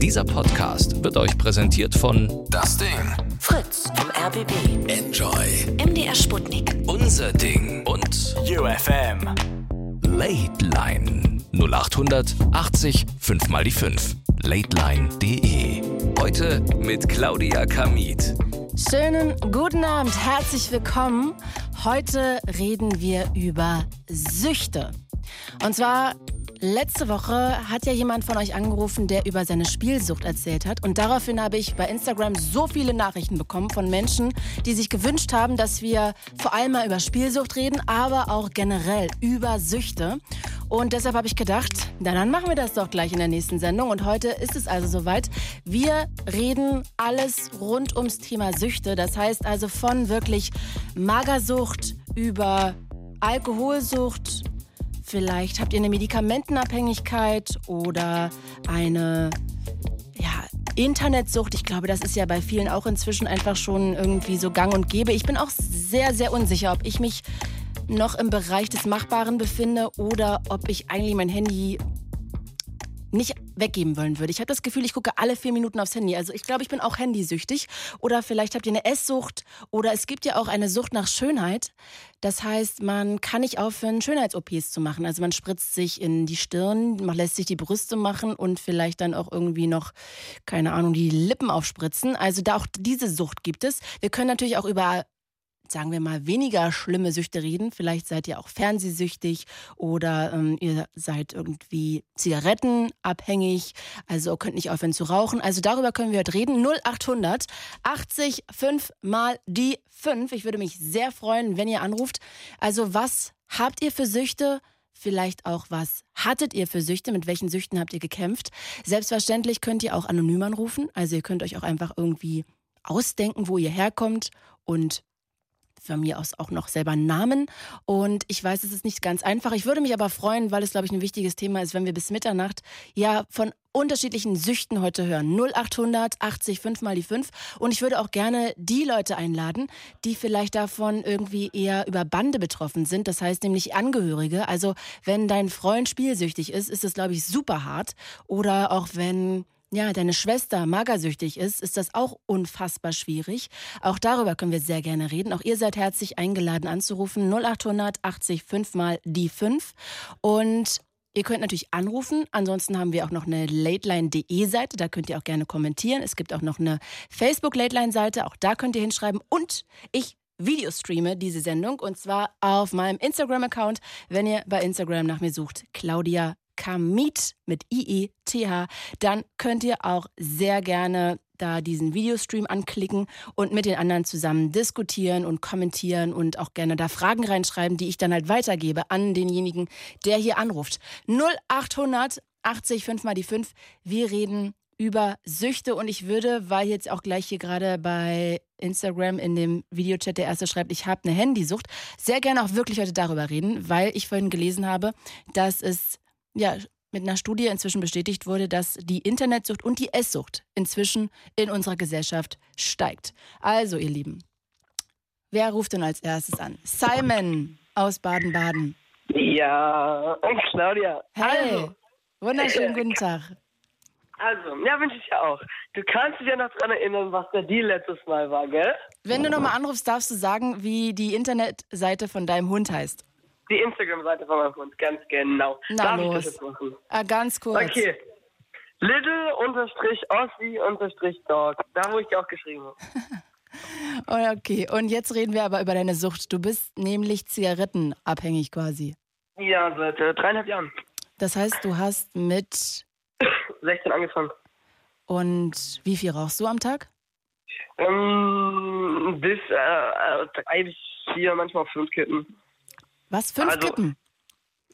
Dieser Podcast wird euch präsentiert von Das Ding. Fritz vom RBB. Enjoy. MDR Sputnik. Unser Ding und UFM. Late Line 0800 80 5 mal die 5. Lateline.de. Heute mit Claudia Kamit. Schönen guten Abend, herzlich willkommen. Heute reden wir über Süchte. Und zwar Letzte Woche hat ja jemand von euch angerufen, der über seine Spielsucht erzählt hat. Und daraufhin habe ich bei Instagram so viele Nachrichten bekommen von Menschen, die sich gewünscht haben, dass wir vor allem mal über Spielsucht reden, aber auch generell über Süchte. Und deshalb habe ich gedacht, na dann machen wir das doch gleich in der nächsten Sendung. Und heute ist es also soweit. Wir reden alles rund ums Thema Süchte. Das heißt also von wirklich Magersucht über Alkoholsucht, Vielleicht habt ihr eine Medikamentenabhängigkeit oder eine ja, Internetsucht. Ich glaube, das ist ja bei vielen auch inzwischen einfach schon irgendwie so gang und gäbe. Ich bin auch sehr, sehr unsicher, ob ich mich noch im Bereich des Machbaren befinde oder ob ich eigentlich mein Handy nicht weggeben wollen würde. Ich habe das Gefühl, ich gucke alle vier Minuten aufs Handy. Also ich glaube, ich bin auch handysüchtig. Oder vielleicht habt ihr eine Esssucht. Oder es gibt ja auch eine Sucht nach Schönheit. Das heißt, man kann nicht aufhören, Schönheits-OPs zu machen. Also man spritzt sich in die Stirn, man lässt sich die Brüste machen und vielleicht dann auch irgendwie noch, keine Ahnung, die Lippen aufspritzen. Also da auch diese Sucht gibt es. Wir können natürlich auch über sagen wir mal, weniger schlimme Süchte reden. Vielleicht seid ihr auch fernsehsüchtig oder ähm, ihr seid irgendwie zigarettenabhängig, also könnt nicht aufhören zu rauchen. Also darüber können wir heute reden. 0800 80 5 mal die 5. Ich würde mich sehr freuen, wenn ihr anruft. Also was habt ihr für Süchte? Vielleicht auch, was hattet ihr für Süchte? Mit welchen Süchten habt ihr gekämpft? Selbstverständlich könnt ihr auch anonym anrufen. Also ihr könnt euch auch einfach irgendwie ausdenken, wo ihr herkommt und von mir aus auch noch selber Namen. Und ich weiß, es ist nicht ganz einfach. Ich würde mich aber freuen, weil es, glaube ich, ein wichtiges Thema ist, wenn wir bis Mitternacht ja von unterschiedlichen Süchten heute hören. 0800 80 5 mal die 5. Und ich würde auch gerne die Leute einladen, die vielleicht davon irgendwie eher über Bande betroffen sind. Das heißt nämlich Angehörige. Also wenn dein Freund spielsüchtig ist, ist es, glaube ich, super hart. Oder auch wenn ja, deine Schwester magersüchtig ist, ist das auch unfassbar schwierig. Auch darüber können wir sehr gerne reden. Auch ihr seid herzlich eingeladen anzurufen 0800 80 5 mal die 5 und Ihr könnt natürlich anrufen. Ansonsten haben wir auch noch eine lateline.de Seite. Da könnt ihr auch gerne kommentieren. Es gibt auch noch eine Facebook Lateline Seite. Auch da könnt ihr hinschreiben. Und ich Videostreame diese Sendung und zwar auf meinem Instagram-Account, wenn ihr bei Instagram nach mir sucht. Claudia Kamit mit I-E-T-H, dann könnt ihr auch sehr gerne da diesen Videostream anklicken und mit den anderen zusammen diskutieren und kommentieren und auch gerne da Fragen reinschreiben, die ich dann halt weitergebe an denjenigen, der hier anruft. 0800 80 5 mal die 5. Wir reden über Süchte und ich würde, weil jetzt auch gleich hier gerade bei Instagram in dem Videochat der erste schreibt, ich habe eine Handysucht, sehr gerne auch wirklich heute darüber reden, weil ich vorhin gelesen habe, dass es ja, mit einer Studie inzwischen bestätigt wurde, dass die Internetsucht und die Esssucht inzwischen in unserer Gesellschaft steigt. Also, ihr Lieben, wer ruft denn als erstes an? Simon aus Baden-Baden. Ja, Claudia. Hey, Also, wunderschönen guten Tag. also, ja, wünsche ich ja auch. Du kannst dich ja noch dran erinnern, was der Deal letztes Mal war, gell? Wenn du nochmal anrufst, darfst du sagen, wie die Internetseite von deinem Hund heißt. Die Instagram-Seite von meinem Hund, ganz genau. Na Darf ich los. das jetzt machen? Ah, ganz kurz. Okay. Little-Ossi-Dog. Da, wo ich dir auch geschrieben habe. Oh, Okay, und jetzt reden wir aber über deine Sucht. Du bist nämlich zigarettenabhängig quasi. Ja, seit äh, dreieinhalb Jahren. Das heißt, du hast mit 16 angefangen. und wie viel rauchst du am Tag? Ähm, bis äh, drei bis vier, manchmal fünf Kippen. Was? Fünf Also- Kippen?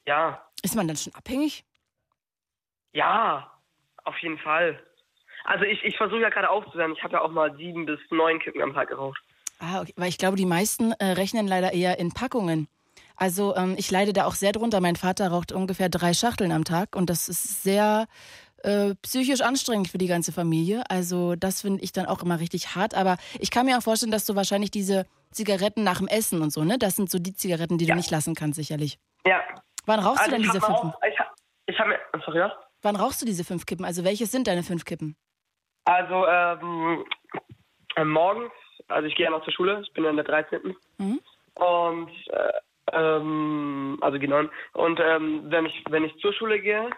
Ja, Ist man dann schon abhängig? ja, auf jeden Fall. Also ich, ich versuche ja gerade aufzuhören. Ich habe ja auch mal sieben bis neun Kippen am Tag geraucht. Ah, okay. Weil ich glaube, die meisten äh, rechnen leider eher in Packungen. Also ähm, ich leide da auch sehr drunter. Mein Vater raucht ungefähr drei Schachteln am Tag und das ist sehr äh, psychisch anstrengend für die ganze Familie. Also das finde ich dann auch immer richtig hart. Aber ich kann mir auch vorstellen, dass du wahrscheinlich diese Zigaretten nach dem Essen und so, ne? Das sind so die Zigaretten, die Ja. du nicht lassen kannst, sicherlich. Ja. Wann rauchst du denn diese hab fünf? auch- Ich, hab- ich habe mir. Sorry, ja? wann rauchst du diese fünf Kippen? Also welches sind deine fünf Kippen? Also ähm, äh, morgens, also ich gehe ja noch zur Schule, ich bin ja in der 13. Mhm. Und äh, ähm, also genau. Und ähm, wenn ich wenn ich zur Schule gehe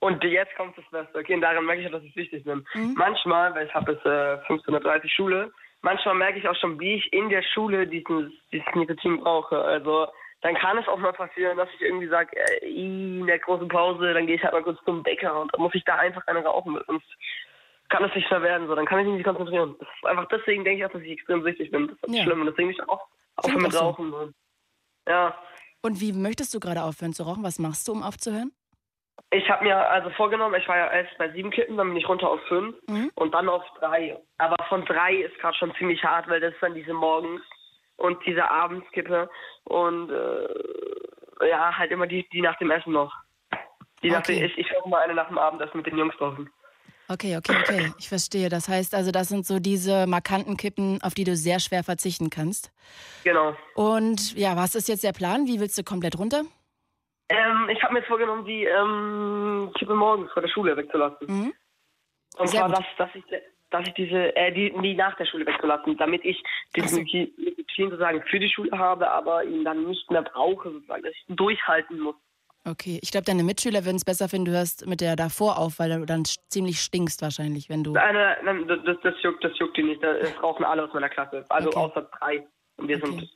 und jetzt kommt das Beste, okay, und daran merke ich auch, dass ich wichtig bin. Manchmal, weil ich habe bis äh, 15.30 Uhr Schule, manchmal merke ich auch schon, wie ich in der Schule diesen, dieses Nikotin brauche. Also dann kann es auch mal passieren, dass ich irgendwie sage, äh, in der großen Pause, dann gehe ich halt mal kurz zum Bäcker und dann muss ich da einfach eine rauchen, sonst kann es nicht mehr werden, so, dann kann ich mich nicht konzentrieren. Das ist einfach deswegen denke ich auch, dass ich extrem süchtig bin. Das ist Ja. schlimm und deswegen ich auch aufhören mit auch so. Rauchen. Und, ja. Und wie möchtest du gerade aufhören zu rauchen? Was machst du, um aufzuhören? Ich habe mir also vorgenommen, ich war ja erst bei sieben Kippen, dann bin ich runter auf fünf Mhm. und dann auf drei. Aber von drei ist gerade schon ziemlich hart, weil das ist dann diese morgens und diese Abendskippe und äh, ja, halt immer die, die nach dem Essen noch. Die Okay. dem, ich, ich rauche mal eine nach dem Abendessen mit den Jungs draußen. Okay, okay, okay. Ich verstehe. Das heißt also, das sind so diese markanten Kippen, auf die du sehr schwer verzichten kannst. Genau. Und ja, was ist jetzt der Plan? Wie willst du komplett runter? Ähm, ich habe mir jetzt vorgenommen, die ähm, Kippe morgens vor der Schule wegzulassen. Mhm. Und Sehr zwar, gut. dass, dass ich, dass ich diese, äh, die, die nach der Schule wegzulassen, damit ich so. diesen Niki- Nikotin sozusagen für die Schule habe, aber ihn dann nicht mehr brauche, sozusagen, dass ich ihn durchhalten muss. Okay, ich glaube, deine Mitschüler würden es besser finden, du hörst mit der davor auf, weil du dann ziemlich stinkst wahrscheinlich, wenn du. Eine, nein, das, das, das, juckt, das juckt die nicht. Das rauchen alle aus meiner Klasse. Also Okay. außer drei. Und wir Okay. sind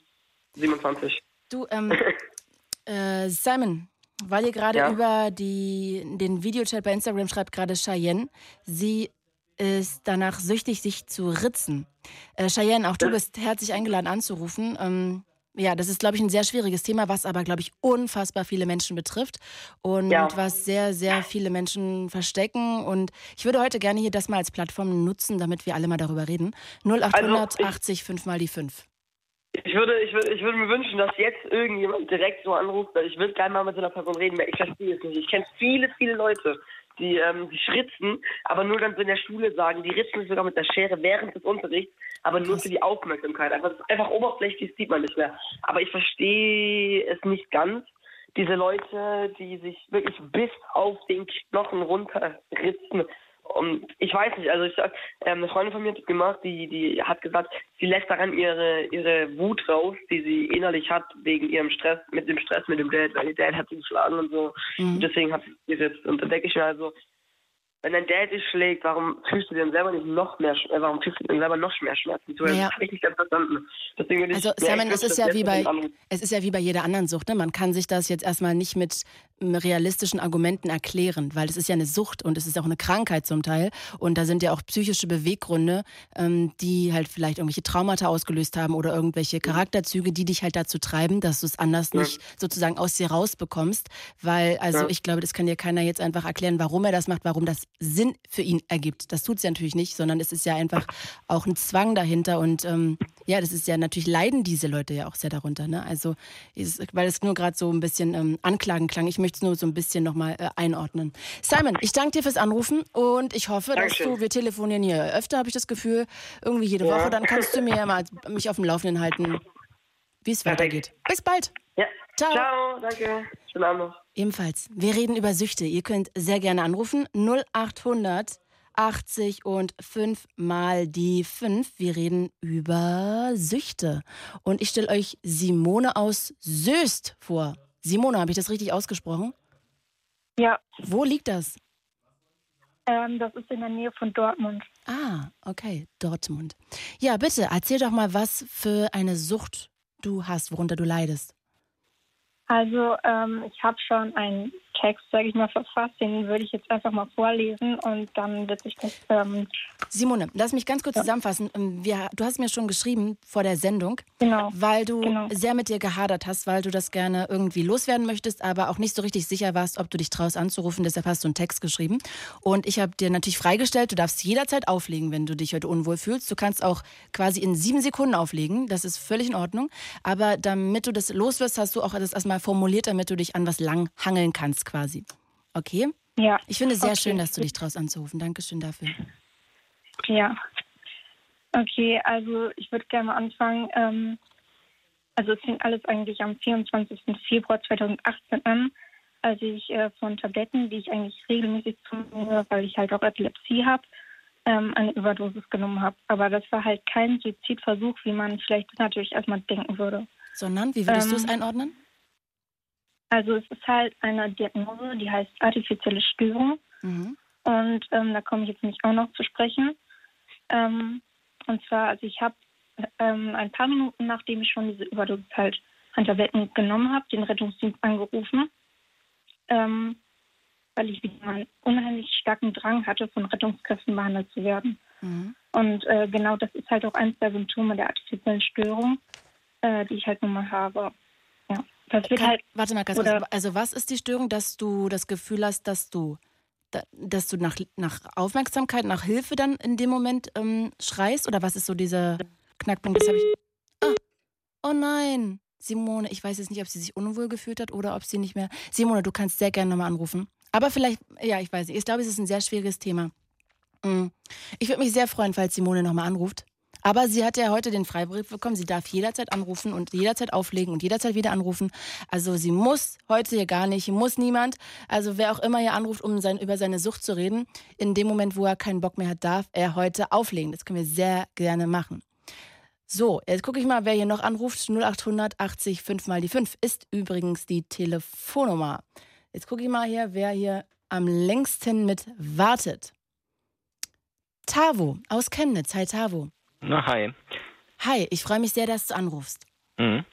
27. Du, ähm, äh, Simon, weil ihr gerade Ja? über die, den Videochat bei Instagram schreibt, gerade Cheyenne, sie ist danach süchtig, sich zu ritzen. Äh, Cheyenne, auch du bist herzlich eingeladen anzurufen. Ähm, ja, das ist, glaube ich, ein sehr schwieriges Thema, was aber, glaube ich, unfassbar viele Menschen betrifft und Ja. was sehr, sehr viele Menschen verstecken. Und ich würde heute gerne hier das mal als Plattform nutzen, damit wir alle mal darüber reden. 0800 ich- 80 5 mal die 5. Ich würde, ich würde, ich würde mir wünschen, dass jetzt irgendjemand direkt so anruft, weil ich würde gerne mal mit so einer Person reden, weil ich verstehe es nicht. Ich kenne viele, viele Leute, die ähm, sich ritzen, aber nur dann so in der Schule sagen, die ritzen sich sogar mit der Schere während des Unterrichts, aber nur für die Aufmerksamkeit. Einfach, einfach oberflächlich, sieht man nicht mehr. Aber ich verstehe es nicht ganz. Diese Leute, die sich wirklich bis auf den Knochen runterritzen. Und ich weiß nicht, also ich sag, ähm, eine Freundin von mir hat das gemacht, die, die hat gesagt, sie lässt daran ihre, ihre Wut raus, die sie innerlich hat, wegen ihrem Stress, mit dem Stress mit dem Dad, weil ihr Dad hat sie geschlagen und so. Mhm. Und deswegen hat sie geritzt. Und dann denke ich mir also, wenn dein Dad dich schlägt, warum fühlst du denn selber nicht noch mehr, äh, warum fühlst du denn selber noch mehr Schmerzen zu? Naja. Das habe ich nicht ganz verstanden. Deswegen Also Simon, es ist ja wie bei es ist ja wie bei jeder anderen Sucht, ne? Man kann sich das jetzt erstmal nicht mit ähm, realistischen Argumenten erklären, weil es ist ja eine Sucht und es ist auch eine Krankheit zum Teil und da sind ja auch psychische Beweggründe, ähm, die halt vielleicht irgendwelche Traumata ausgelöst haben oder irgendwelche Charakterzüge, die dich halt dazu treiben, dass du es anders Ja. nicht sozusagen aus dir rausbekommst, weil also Ja. ich glaube, das kann dir keiner jetzt einfach erklären, warum er das macht, warum das Sinn für ihn ergibt. Das tut ja natürlich nicht, sondern es ist ja einfach auch ein Zwang dahinter und ähm, ja, das ist ja natürlich leiden diese Leute ja auch sehr darunter. Ne? Also, ist, weil es nur gerade so ein bisschen ähm, Anklagen klang. Ich möchte es nur so ein bisschen nochmal äh, einordnen. Simon, ich danke dir fürs Anrufen und ich hoffe, dass Dankeschön. du, wir telefonieren hier öfter, habe ich das Gefühl, irgendwie jede Ja. Woche. Dann kannst du mir ja mal mich auf dem Laufenden halten, wie es weitergeht. Bis bald. Ja. Ciao. Ciao, danke. Schönen Abend noch. Ebenfalls. Wir reden über Süchte. Ihr könnt sehr gerne anrufen. 0800 80 und 5 mal die 5. Wir reden über Süchte. Und ich stelle euch Simone aus Söst vor. Simone, habe ich das richtig ausgesprochen? Ja, Wo liegt das? ähm, das ist in der Nähe von Dortmund. Ah, okay, Dortmund. Ja, bitte, erzähl doch mal, was für eine Sucht du hast, worunter du leidest. Also ähm, ich habe schon einen Text, sage ich mal, verfasst, den würde ich jetzt einfach mal vorlesen und dann wird sich das ähm, Simone, lass mich ganz kurz zusammenfassen. Ähm, Wir, du hast mir schon geschrieben vor der Sendung, genau. weil du Genau. sehr mit dir gehadert hast, weil du das gerne irgendwie loswerden möchtest, aber auch nicht so richtig sicher warst, ob du dich traust anzurufen. Deshalb hast du einen Text geschrieben. Und ich habe dir natürlich freigestellt, du darfst jederzeit auflegen, wenn du dich heute unwohl fühlst. Du kannst auch quasi in sieben Sekunden auflegen. Das ist völlig in Ordnung. Aber damit du das loswirst, hast du auch das erstmal formuliert, damit du dich an was lang hangeln kannst quasi. Okay? Ja. Ich finde es sehr Okay. schön, dass du dich traust anzurufen. Dankeschön dafür. Ja. Okay, also ich würde gerne mal anfangen. Ähm, also es fing alles eigentlich am 24. Februar 2018 an. als ich äh, von Tabletten, die ich eigentlich regelmäßig zu mir, weil ich halt auch Epilepsie habe, ähm, eine Überdosis genommen habe. Aber das war halt kein Suizidversuch, wie man vielleicht natürlich erstmal denken würde. Sondern, wie würdest Ähm, du es einordnen? Also es ist halt eine Diagnose, die heißt artifizielle Störung. Mhm. Und ähm, da komme ich jetzt nicht auch noch zu sprechen. Ähm, und zwar, also ich habe ähm, ein paar Minuten, nachdem ich schon diese Überdosis halt an Tabletten genommen habe, den Rettungsdienst angerufen, ähm, weil ich wieder einen unheimlich starken Drang hatte, von Rettungskräften behandelt zu werden. Mhm. Und äh, genau das ist halt auch eines der Symptome der artifiziellen Störung, äh, die ich halt nun mal habe. Das wird Kann, halt warte mal ganz kurz. Also was ist die Störung, dass du das Gefühl hast, dass du, da- dass du nach, nach Aufmerksamkeit, nach Hilfe dann in dem Moment ähm, schreist? Oder was ist so dieser Knackpunkt? Das habe ich. Ah, oh nein, Simone, ich weiß jetzt nicht, ob sie sich unwohl gefühlt hat oder ob sie nicht mehr. Simone, du kannst sehr gerne nochmal anrufen. Aber vielleicht, ja, ich weiß nicht. Ich glaube, es ist ein sehr schwieriges Thema. Mm. Ich würde mich sehr freuen, falls Simone nochmal anruft. Aber sie hat ja heute den Freibrief bekommen. Sie darf jederzeit anrufen und jederzeit auflegen und jederzeit wieder anrufen. Also sie muss heute hier gar nicht, muss niemand. Also wer auch immer hier anruft, um sein, über seine Sucht zu reden, in dem Moment, wo er keinen Bock mehr hat, darf er heute auflegen. Das können wir sehr gerne machen. So, jetzt gucke ich mal, wer hier noch anruft. 0800 80 5 mal die 5 ist übrigens die Telefonnummer. Jetzt gucke ich mal hier, wer hier am längsten mit wartet. Tavo aus Chemnitz. Hi Tavo. Na, hi. Hi, ich freue mich sehr, dass du anrufst. Mhm.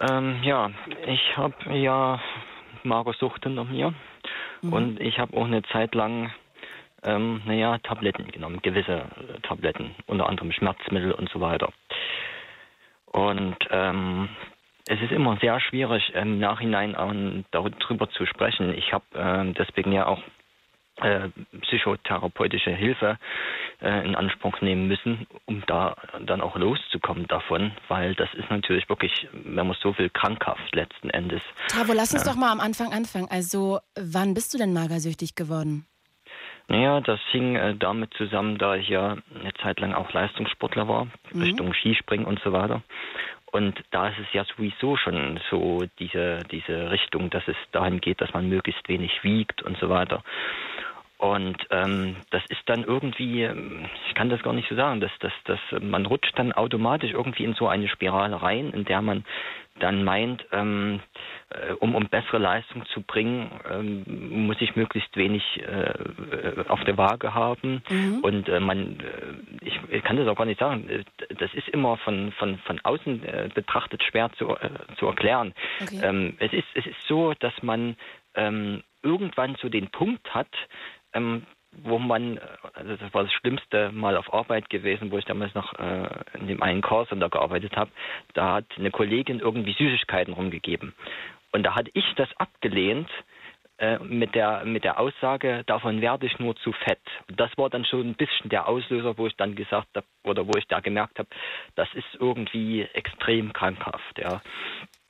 Ähm, ja, ich habe ja Magersucht hinter mir Mhm. und ich habe auch eine Zeit lang, ähm, naja, Tabletten genommen, gewisse äh, Tabletten, unter anderem Schmerzmittel und so weiter. Und ähm, es ist immer sehr schwierig, im Nachhinein darüber zu sprechen. Ich habe ähm, deswegen ja auch äh, psychotherapeutische Hilfe äh, in Anspruch nehmen müssen, um da dann auch loszukommen davon, weil das ist natürlich wirklich, wenn man so viel krankhaft letzten Endes. Tavo, lass uns doch mal am Anfang anfangen. Also, wann bist du denn magersüchtig geworden? Naja, das hing äh, damit zusammen, da ich ja eine Zeit lang auch Leistungssportler war, Richtung Skispringen und so weiter. Und da ist es ja sowieso schon so diese, diese Richtung, dass es dahin geht, dass man möglichst wenig wiegt und so weiter. Und ähm, das ist dann irgendwie, ähm, ich kann das gar nicht so sagen, dass, dass, dass man rutscht dann automatisch irgendwie in so eine Spirale rein, in der man dann meint, ähm, äh, um, um bessere Leistung zu bringen, ähm, muss ich möglichst wenig äh, äh, auf der Waage haben. Und äh, man, äh, ich, ich kann das auch gar nicht sagen, äh, das ist immer von, von, von außen äh, betrachtet schwer zu, äh, zu erklären. Okay. Ähm, es, ist, es ist so, dass man ähm, irgendwann so den Punkt hat, ähm, wo man, also das war das Schlimmste mal auf Arbeit gewesen, wo ich damals noch äh, in dem einen Callcenter gearbeitet habe, da hat eine Kollegin irgendwie Süßigkeiten rumgegeben. Und da hatte ich das abgelehnt äh, mit der mit der Aussage, davon werde ich nur zu fett. Und das war dann schon ein bisschen der Auslöser, wo ich dann gesagt habe, oder wo ich da gemerkt habe, das ist irgendwie extrem krankhaft, ja.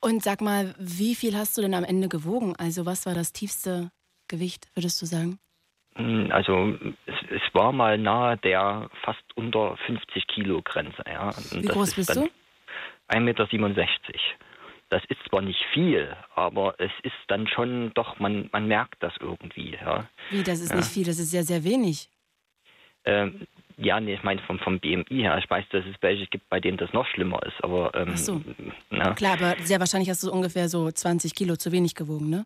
Und sag mal, wie viel hast du denn am Ende gewogen? Also, was war das tiefste Gewicht, würdest du sagen? Hm, Also es, es war mal nahe der fast unter 50 Kilo Grenze. Ja. Wie groß ist bist du? 1,67 Meter. Das ist zwar nicht viel, aber es ist dann schon doch, man, man merkt das irgendwie. Ja, Wie, das ist Ja. nicht viel, das ist sehr, sehr wenig. ähm, ja nee, ich meine vom, vom BMI her. Ich weiß, dass es welche gibt, bei denen das noch schlimmer ist. Aber ähm, Ach so. na, Klar, aber sehr wahrscheinlich hast du ungefähr so 20 Kilo zu wenig gewogen, ne?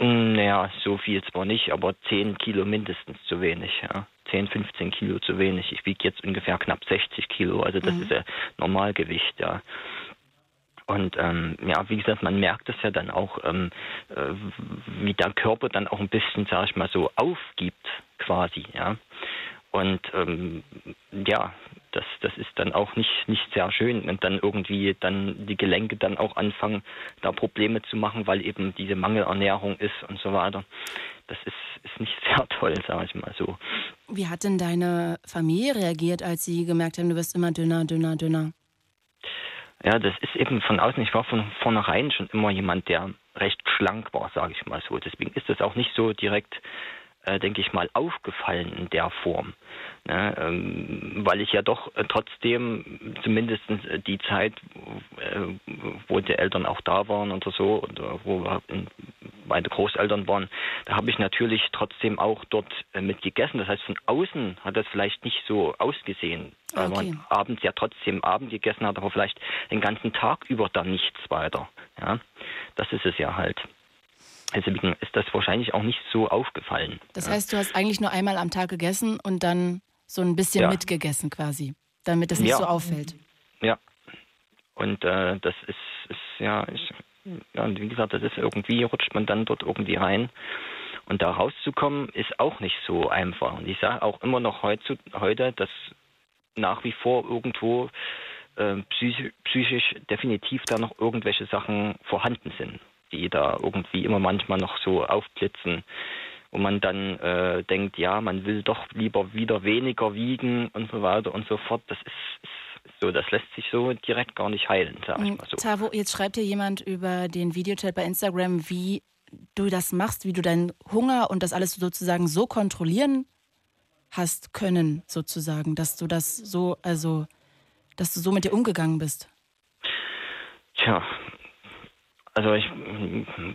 Hm, Naja, so viel zwar nicht, aber 10 Kilo mindestens zu wenig. Ja. 10, 15 Kilo zu wenig. Ich wiege jetzt ungefähr knapp 60 Kilo, also das ist ja Normalgewicht, ja. Und ähm, ja, wie gesagt, man merkt es ja dann auch, ähm, äh, wie der Körper dann auch ein bisschen, sag ich mal, so aufgibt quasi, ja. Und ähm, ja, das, das ist dann auch nicht, nicht sehr schön. Und dann irgendwie dann die Gelenke dann auch anfangen, da Probleme zu machen, weil eben diese Mangelernährung ist und so weiter. Das ist, ist nicht sehr toll, sage ich mal so. Wie hat denn deine Familie reagiert, als sie gemerkt haben, du wirst immer dünner, dünner, dünner? Ja, das ist eben von außen, ich war von vornherein schon immer jemand, der recht schlank war, sage ich mal so. Deswegen ist das auch nicht so direkt äh, denke ich mal, aufgefallen in der Form. Ne, ähm, weil ich ja doch äh, trotzdem zumindest die Zeit, äh, wo die Eltern auch da waren oder so, und wo meine Großeltern waren, da habe ich natürlich trotzdem auch dort äh, mit gegessen. Das heißt, von außen hat das vielleicht nicht so ausgesehen, weil okay. man abends ja trotzdem Abend gegessen hat, aber vielleicht den ganzen Tag über dann nichts weiter. Ja, das ist es ja halt. Deswegen ist das wahrscheinlich auch nicht so aufgefallen. Das heißt, du hast eigentlich nur einmal am Tag gegessen und dann so ein bisschen ja. mitgegessen quasi, damit es nicht ja. so auffällt. Ja. Und äh, das ist, ist ja, ich, ja, und wie gesagt, das ist irgendwie, rutscht man dann dort irgendwie rein. Und da rauszukommen, ist auch nicht so einfach. Und ich sage auch immer noch heute, heute dass nach wie vor irgendwo äh, psychisch, psychisch definitiv da noch irgendwelche Sachen vorhanden sind die da irgendwie immer manchmal noch so aufblitzen, wo man dann äh, denkt, ja, man will doch lieber wieder weniger wiegen und so weiter und so fort. Das ist, ist so, das lässt sich so direkt gar nicht heilen, sag ich hm, mal so. Tavo, jetzt schreibt dir jemand über den Videochat bei Instagram, wie du das machst, wie du deinen Hunger und das alles sozusagen so kontrollieren hast können, sozusagen, dass du das so, also, dass du so mit dir umgegangen bist. Tja, also ich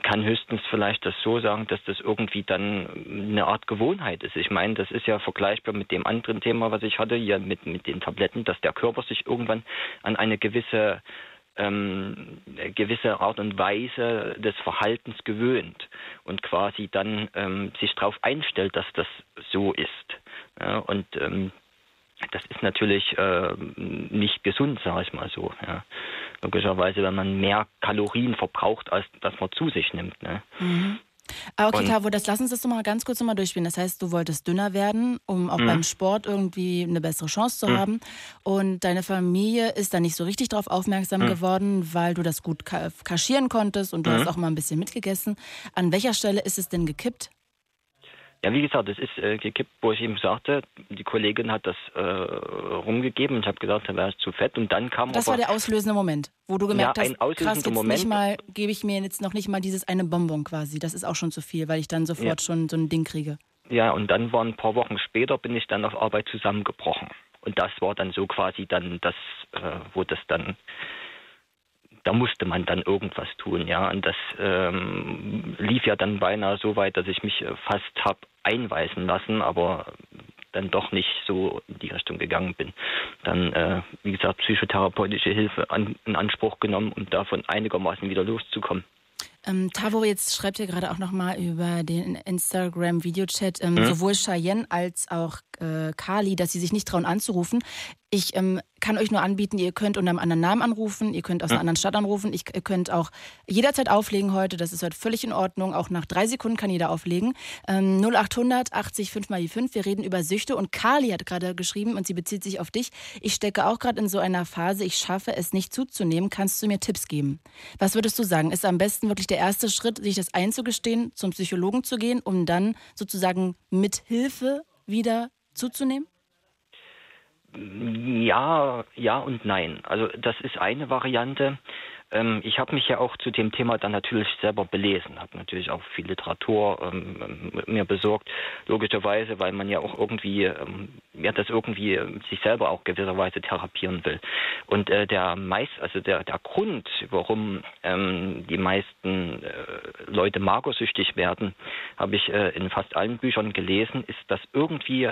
kann höchstens vielleicht das so sagen, dass das irgendwie dann eine Art Gewohnheit ist. Ich meine, das ist ja vergleichbar mit dem anderen Thema, was ich hatte, hier mit, mit den Tabletten, dass der Körper sich irgendwann an eine gewisse ähm, gewisse Art und Weise des Verhaltens gewöhnt und quasi dann ähm, sich darauf einstellt, dass das so ist. Ja, und ähm, das ist natürlich äh, nicht gesund, sage ich mal so. Ja. Logischerweise, wenn man mehr Kalorien verbraucht, als dass man zu sich nimmt. Ne? Mhm. Ah, okay, Tavo, das lass uns das doch mal ganz kurz nochmal durchspielen. Das heißt, du wolltest dünner werden, um auch mhm. beim Sport irgendwie eine bessere Chance zu mhm. haben. Und deine Familie ist da nicht so richtig drauf aufmerksam mhm. geworden, weil du das gut kaschieren konntest und du hast mhm. auch mal ein bisschen mitgegessen. An welcher Stelle ist es denn gekippt? Ja, wie gesagt, es ist äh, gekippt, wo ich ihm sagte, die Kollegin hat das äh, rumgegeben und ich habe gesagt, da wäre es zu fett und dann kam Das war der auslösende Moment, wo du gemerkt ja, hast, krass, jetzt Moment. nicht mal, gebe ich mir jetzt noch nicht mal dieses eine Bonbon quasi. Das ist auch schon zu viel, weil ich dann sofort ja. schon so ein Ding kriege. Ja, und dann waren ein paar Wochen später, bin ich dann auf Arbeit zusammengebrochen. Und das war dann so quasi dann das, äh, wo das dann da musste man dann irgendwas tun, ja. Und das ähm, lief ja dann beinahe so weit, dass ich mich äh, fast habe einweisen lassen, aber dann doch nicht so in die Richtung gegangen bin. Dann, äh, wie gesagt, psychotherapeutische Hilfe an, in Anspruch genommen, um davon einigermaßen wieder loszukommen. Ähm, Tavo, jetzt schreibt ihr gerade auch nochmal über den Instagram-Videochat, ähm, mhm. sowohl Cheyenne als auch äh, Kali, dass sie sich nicht trauen anzurufen. Ich ähm, kann euch nur anbieten, ihr könnt unter einem anderen Namen anrufen, ihr könnt aus einer anderen Stadt anrufen, ich, ihr könnt auch jederzeit auflegen heute, das ist heute völlig in Ordnung, auch nach drei Sekunden kann jeder auflegen. Ähm, 0800 80 5 mal die 5, wir reden über Süchte und Kali hat gerade geschrieben und sie bezieht sich auf dich. Ich stecke auch gerade in so einer Phase, ich schaffe es nicht zuzunehmen, kannst du mir Tipps geben? Was würdest du sagen? Ist am besten wirklich der erste Schritt, sich das einzugestehen, zum Psychologen zu gehen, um dann sozusagen mit Hilfe wieder zuzunehmen? Ja, ja und nein. Also das ist eine Variante. Ähm, ich habe mich ja auch zu dem Thema dann natürlich selber belesen, habe natürlich auch viel Literatur ähm, mir besorgt, logischerweise, weil man ja auch irgendwie, ähm, ja, das irgendwie sich selber auch gewisserweise therapieren will. Und äh, der meist, also der, der Grund, warum ähm, die meisten äh, Leute magersüchtig werden, habe ich äh, in fast allen Büchern gelesen, ist, dass irgendwie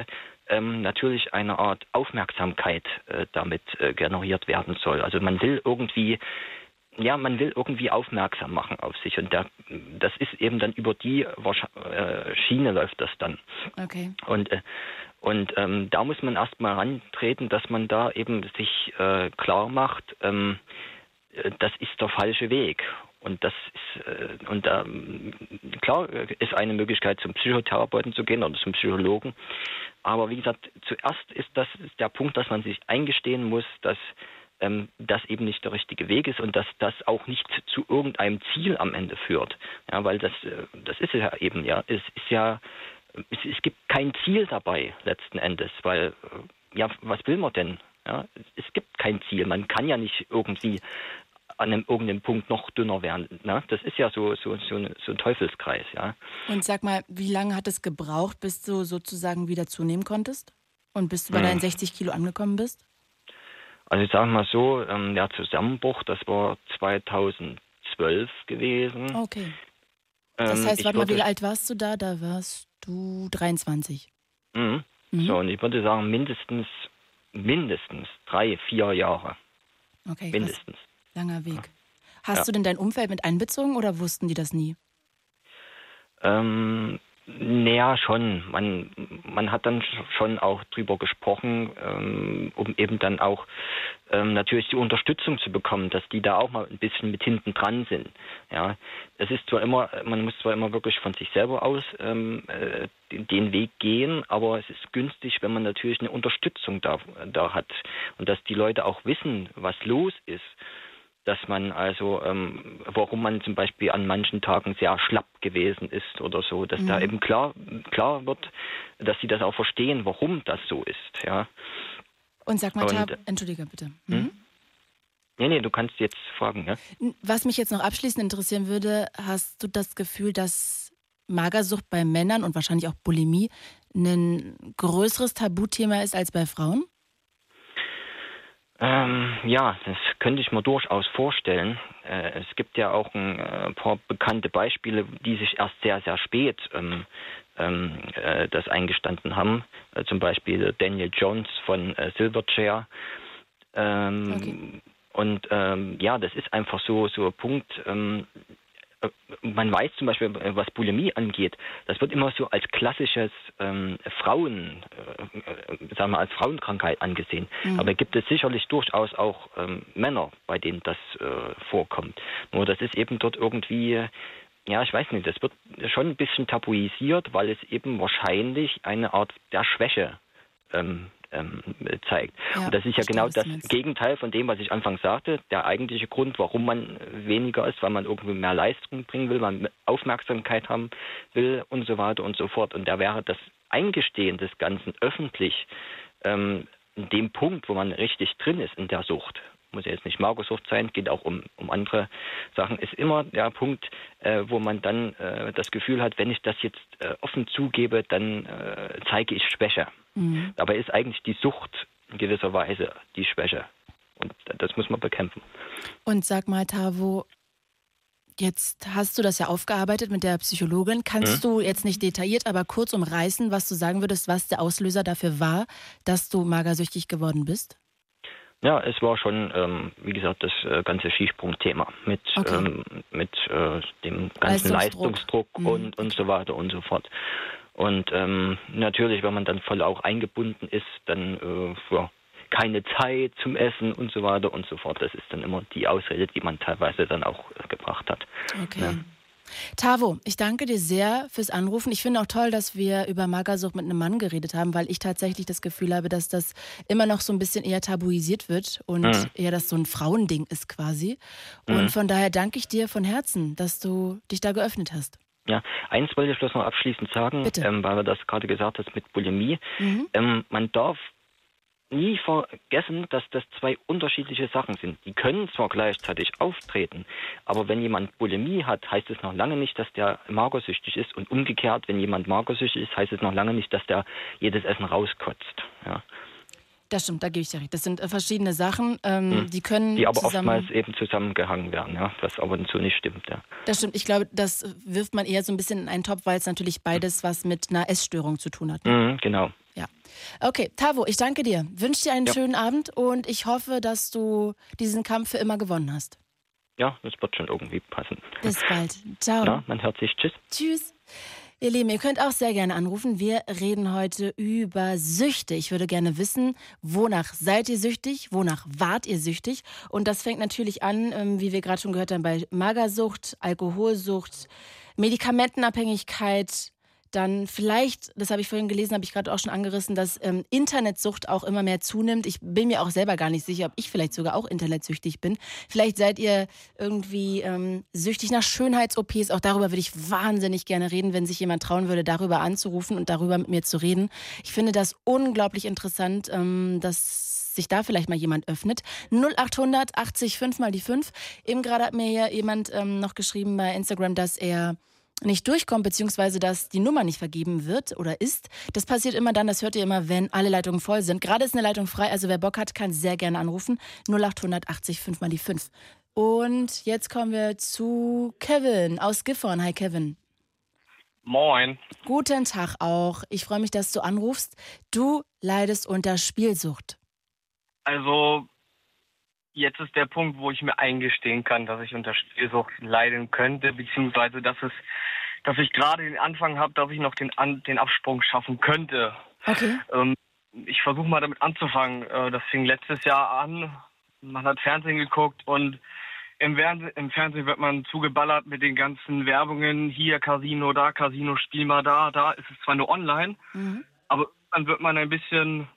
ähm, natürlich eine Art Aufmerksamkeit äh, damit äh, generiert werden soll. Also man will irgendwie ja, man will irgendwie aufmerksam machen auf sich und der, das ist eben dann über die äh, Schiene läuft das dann. Okay. Und äh, und ähm, da muss man erstmal rantreten, dass man da eben sich äh, klar macht, ähm, äh, das ist der falsche Weg. Und das ist, äh, und ähm, klar ist eine Möglichkeit, zum Psychotherapeuten zu gehen oder zum Psychologen. Aber wie gesagt, zuerst ist das der Punkt, dass man sich eingestehen muss, dass ähm, das eben nicht der richtige Weg ist und dass das auch nicht zu irgendeinem Ziel am Ende führt. Ja, weil das, äh, das ist ja eben, ja, es ist ja, es, es gibt kein Ziel dabei letzten Endes, weil, äh, ja, was will man denn? Ja, es gibt kein Ziel. Man kann ja nicht irgendwie an einem, irgendeinem Punkt noch dünner werden. Ne? Das ist ja so, so, so, so ein Teufelskreis, ja. Und sag mal, wie lange hat es gebraucht, bis du sozusagen wieder zunehmen konntest? Und bis du bei hm. deinen 60 Kilo angekommen bist? Also ich sage mal so, ähm, der Zusammenbruch, das war 2012 gewesen. Okay. Das ähm, heißt, warte mal, wie alt warst du da? Da warst du 23. Mhm. Mhm. So, und ich würde sagen, mindestens, mindestens drei, vier Jahre. Okay. Mindestens. Langer Weg. Hast ja. du denn dein Umfeld mit einbezogen oder wussten die das nie? Ähm, naja, schon. Man, man hat dann schon auch drüber gesprochen, ähm, um eben dann auch ähm, natürlich die Unterstützung zu bekommen, dass die da auch mal ein bisschen mit hinten dran sind. Ja, es ist zwar immer, man muss zwar immer wirklich von sich selber aus ähm, äh, den Weg gehen, aber es ist günstig, wenn man natürlich eine Unterstützung da, da hat und dass die Leute auch wissen, was los ist dass man also, ähm, warum man zum Beispiel an manchen Tagen sehr schlapp gewesen ist oder so, dass mhm. da eben klar, klar wird, dass sie das auch verstehen, warum das so ist, ja. Und sag mal, Tab, entschuldige bitte. Hm? Mhm. Nee, nee, du kannst jetzt fragen, ja. Was mich jetzt noch abschließend interessieren würde, hast du das Gefühl, dass Magersucht bei Männern und wahrscheinlich auch Bulimie ein größeres Tabuthema ist als bei Frauen? Ähm, ja, das könnte ich mir durchaus vorstellen. Äh, es gibt ja auch ein äh, paar bekannte Beispiele, die sich erst sehr, sehr spät ähm, ähm, äh, das eingestanden haben. Äh, zum Beispiel Daniel Jones von äh, Silverchair. Ähm, okay. Und ähm, ja, das ist einfach so, so ein Punkt, ähm, äh, man weiß zum Beispiel, äh, was Bulimie angeht, das wird immer so als klassisches ähm, Frauen, äh, äh, sagen wir als Frauenkrankheit angesehen. Mhm. Aber gibt es sicherlich durchaus auch ähm, Männer, bei denen das äh, vorkommt. Nur das ist eben dort irgendwie ja, ich weiß nicht, das wird schon ein bisschen tabuisiert, weil es eben wahrscheinlich eine Art der Schwäche ähm, ähm, zeigt. Ja, und das ist ja genau das Gegenteil von dem, was ich anfangs sagte. Der eigentliche Grund, warum man weniger ist, weil man irgendwie mehr Leistung bringen will, man Aufmerksamkeit haben will und so weiter und so fort. Und da wäre das Eingestehen des Ganzen öffentlich ähm, in dem Punkt, wo man richtig drin ist in der Sucht, muss ja jetzt nicht Magersucht sein, geht auch um, um andere Sachen, ist immer der Punkt, äh, wo man dann äh, das Gefühl hat, wenn ich das jetzt äh, offen zugebe, dann äh, zeige ich Schwäche. Mhm. Dabei ist eigentlich die Sucht in gewisser Weise die Schwäche. Und das muss man bekämpfen. Und sag mal, Tavo, Jetzt hast du das ja aufgearbeitet mit der Psychologin. Kannst mhm. du jetzt nicht detailliert, aber kurz umreißen, was du sagen würdest, was der Auslöser dafür war, dass du magersüchtig geworden bist? Ja, es war schon, ähm, wie gesagt, das äh, ganze Skisprungthema mit, okay. ähm, mit äh, dem ganzen Leistungsdruck, Leistungsdruck mhm. und, und so weiter und so fort. Und ähm, natürlich, wenn man dann voll auch eingebunden ist, dann äh, ja, keine Zeit zum Essen und so weiter und so fort. Das ist dann immer die Ausrede, die man teilweise dann auch äh, gebracht hat. Okay. Ja. Tavo, ich danke dir sehr fürs Anrufen. Ich finde auch toll, dass wir über Magersucht mit einem Mann geredet haben, weil ich tatsächlich das Gefühl habe, dass das immer noch so ein bisschen eher tabuisiert wird und mhm. eher das so ein Frauending ist quasi. Und mhm. von daher danke ich dir von Herzen, dass du dich da geöffnet hast. Ja, eins wollte ich bloß noch abschließend sagen, ähm, weil wir das gerade gesagt hast mit Bulimie. Mhm. Ähm, man darf nie vergessen, dass das zwei unterschiedliche Sachen sind. Die können zwar gleichzeitig auftreten, aber wenn jemand Bulimie hat, heißt es noch lange nicht, dass der magersüchtig ist. Und umgekehrt, wenn jemand magersüchtig ist, heißt es noch lange nicht, dass der jedes Essen rauskotzt. Ja. Das stimmt, da gebe ich dir recht. Das sind äh, verschiedene Sachen, ähm, hm. die können. Die aber zusammen oftmals eben zusammengehangen werden, ja, was aber so nicht stimmt, ja. Das stimmt. Ich glaube, das wirft man eher so ein bisschen in einen Topf, weil es natürlich beides was mit einer Essstörung zu tun hat. Mhm, genau. Ja. Okay, Tavo, ich danke dir. Wünsche dir einen ja. schönen Abend und ich hoffe, dass du diesen Kampf für immer gewonnen hast. Ja, das wird schon irgendwie passen. Bis bald. Ciao. Ja, man hört sich. Tschüss. Tschüss. Ihr Lieben, ihr könnt auch sehr gerne anrufen. Wir reden heute über Süchte. Ich würde gerne wissen, wonach seid ihr süchtig? Wonach wart ihr süchtig? Und das fängt natürlich an, ähm, wie wir gerade schon gehört haben, bei Magersucht, Alkoholsucht, Medikamentenabhängigkeit, dann vielleicht, das habe ich vorhin gelesen, habe ich gerade auch schon angerissen, dass ähm, Internetsucht auch immer mehr zunimmt. Ich bin mir auch selber gar nicht sicher, ob ich vielleicht sogar auch internetsüchtig bin. Vielleicht seid ihr irgendwie ähm, süchtig nach Schönheits-OPs. Auch darüber würde ich wahnsinnig gerne reden, wenn sich jemand trauen würde, darüber anzurufen und darüber mit mir zu reden. Ich finde das unglaublich interessant, ähm, dass sich da vielleicht mal jemand öffnet. 0800 80 5 mal die 5. Eben gerade hat mir hier jemand ähm, noch geschrieben bei Instagram, dass er nicht durchkommt, beziehungsweise dass die Nummer nicht vergeben wird oder ist. Das passiert immer dann, das hört ihr immer, wenn alle Leitungen voll sind. Gerade ist eine Leitung frei, also wer Bock hat, kann sehr gerne anrufen. 0880 5 mal die 5. Und jetzt kommen wir zu Kevin aus Gifhorn. Hi Kevin. Moin. Guten Tag auch. Ich freue mich, dass du anrufst. Du leidest unter Spielsucht. Also jetzt ist der Punkt, wo ich mir eingestehen kann, dass ich unter Spielsucht leiden könnte, beziehungsweise dass es, dass ich gerade den Anfang habe, dass ich noch den, An den Absprung schaffen könnte. Okay. Ähm, ich versuche mal damit anzufangen. Äh, das fing letztes Jahr an. Man hat Fernsehen geguckt und im, im, Fernsehen wird man zugeballert mit den ganzen Werbungen. Hier Casino, da Casino, spiel mal da, da. ist Es zwar nur online, mhm. aber dann wird man ein bisschen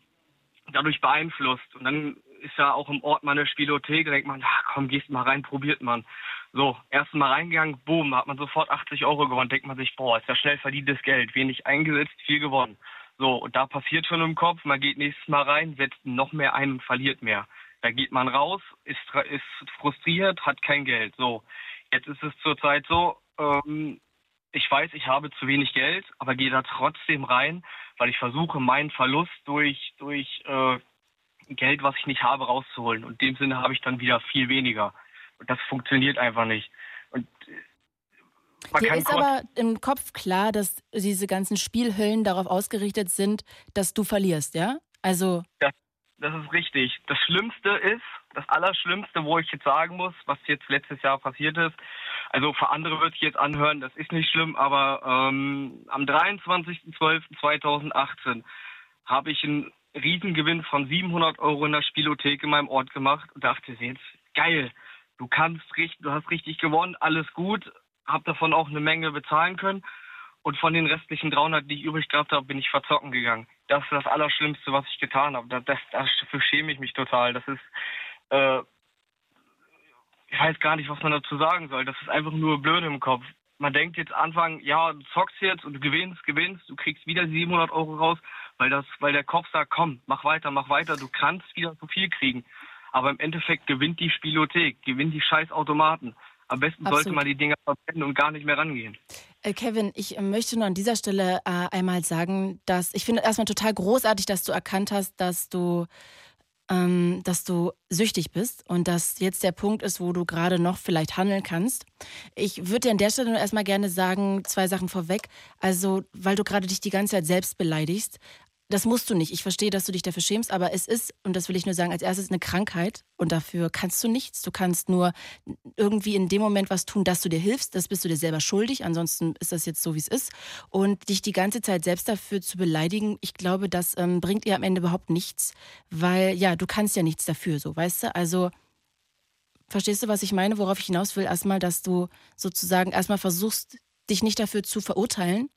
dadurch beeinflusst. Und dann ist ja auch im Ort mal eine Spielothek, da denkt man, ach komm, gehst mal rein, probiert man. So, erst mal reingegangen, boom, hat man sofort 80 Euro gewonnen, denkt man sich, boah, ist ja schnell verdientes Geld, wenig eingesetzt, viel gewonnen. So, und da passiert schon im Kopf, man geht nächstes Mal rein, setzt noch mehr ein und verliert mehr. Da geht man raus, ist, ist frustriert, hat kein Geld. So, jetzt ist es zurzeit so, ähm, ich weiß, ich habe zu wenig Geld, aber gehe da trotzdem rein, weil ich versuche, meinen Verlust durch, durch äh, Geld, was ich nicht habe, rauszuholen. Und in dem Sinne habe ich dann wieder viel weniger. Und das funktioniert einfach nicht. Und äh, man Dir ist aber im Kopf klar, dass diese ganzen Spielhüllen darauf ausgerichtet sind, dass du verlierst, ja? Also. Das, das ist richtig. Das Schlimmste ist, das Allerschlimmste, wo ich jetzt sagen muss, was jetzt letztes Jahr passiert ist, also für andere würde ich jetzt anhören, das ist nicht schlimm, aber ähm, am 23.12.2018 habe ich einen Riesengewinn von 700 Euro in der Spielothek in meinem Ort gemacht und dachte jetzt, geil, du kannst richtig, du hast richtig gewonnen, alles gut, habe davon auch eine Menge bezahlen können und von den restlichen 300, die ich übrig gehabt habe, bin ich verzocken gegangen. Das ist das Allerschlimmste, was ich getan habe. Das, das, dafür schäme ich mich total. Das ist, äh, ich weiß gar nicht, was man dazu sagen soll. Das ist einfach nur blöd im Kopf. Man denkt jetzt Anfang, ja, du zockst jetzt und du gewinnst, gewinnst, du kriegst wieder 700 Euro raus, weil das, weil der Kopf sagt, komm, mach weiter, mach weiter, du kannst wieder so viel kriegen. Aber im Endeffekt gewinnt die Spielothek, gewinnt die scheiß Automaten. Am besten Absolut. sollte man die Dinger verwenden und gar nicht mehr rangehen. Äh, Kevin, ich möchte nur an dieser Stelle äh, einmal sagen, dass ich finde erstmal total großartig, dass du erkannt hast, dass du ähm, dass du süchtig bist und dass jetzt der Punkt ist, wo du gerade noch vielleicht handeln kannst. Ich würde dir an der Stelle nur erstmal gerne sagen, zwei Sachen vorweg. Also, weil du gerade dich die ganze Zeit selbst beleidigst. Das musst du nicht. Ich verstehe, dass du dich dafür schämst, aber es ist, und das will ich nur sagen, als erstes eine Krankheit und dafür kannst du nichts. Du kannst nur irgendwie in dem Moment was tun, dass du dir hilfst. Das bist du dir selber schuldig. Ansonsten ist das jetzt so, wie es ist. Und dich die ganze Zeit selbst dafür zu beleidigen, ich glaube, das ähm, bringt ihr am Ende überhaupt nichts, weil ja, du kannst ja nichts dafür, so, weißt du? Also, verstehst du, was ich meine? Worauf ich hinaus will? Erstmal, dass du sozusagen erstmal versuchst, dich nicht dafür zu verurteilen,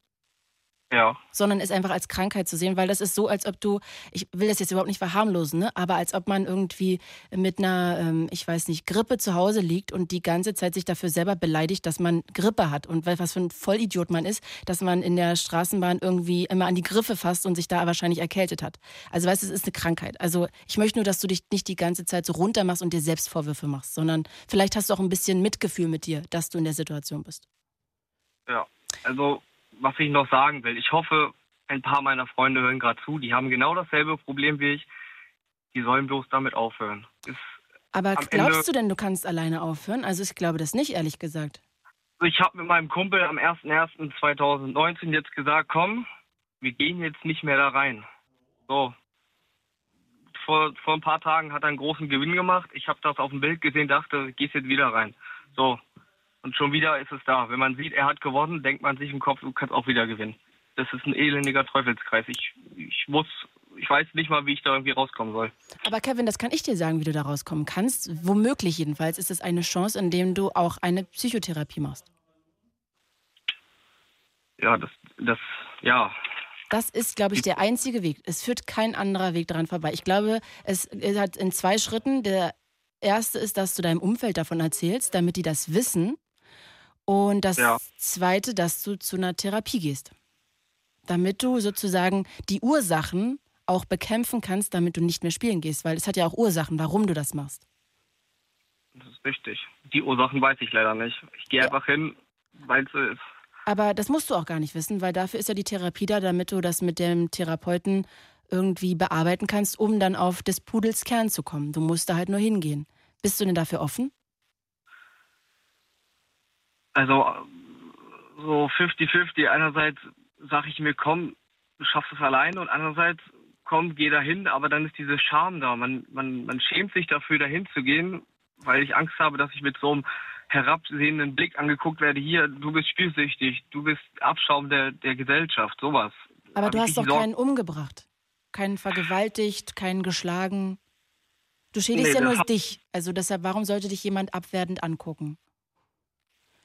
ja. Sondern es einfach als Krankheit zu sehen, weil das ist so, als ob du, ich will das jetzt überhaupt nicht verharmlosen, ne? aber als ob man irgendwie mit einer, ähm, ich weiß nicht, Grippe zu Hause liegt und die ganze Zeit sich dafür selber beleidigt, dass man Grippe hat und was für ein Vollidiot man ist, dass man in der Straßenbahn irgendwie immer an die Griffe fasst und sich da wahrscheinlich erkältet hat. Also weißt du, es ist eine Krankheit. Also ich möchte nur, dass du dich nicht die ganze Zeit so runter machst und dir selbst Vorwürfe machst, sondern vielleicht hast du auch ein bisschen Mitgefühl mit dir, dass du in der Situation bist. Ja, also was ich noch sagen will. Ich hoffe, ein paar meiner Freunde hören gerade zu. Die haben genau dasselbe Problem wie ich. Die sollen bloß damit aufhören. Ist Aber glaubst Ende du denn, du kannst alleine aufhören? Also ich glaube das nicht, ehrlich gesagt. Ich habe mit meinem Kumpel am 01.01.2019 jetzt gesagt, komm, wir gehen jetzt nicht mehr da rein. So. Vor, vor ein paar Tagen hat er einen großen Gewinn gemacht. Ich habe das auf dem Bild gesehen, dachte, gehst jetzt wieder rein. So, und schon wieder ist es da. Wenn man sieht, er hat gewonnen, denkt man sich im Kopf, du kannst auch wieder gewinnen. Das ist ein elendiger Teufelskreis. Ich, ich muss, ich weiß nicht mal, wie ich da irgendwie rauskommen soll. Aber Kevin, das kann ich dir sagen, wie du da rauskommen kannst. Womöglich jedenfalls ist es eine Chance, indem du auch eine Psychotherapie machst. Ja, das, das, ja. Das ist, glaube ich, der einzige Weg. Es führt kein anderer Weg daran vorbei. Ich glaube, es, es hat in zwei Schritten. Der erste ist, dass du deinem Umfeld davon erzählst, damit die das wissen. Und das Ja. zweite, dass du zu einer Therapie gehst. Damit du sozusagen die Ursachen auch bekämpfen kannst, damit du nicht mehr spielen gehst. Weil es hat ja auch Ursachen, warum du das machst. Das ist richtig. Die Ursachen weiß ich leider nicht. Ich gehe einfach hin, weil es so ist. Aber das musst du auch gar nicht wissen, weil dafür ist ja die Therapie da, damit du das mit dem Therapeuten irgendwie bearbeiten kannst, um dann auf des Pudels Kern zu kommen. Du musst da halt nur hingehen. Bist du denn dafür offen? Also so 50-50. Einerseits sage ich mir, komm, du schaffst es alleine und andererseits, komm, geh dahin, aber dann ist diese Scham da. Man, man, man schämt sich dafür, dahin zu gehen, weil ich Angst habe, dass ich mit so einem herabsehenden Blick angeguckt werde. Hier, du bist spielsüchtig, du bist Abschaum der, der Gesellschaft, sowas. Aber Hab du hast doch keinen umgebracht, keinen vergewaltigt, keinen geschlagen. Du schädigst Nee, ja nur dich. Also deshalb, warum sollte dich jemand abwertend angucken?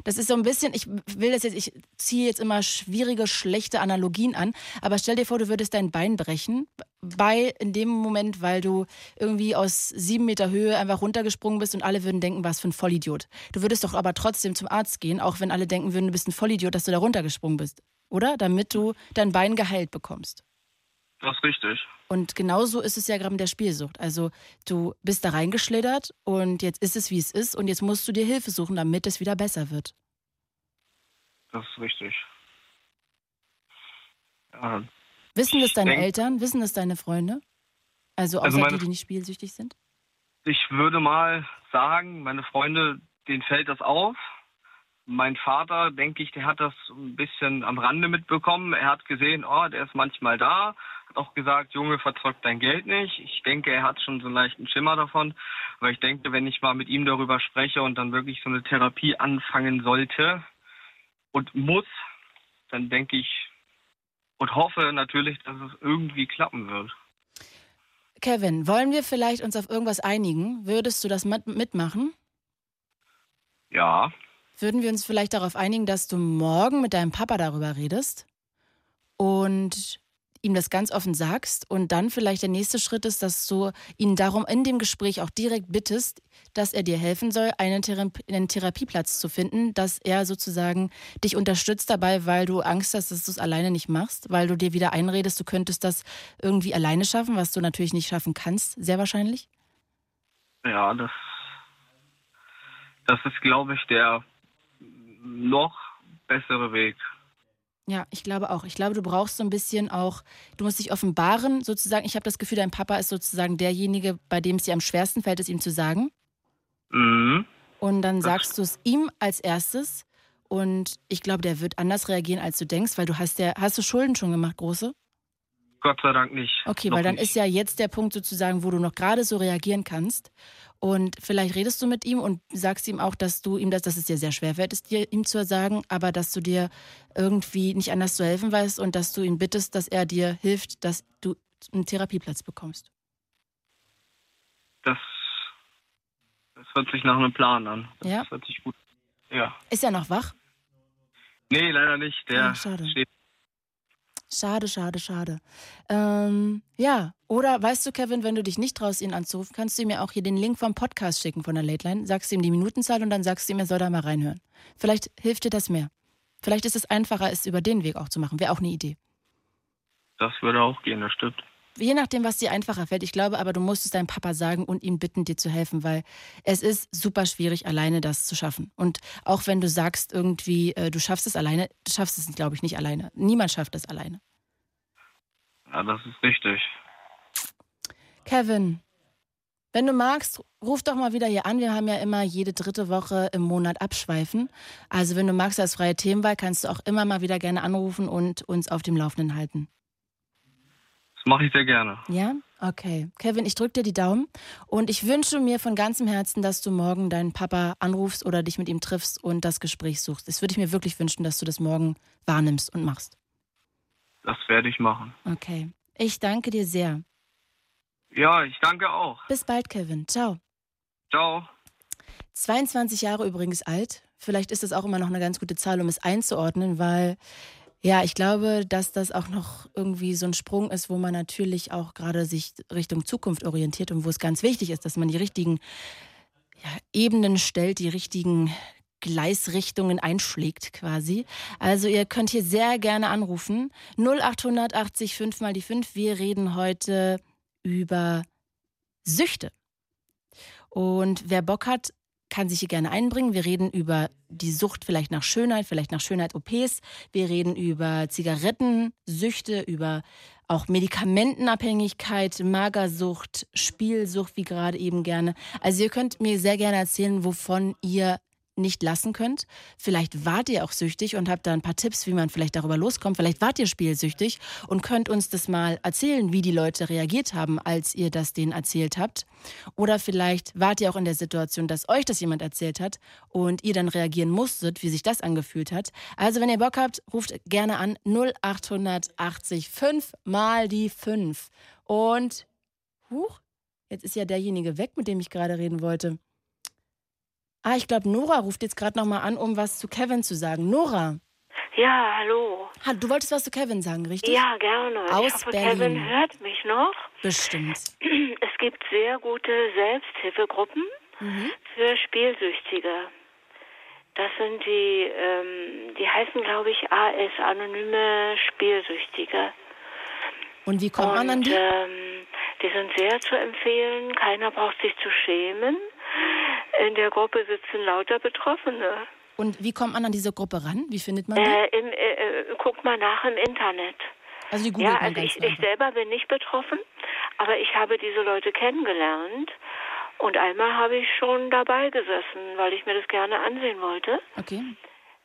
Das ist so ein bisschen, ich will das jetzt, ich ziehe jetzt immer schwierige, schlechte Analogien an, aber stell dir vor, du würdest dein Bein brechen, bei in dem Moment, weil du irgendwie aus sieben Meter Höhe einfach runtergesprungen bist und alle würden denken, was für ein Vollidiot. Du würdest doch aber trotzdem zum Arzt gehen, auch wenn alle denken würden, du bist ein Vollidiot, dass du da runtergesprungen bist, oder? Damit du dein Bein geheilt bekommst. Das ist richtig. Und genauso ist es ja gerade mit der Spielsucht. Also du bist da reingeschlittert und jetzt ist es, wie es ist und jetzt musst du dir Hilfe suchen, damit es wieder besser wird. Das ist richtig. Ja, Wissen das deine denk- Eltern? Wissen das deine Freunde? Also außer Also meine- die, die nicht spielsüchtig sind? Ich würde mal sagen, meine Freunde, denen fällt das auf. Mein Vater, denke ich, der hat das ein bisschen am Rande mitbekommen. Er hat gesehen, oh, der ist manchmal da. Auch gesagt, Junge, verzeug dein Geld nicht. Ich denke, er hat schon so einen leichten Schimmer davon. Aber ich denke, wenn ich mal mit ihm darüber spreche und dann wirklich so eine Therapie anfangen sollte und muss, dann denke ich und hoffe natürlich, dass es irgendwie klappen wird. Kevin, wollen wir vielleicht uns auf irgendwas einigen? Würdest du das mit mitmachen? Ja, Würden wir uns vielleicht darauf einigen, dass du morgen mit deinem Papa darüber redest und ihm das ganz offen sagst und dann vielleicht der nächste Schritt ist, dass du ihn darum in dem Gespräch auch direkt bittest, dass er dir helfen soll, einen, Thera- einen Therapieplatz zu finden, dass er sozusagen dich unterstützt dabei, weil du Angst hast, dass du es alleine nicht machst, weil du dir wieder einredest, du könntest das irgendwie alleine schaffen, was du natürlich nicht schaffen kannst, sehr wahrscheinlich. Ja, das, das ist, glaube ich, der noch bessere Weg. Ja, ich glaube auch. Ich glaube, du brauchst so ein bisschen auch, du musst dich offenbaren, sozusagen. Ich habe das Gefühl, dein Papa ist sozusagen derjenige, bei dem es dir am schwersten fällt, es ihm zu sagen. Mhm. Und dann sagst du es ihm als erstes. Und ich glaube, der wird anders reagieren, als du denkst, weil du hast ja, hast du Schulden schon gemacht, große? Gott sei Dank nicht. Okay, weil dann nicht. ist ja jetzt der Punkt sozusagen, wo du noch gerade so reagieren kannst. Und vielleicht redest du mit ihm und sagst ihm auch, dass du ihm das, dass es dir sehr schwer fällt, es dir ihm zu sagen, aber dass du dir irgendwie nicht anders zu helfen weißt und dass du ihn bittest, dass er dir hilft, dass du einen Therapieplatz bekommst. Das, das hört sich nach einem Plan an. Das Ja. hört sich gut. Ja. Ist er noch wach? Nee, leider nicht. Der Ah, schade. steht. Schade, schade, schade. Ähm, ja, oder weißt du, Kevin, wenn du dich nicht traust, ihn anzurufen, kannst du ihm ja auch hier den Link vom Podcast schicken von der Late Line, sagst ihm die Minutenzahl und dann sagst du ihm, er soll da mal reinhören. Vielleicht hilft dir das mehr. Vielleicht ist es einfacher, es über den Weg auch zu machen. Wäre auch eine Idee. Das würde auch gehen, das stimmt. Je nachdem, was dir einfacher fällt. Ich glaube aber, du musst es deinem Papa sagen und ihn bitten, dir zu helfen, weil es ist super schwierig, alleine das zu schaffen. Und auch wenn du sagst irgendwie, äh, du schaffst es alleine, du schaffst es, glaube ich, nicht alleine. Niemand schafft es alleine. Ja, das ist richtig. Kevin, wenn du magst, ruf doch mal wieder hier an. Wir haben ja immer jede dritte Woche im Monat abschweifen. Also wenn du magst als freie Themenwahl, kannst du auch immer mal wieder gerne anrufen und uns auf dem Laufenden halten. Mache ich sehr gerne. Ja? Okay. Kevin, ich drücke dir die Daumen und ich wünsche mir von ganzem Herzen, dass du morgen deinen Papa anrufst oder dich mit ihm triffst und das Gespräch suchst. Das würde ich mir wirklich wünschen, dass du das morgen wahrnimmst und machst. Das werde ich machen. Okay. Ich danke dir sehr. Ja, ich danke auch. Bis bald, Kevin. Ciao. Ciao. 22 Jahre übrigens alt. Vielleicht ist das auch immer noch eine ganz gute Zahl, um es einzuordnen, weil Ja, ich glaube, dass das auch noch irgendwie so ein Sprung ist, wo man natürlich auch gerade sich Richtung Zukunft orientiert und wo es ganz wichtig ist, dass man die richtigen ja, Ebenen stellt, die richtigen Gleisrichtungen einschlägt quasi. Also ihr könnt hier sehr gerne anrufen. 0880 5 mal die 5. Wir reden heute über Süchte. Und wer Bock hat, kann sich hier gerne einbringen. Wir reden über die Sucht vielleicht nach Schönheit, vielleicht nach Schönheit-OPs. Wir reden über Zigarettensüchte, über auch Medikamentenabhängigkeit, Magersucht, Spielsucht, wie gerade eben gerne. Also ihr könnt mir sehr gerne erzählen, wovon ihr nicht lassen könnt. Vielleicht wart ihr auch süchtig und habt da ein paar Tipps, wie man vielleicht darüber loskommt. Vielleicht wart ihr spielsüchtig und könnt uns das mal erzählen, wie die Leute reagiert haben, als ihr das denen erzählt habt. Oder vielleicht wart ihr auch in der Situation, dass euch das jemand erzählt hat und ihr dann reagieren musstet, wie sich das angefühlt hat. Also wenn ihr Bock habt, ruft gerne an 0880 5 mal die 5. Und, huch, jetzt ist ja derjenige weg, mit dem ich gerade reden wollte. Ah, ich glaube, Nora ruft jetzt gerade nochmal an, um was zu Kevin zu sagen. Nora. Ja, hallo. Ha, du wolltest was zu Kevin sagen, richtig? Ja, gerne. Aus ich hoffe, Berlin. Kevin hört mich noch. Bestimmt. Es gibt sehr gute Selbsthilfegruppen Mhm. für Spielsüchtige. Das sind die, ähm, die heißen, glaube ich, AS, Anonyme Spielsüchtige. Und wie kommt man an die? ähm, die sind sehr zu empfehlen. Keiner braucht sich zu schämen. In der Gruppe sitzen lauter Betroffene. Und wie kommt man an diese Gruppe ran? Wie findet man die? Äh, im, äh, äh, guck mal nach im Internet. Also die googelt Ja, man also ganz ich, ich selber bin nicht betroffen, aber ich habe diese Leute kennengelernt. Und einmal habe ich schon dabei gesessen, weil ich mir das gerne ansehen wollte. Okay.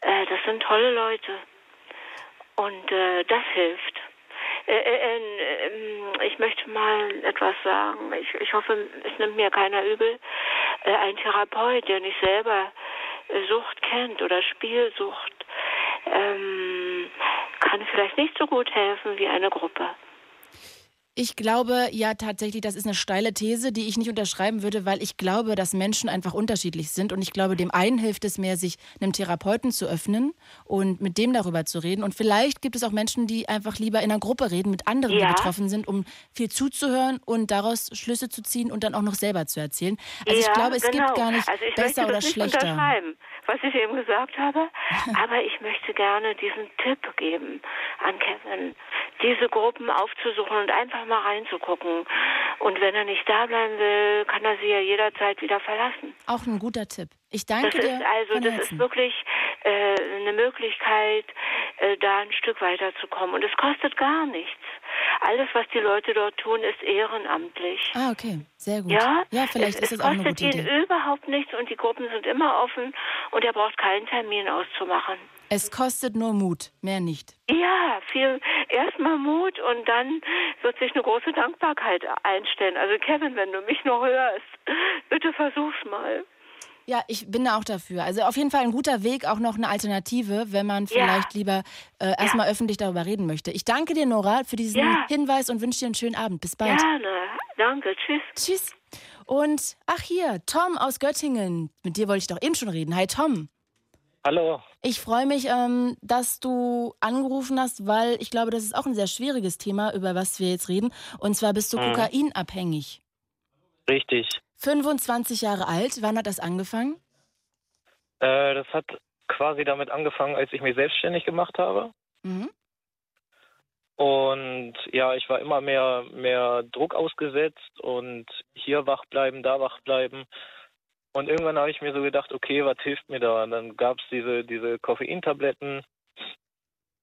Äh, das sind tolle Leute. Und äh, das hilft. Äh, äh, äh, ich möchte mal etwas sagen. Ich, ich hoffe, es nimmt mir keiner übel. Äh, ein Therapeut, der nicht selber äh, Sucht kennt oder Spielsucht, ähm, kann vielleicht nicht so gut helfen wie eine Gruppe. Ich glaube ja tatsächlich, das ist eine steile These, die ich nicht unterschreiben würde, weil ich glaube, dass Menschen einfach unterschiedlich sind. Und ich glaube, dem einen hilft es mehr, sich einem Therapeuten zu öffnen und mit dem darüber zu reden. Und vielleicht gibt es auch Menschen, die einfach lieber in einer Gruppe reden mit anderen, die Ja. betroffen sind, um viel zuzuhören und daraus Schlüsse zu ziehen und dann auch noch selber zu erzählen. Also ich Ja, glaube, es genau. gibt gar nicht also ich besser oder schlechter. Was ich eben gesagt habe, aber ich möchte gerne diesen Tipp geben an Kevin, diese Gruppen aufzusuchen und einfach mal reinzugucken. Und wenn er nicht da bleiben will, kann er sie ja jederzeit wieder verlassen. Auch ein guter Tipp. Ich Das danke ist dir. also, von das Herzen. ist wirklich äh, eine Möglichkeit, äh, da ein Stück weiterzukommen. Und es kostet gar nichts. Alles, was die Leute dort tun, ist ehrenamtlich. Ah, okay. Sehr gut. Ja, ja vielleicht es, ist es das auch eine kostet gute ihn Idee. überhaupt nichts und die Gruppen sind immer offen und er braucht keinen Termin auszumachen. Es kostet nur Mut, mehr nicht. Ja, viel erstmal Mut und dann wird sich eine große Dankbarkeit einstellen. Also Kevin, wenn du mich noch hörst, bitte versuch's mal. Ja, ich bin da auch dafür. Also auf jeden Fall ein guter Weg, auch noch eine Alternative, wenn man Ja. vielleicht lieber äh, erstmal öffentlich darüber reden möchte. Ich danke dir, Nora, für diesen Ja. Hinweis und wünsche dir einen schönen Abend. Bis bald. Gerne. Danke. Tschüss. Tschüss. Und ach hier, Tom aus Göttingen. Mit dir wollte ich doch eben schon reden. Hi Tom. Hallo. Ich freue mich, ähm, dass du angerufen hast, weil ich glaube, das ist auch ein sehr schwieriges Thema, über was wir jetzt reden. Und zwar bist du Mhm. kokainabhängig. Richtig. 25 Jahre alt. Wann hat das angefangen? Äh, das hat quasi damit angefangen, als ich mich selbstständig gemacht habe. Mhm. Und ja, ich war immer mehr, mehr Druck ausgesetzt und hier wach bleiben, da wach bleiben. Und irgendwann habe ich mir so gedacht, okay, was hilft mir da? Und dann gab es diese, diese Koffeintabletten.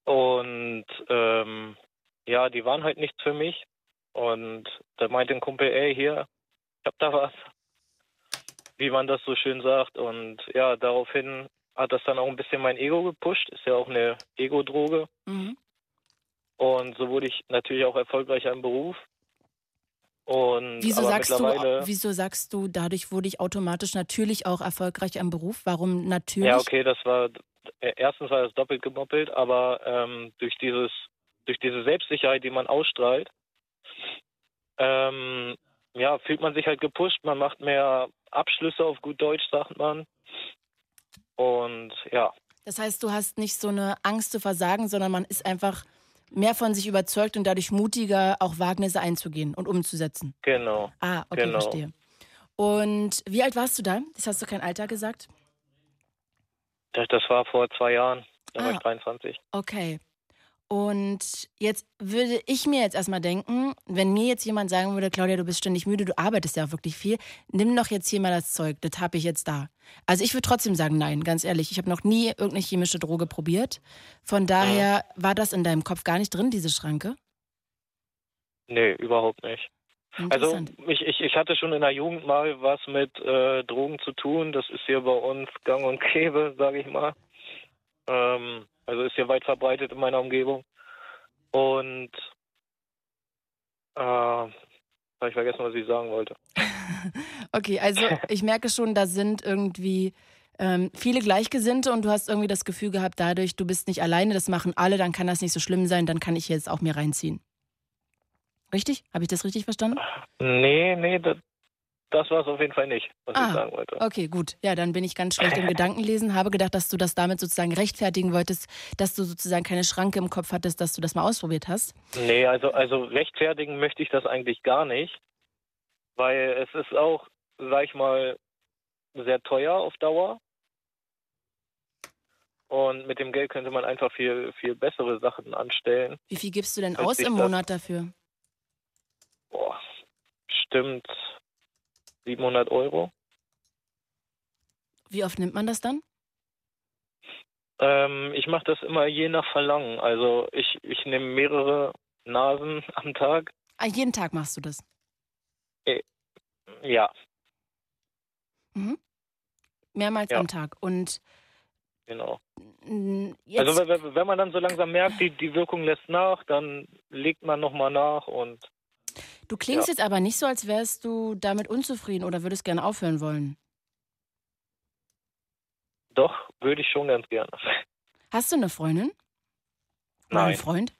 Und ähm, ja, die waren halt nichts für mich. Und da meinte ein Kumpel, ey, hier, ich hab da was. Wie man das so schön sagt. Und ja, daraufhin hat das dann auch ein bisschen mein Ego gepusht. Ist ja auch eine Ego-Droge. Mhm. Und so wurde ich natürlich auch erfolgreicher im Beruf. Und Wieso sagst, du, wieso sagst du, dadurch wurde ich automatisch natürlich auch erfolgreich am Beruf? Warum natürlich? ja okay, das war äh, erstens war das doppelt gemoppelt, aber ähm, durch dieses durch diese Selbstsicherheit, die man ausstrahlt, ähm, ja fühlt man sich halt gepusht. Man macht mehr Abschlüsse auf gut Deutsch, sagt man. Und ja, Das heißt, du hast nicht so eine Angst zu versagen, sondern man ist einfach mehr von sich überzeugt und dadurch mutiger, auch Wagnisse einzugehen und umzusetzen. Genau. Ah, okay, genau. verstehe. Und wie alt warst du da? Das hast du kein Alter gesagt? Das, das war vor zwei Jahren. Da war Ah. ich 23. Okay. Und jetzt würde ich mir jetzt erstmal denken, wenn mir jetzt jemand sagen würde, Claudia, du bist ständig müde, du arbeitest ja auch wirklich viel, nimm doch jetzt hier mal das Zeug, das habe ich jetzt da. Also ich würde trotzdem sagen, nein, ganz ehrlich, ich habe noch nie irgendeine chemische Droge probiert. Von daher war das in deinem Kopf gar nicht drin, diese Schranke. Nee, überhaupt nicht. Also ich, ich, ich hatte schon in der Jugend mal was mit äh, Drogen zu tun. Das ist hier bei uns gang und gäbe, sage ich mal. Ähm, also ist hier weit verbreitet in meiner Umgebung. Und äh, habe ich vergessen, was ich sagen wollte. Okay, also ich merke schon, da sind irgendwie ähm, viele Gleichgesinnte und du hast irgendwie das Gefühl gehabt, dadurch, du bist nicht alleine, das machen alle, dann kann das nicht so schlimm sein, dann kann ich jetzt auch mir reinziehen. Richtig? Habe ich das richtig verstanden? Nee, nee, das, das war es auf jeden Fall nicht, was Ah, ich sagen wollte. Okay, gut. Ja, dann bin ich ganz schlecht im Gedankenlesen. Habe gedacht, dass du das damit sozusagen rechtfertigen wolltest, dass du sozusagen keine Schranke im Kopf hattest, dass du das mal ausprobiert hast. Nee, also, also rechtfertigen möchte ich das eigentlich gar nicht, weil es ist auch, sag ich mal, sehr teuer auf Dauer. Und mit dem Geld könnte man einfach viel, viel bessere Sachen anstellen. Wie viel gibst du denn aus im Monat dafür? Boah, bestimmt 700 Euro. Wie oft nimmt man das dann? Ähm, ich mache das immer je nach Verlangen. Also ich, ich nehme mehrere Nasen am Tag. Ah, jeden Tag machst du das. Ja, Mhm. Mehrmals Ja. am Tag. Und genau. mm, jetzt, Also wenn man dann so langsam merkt, die, die Wirkung lässt nach, dann legt man nochmal nach und du klingst ja. jetzt aber nicht so, als wärst du damit unzufrieden oder würdest gerne aufhören wollen. doch, würde ich schon ganz gerne. Hast du eine Freundin? Oder einen Nein. Freund?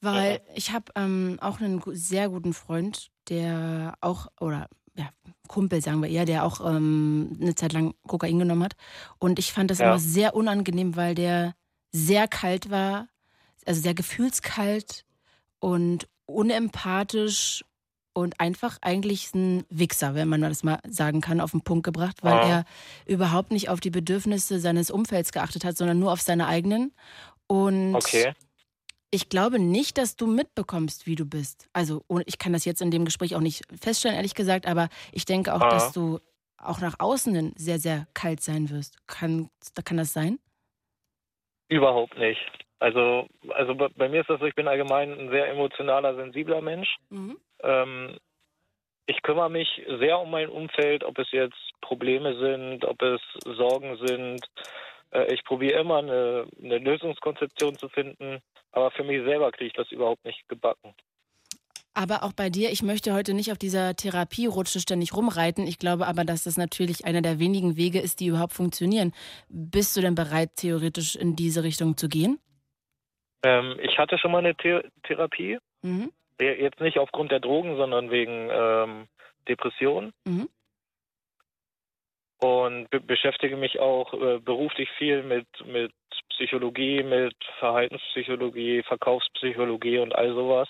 Weil ich habe ähm, auch einen sehr guten Freund, der auch, oder ja, Kumpel sagen wir eher, der auch ähm, eine Zeit lang Kokain genommen hat. Und ich fand das Ja. immer sehr unangenehm, weil der sehr kalt war, also sehr gefühlskalt und unempathisch und einfach eigentlich ein Wichser, wenn man das mal sagen kann, auf den Punkt gebracht, weil Ah. er überhaupt nicht auf die Bedürfnisse seines Umfelds geachtet hat, sondern nur auf seine eigenen. Und Okay. ich glaube nicht, dass du mitbekommst, wie du bist. Also ich kann das jetzt in dem Gespräch auch nicht feststellen, ehrlich gesagt, aber ich denke auch, Ah. dass du auch nach außen hin sehr, sehr kalt sein wirst. Kann, kann das sein? Überhaupt nicht. Also, also bei, mir ist das so, ich bin allgemein ein sehr emotionaler, sensibler Mensch. Mhm. Ähm, ich kümmere mich sehr um mein Umfeld, ob es jetzt Probleme sind, ob es Sorgen sind. Äh, ich probiere immer eine, eine Lösungskonzeption zu finden, aber für mich selber kriege ich das überhaupt nicht gebacken. Aber auch bei dir, ich möchte heute nicht auf dieser Therapierutsche ständig rumreiten. Ich glaube aber, dass das natürlich einer der wenigen Wege ist, die überhaupt funktionieren. Bist du denn bereit, theoretisch in diese Richtung zu gehen? Ähm, ich hatte schon mal eine The Therapie, Mhm. Je- jetzt nicht aufgrund der Drogen, sondern wegen ähm, Depressionen. Mhm. und be beschäftige mich auch äh, beruflich viel mit, mit Psychologie, mit Verhaltenspsychologie, Verkaufspsychologie und all sowas.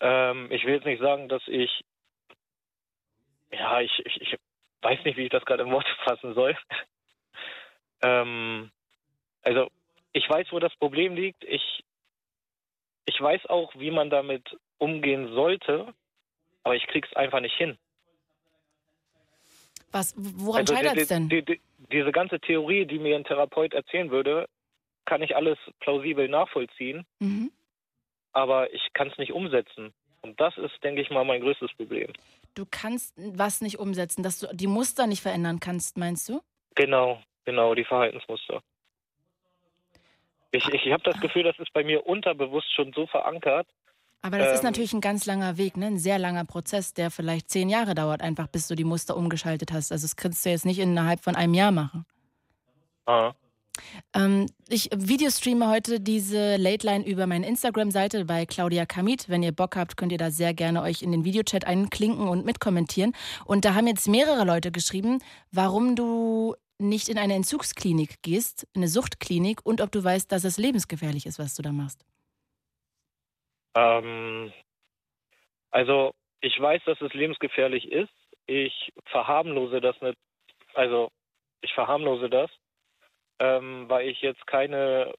Ähm, ich will jetzt nicht sagen, dass ich, ja, ich, ich, ich weiß nicht, wie ich das gerade in Worte fassen soll. ähm, also, ich weiß, wo das Problem liegt. Ich, ich weiß auch, wie man damit umgehen sollte, aber ich krieg's einfach nicht hin. Was, woran Also scheitert es denn? Die, die, diese ganze Theorie, die mir ein Therapeut erzählen würde, kann ich alles plausibel nachvollziehen, Mhm. aber ich kann es nicht umsetzen. Und das ist, denke ich mal, mein größtes Problem. Du kannst was nicht umsetzen, dass du die Muster nicht verändern kannst, meinst du? Genau, genau, die Verhaltensmuster. Ich, ich habe das Gefühl, das ist bei mir unterbewusst schon so verankert. Aber das ist Ähm, natürlich ein ganz langer Weg, ne? ein sehr langer Prozess, der vielleicht zehn Jahre dauert, einfach bis du die Muster umgeschaltet hast. Also das kannst du jetzt nicht innerhalb von einem Jahr machen. Ah, Ähm, ich videostreame heute diese Late Line über meine Instagram-Seite bei Claudia Kamit. Wenn ihr Bock habt, könnt ihr da sehr gerne euch in den Videochat einklinken und mitkommentieren. Und da haben jetzt mehrere Leute geschrieben, warum du nicht in eine Entzugsklinik gehst, eine Suchtklinik, und ob du weißt, dass es lebensgefährlich ist, was du da machst. Ähm, also ich weiß, dass es lebensgefährlich ist. Ich verharmlose das nicht. Also ich verharmlose das, ähm, weil ich jetzt keine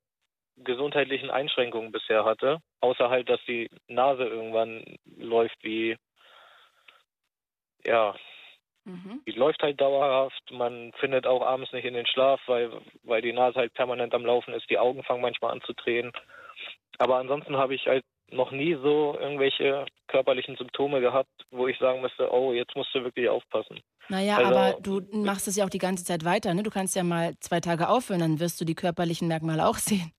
gesundheitlichen Einschränkungen bisher hatte, außer halt, dass die Nase irgendwann läuft wie, ja, mhm. die läuft halt dauerhaft. Man findet auch abends nicht in den Schlaf, weil, weil die Nase halt permanent am Laufen ist. Die Augen fangen manchmal an zu drehen. Aber ansonsten habe ich halt noch nie so irgendwelche körperlichen Symptome gehabt, wo ich sagen müsste, oh, jetzt musst du wirklich aufpassen. Naja, also, aber du machst es ja auch die ganze Zeit weiter, ne? Du kannst ja mal zwei Tage aufhören, dann wirst du die körperlichen Merkmale auch sehen.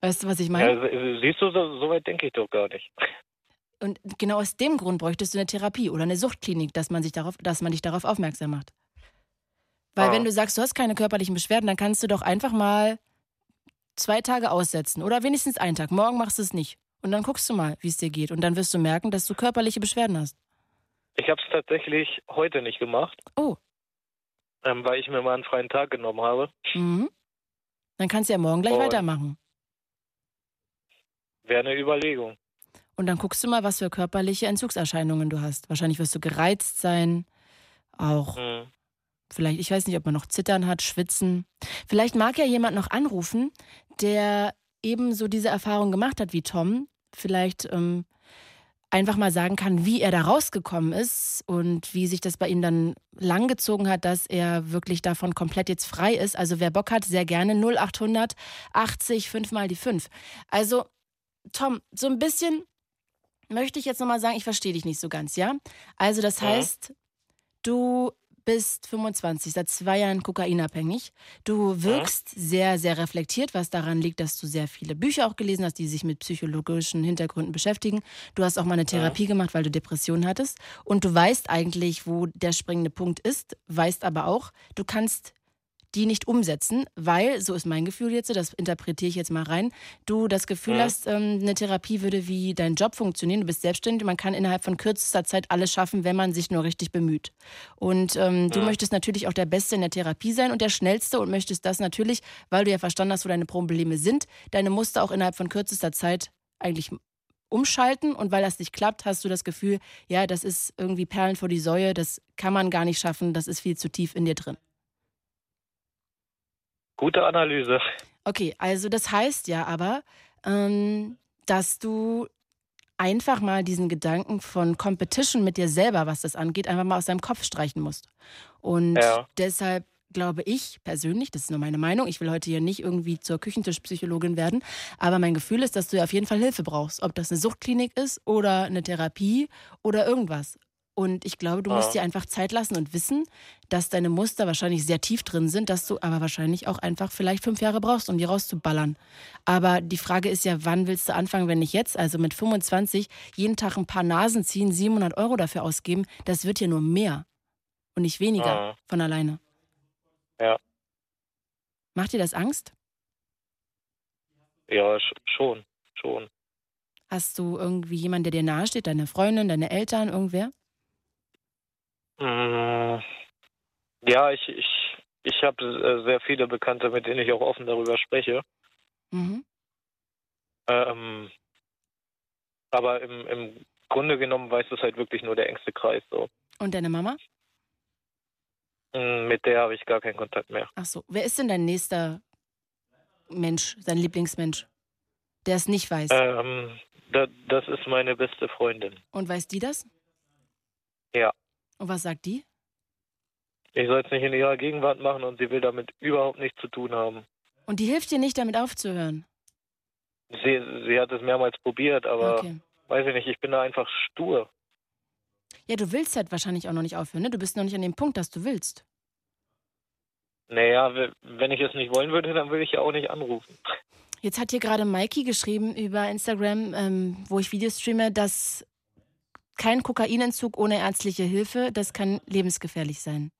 Weißt du, was ich meine? Ja, siehst du, so, so weit denke ich doch gar nicht. Und genau aus dem Grund bräuchtest du eine Therapie oder eine Suchtklinik, dass man, sich darauf, dass man dich darauf aufmerksam macht. Weil ah. wenn du sagst, du hast keine körperlichen Beschwerden, dann kannst du doch einfach mal zwei Tage aussetzen oder wenigstens einen Tag. Morgen machst du es nicht. Und dann guckst du mal, wie es dir geht. Und dann wirst du merken, dass du körperliche Beschwerden hast. Ich habe es tatsächlich heute nicht gemacht. Oh. Ähm, weil ich mir mal einen freien Tag genommen habe. Mhm. Dann kannst du ja morgen gleich Und weitermachen. Wäre eine Überlegung. Und dann guckst du mal, was für körperliche Entzugserscheinungen du hast. Wahrscheinlich wirst du gereizt sein, auch mhm. vielleicht, ich weiß nicht, ob man noch Zittern hat, Schwitzen. Vielleicht mag ja jemand noch anrufen, der eben so diese Erfahrung gemacht hat wie Tom. Vielleicht ähm, einfach mal sagen kann, wie er da rausgekommen ist und wie sich das bei ihm dann langgezogen hat, dass er wirklich davon komplett jetzt frei ist. Also wer Bock hat, sehr gerne 0800 80 5 mal die 5. Also Tom, so ein bisschen möchte ich jetzt nochmal sagen, ich verstehe dich nicht so ganz, ja? Also das heißt, du bist 25, seit zwei Jahren kokainabhängig. Du wirkst ja. sehr, sehr reflektiert, was daran liegt, dass du sehr viele Bücher auch gelesen hast, die sich mit psychologischen Hintergründen beschäftigen. Du hast auch mal eine Therapie ja. gemacht, weil du Depressionen hattest. Und du weißt eigentlich, wo der springende Punkt ist, weißt aber auch, du kannst die nicht umsetzen, weil, so ist mein Gefühl jetzt, das interpretiere ich jetzt mal rein, du das Gefühl ja. hast, ähm, eine Therapie würde wie dein Job funktionieren, du bist selbstständig, man kann innerhalb von kürzester Zeit alles schaffen, wenn man sich nur richtig bemüht. Und ähm, du möchtest natürlich auch der Beste in der Therapie sein und der Schnellste und möchtest das natürlich, weil du ja verstanden hast, wo deine Probleme sind, deine Muster auch innerhalb von kürzester Zeit eigentlich umschalten und weil das nicht klappt, hast du das Gefühl, ja, das ist irgendwie Perlen vor die Säue, das kann man gar nicht schaffen, das ist viel zu tief in dir drin. Gute Analyse. Okay, also das heißt ja aber, ähm, dass du einfach mal diesen Gedanken von Competition mit dir selber, was das angeht, einfach mal aus deinem Kopf streichen musst. Und ja. deshalb glaube ich persönlich, das ist nur meine Meinung, ich will heute hier nicht irgendwie zur Küchentischpsychologin werden, aber mein Gefühl ist, dass du auf jeden Fall Hilfe brauchst, ob das eine Suchtklinik ist oder eine Therapie oder irgendwas. Und ich glaube, du musst ja. dir einfach Zeit lassen und wissen, dass deine Muster wahrscheinlich sehr tief drin sind, dass du aber wahrscheinlich auch einfach vielleicht fünf Jahre brauchst, um die rauszuballern. Aber die Frage ist ja, wann willst du anfangen, wenn nicht jetzt? Also mit 25 jeden Tag ein paar Nasen ziehen, 700 Euro dafür ausgeben, das wird ja nur mehr und nicht weniger ja. von alleine. Ja. Macht dir das Angst? Ja, schon, schon. Hast du irgendwie jemanden, der dir nahesteht, deine Freundin, deine Eltern, irgendwer? Äh, ja, ich, ich, ich habe äh, sehr viele Bekannte, mit denen ich auch offen darüber spreche. Mhm. Ähm, aber im, im Grunde genommen weiß es halt wirklich nur der engste Kreis so. Und deine Mama? Mm, mit der habe ich gar keinen Kontakt mehr. Ach so. Wer ist denn dein nächster Mensch, dein Lieblingsmensch, der es nicht weiß? Ähm, da, das ist meine beste Freundin. Und weiß die das? Ja. Und was sagt die? Ich soll es nicht in ihrer Gegenwart machen und sie will damit überhaupt nichts zu tun haben. Und die hilft dir nicht, damit aufzuhören? Sie, sie hat es mehrmals probiert, aber okay. weiß ich nicht, ich bin da einfach stur. Ja, du willst halt wahrscheinlich auch noch nicht aufhören, ne? Du bist noch nicht an dem Punkt, dass du willst. Naja, wenn ich es nicht wollen würde, dann würde ich ja auch nicht anrufen. Jetzt hat hier gerade Mikey geschrieben über Instagram, ähm, wo ich Videos streame, dass kein Kokainentzug ohne ärztliche Hilfe, das kann lebensgefährlich sein.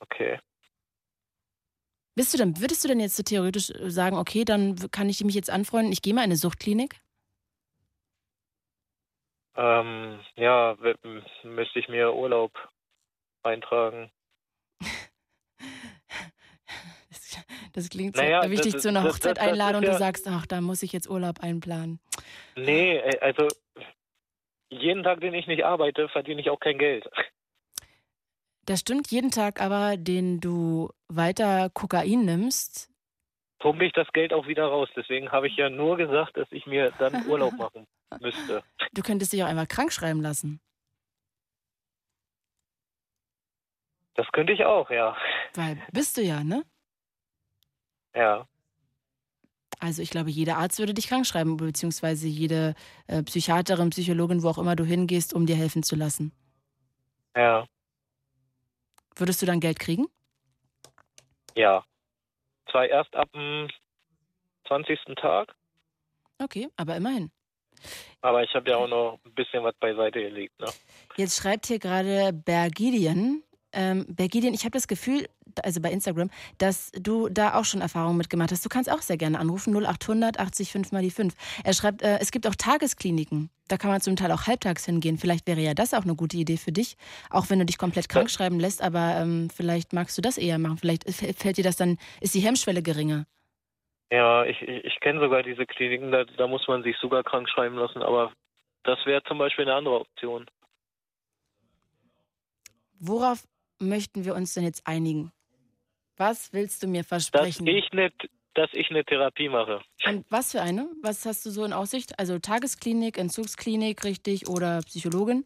Okay. Bist du denn, würdest du denn jetzt so theoretisch sagen, okay, dann kann ich mich jetzt anfreunden, ich gehe mal in eine Suchtklinik? Ähm, ja, müsste ich mir Urlaub eintragen. Das klingt Naja, so wichtig das- zu einer das- Hochzeit das- das einladen und ist du ja- sagst, ach, da muss ich jetzt Urlaub einplanen. Nee, äh, also jeden Tag, den ich nicht arbeite, verdiene ich auch kein Geld. Das stimmt jeden Tag, aber den du weiter Kokain nimmst, Pumpe ich das Geld auch wieder raus. Deswegen habe ich ja nur gesagt, dass ich mir dann Urlaub machen müsste. du könntest dich auch einfach krank schreiben lassen. Das könnte ich auch, ja. Weil bist du ja, ne? Ja. Also ich glaube, jeder Arzt würde dich krank schreiben, beziehungsweise jede äh, Psychiaterin, Psychologin, wo auch immer du hingehst, um dir helfen zu lassen. Ja. Würdest du dann Geld kriegen? Ja. Zwar erst ab dem 20. Tag, Okay, aber immerhin. aber ich habe ja auch noch ein bisschen was beiseite gelegt. Ne? Jetzt schreibt hier gerade Bergidian. Ähm, Bergidian, ich habe das Gefühl, also bei Instagram, dass du da auch schon Erfahrungen mitgemacht hast. Du kannst auch sehr gerne anrufen, 0800 80 5 mal die 5. Er schreibt, äh, es gibt auch Tageskliniken. Da kann man zum Teil auch halbtags hingehen. Vielleicht wäre ja das auch eine gute Idee für dich, auch wenn du dich komplett krank schreiben lässt, aber ähm, vielleicht magst du das eher machen. Vielleicht fällt dir das dann, ist die Hemmschwelle geringer. Ja, ich, ich, ich kenne sogar diese Kliniken, da, da muss man sich sogar krank schreiben lassen, aber das wäre zum Beispiel eine andere Option. Worauf möchten wir uns denn jetzt einigen? Was willst du mir Dass versprechen? ich nicht, dass ich eine Therapie mache. Und was für eine? Was hast du so in Aussicht? Also Tagesklinik, Entzugsklinik, richtig, oder Psychologin?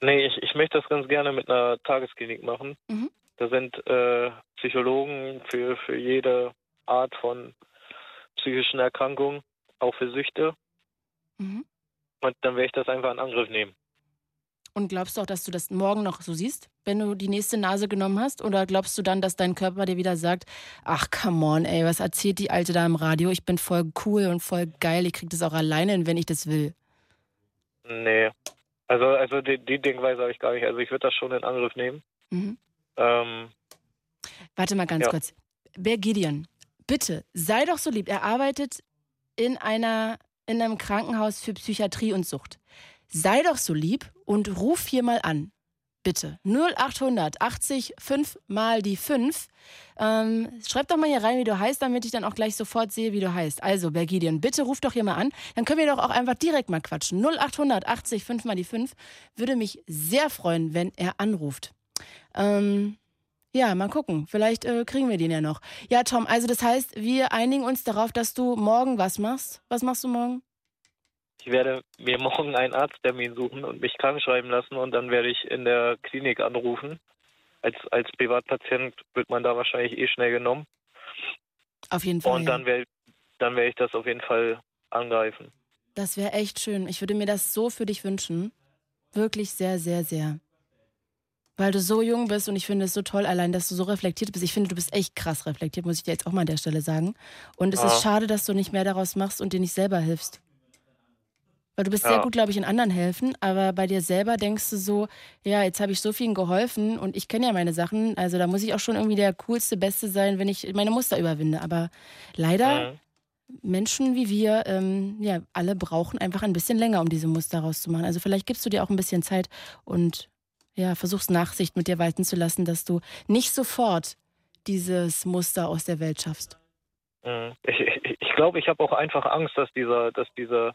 Nee, ich, ich möchte das ganz gerne mit einer Tagesklinik machen. Mhm. Da sind äh, Psychologen für, für jede Art von psychischen Erkrankung, auch für Süchte. Mhm. Und dann werde ich das einfach in Angriff nehmen. Und glaubst du auch, dass du das morgen noch so siehst, wenn du die nächste Nase genommen hast? Oder glaubst du dann, dass dein Körper dir wieder sagt, ach come on, ey, was erzählt die Alte da im Radio? Ich bin voll cool und voll geil, ich krieg das auch alleine hin, wenn ich das will. Nee. Also, also die, die Denkweise habe ich gar nicht. Also ich würde das schon in Angriff nehmen. Mhm. Ähm, Warte mal ganz Ja. kurz. Ber Gideon, bitte, sei doch so lieb. Er arbeitet in einer in einem Krankenhaus für Psychiatrie und Sucht. Sei doch so lieb und ruf hier mal an. Bitte. 0800 80 5 mal die 5. Ähm, schreib doch mal hier rein, wie du heißt, damit ich dann auch gleich sofort sehe, wie du heißt. Also, Bergidian, bitte ruf doch hier mal an. Dann können wir doch auch einfach direkt mal quatschen. 0800 80 5 mal die 5. Würde mich sehr freuen, wenn er anruft. Ähm, ja, mal gucken. Vielleicht äh, kriegen wir den ja noch. Ja, Tom, also das heißt, wir einigen uns darauf, dass du morgen was machst. Was machst du morgen? Ich werde mir morgen einen Arzttermin suchen und mich krank schreiben lassen und dann werde ich in der Klinik anrufen. Als, als Privatpatient wird man da wahrscheinlich eh schnell genommen. Auf jeden Fall. Und dann werde dann werde ich das auf jeden Fall angreifen. Das wäre echt schön. Ich würde mir das so für dich wünschen. Wirklich sehr, sehr, sehr. Weil du so jung bist und ich finde es so toll, allein, dass du so reflektiert bist. Ich finde, du bist echt krass reflektiert, muss ich dir jetzt auch mal an der Stelle sagen. Und es Ja. ist schade, dass du nicht mehr daraus machst und dir nicht selber hilfst. Weil du bist Ja. sehr gut, glaube ich, in anderen helfen, aber bei dir selber denkst du so, ja, jetzt habe ich so vielen geholfen und ich kenne ja meine Sachen, also da muss ich auch schon irgendwie der coolste, beste sein, wenn ich meine Muster überwinde. Aber leider Mhm. Menschen wie wir, ähm, ja, alle brauchen einfach ein bisschen länger, um diese Muster rauszumachen. Also vielleicht gibst du dir auch ein bisschen Zeit und ja, versuchst Nachsicht mit dir walten zu lassen, dass du nicht sofort dieses Muster aus der Welt schaffst. Mhm. Ich, ich, ich glaube, ich habe auch einfach Angst, dass dieser, dass diese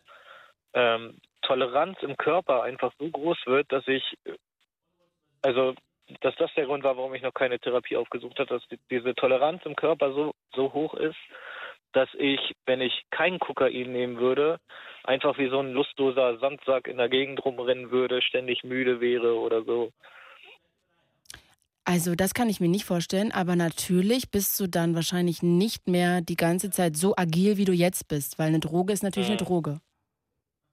ähm, Toleranz im Körper einfach so groß wird, dass ich, also, dass das der Grund war, warum ich noch keine Therapie aufgesucht habe, dass die, diese Toleranz im Körper so, so hoch ist, dass ich, wenn ich kein Kokain nehmen würde, einfach wie so ein lustloser Sandsack in der Gegend rumrennen würde, ständig müde wäre oder so. Also das kann ich mir nicht vorstellen, aber natürlich bist du dann wahrscheinlich nicht mehr die ganze Zeit so agil, wie du jetzt bist, weil eine Droge ist natürlich Mhm. eine Droge.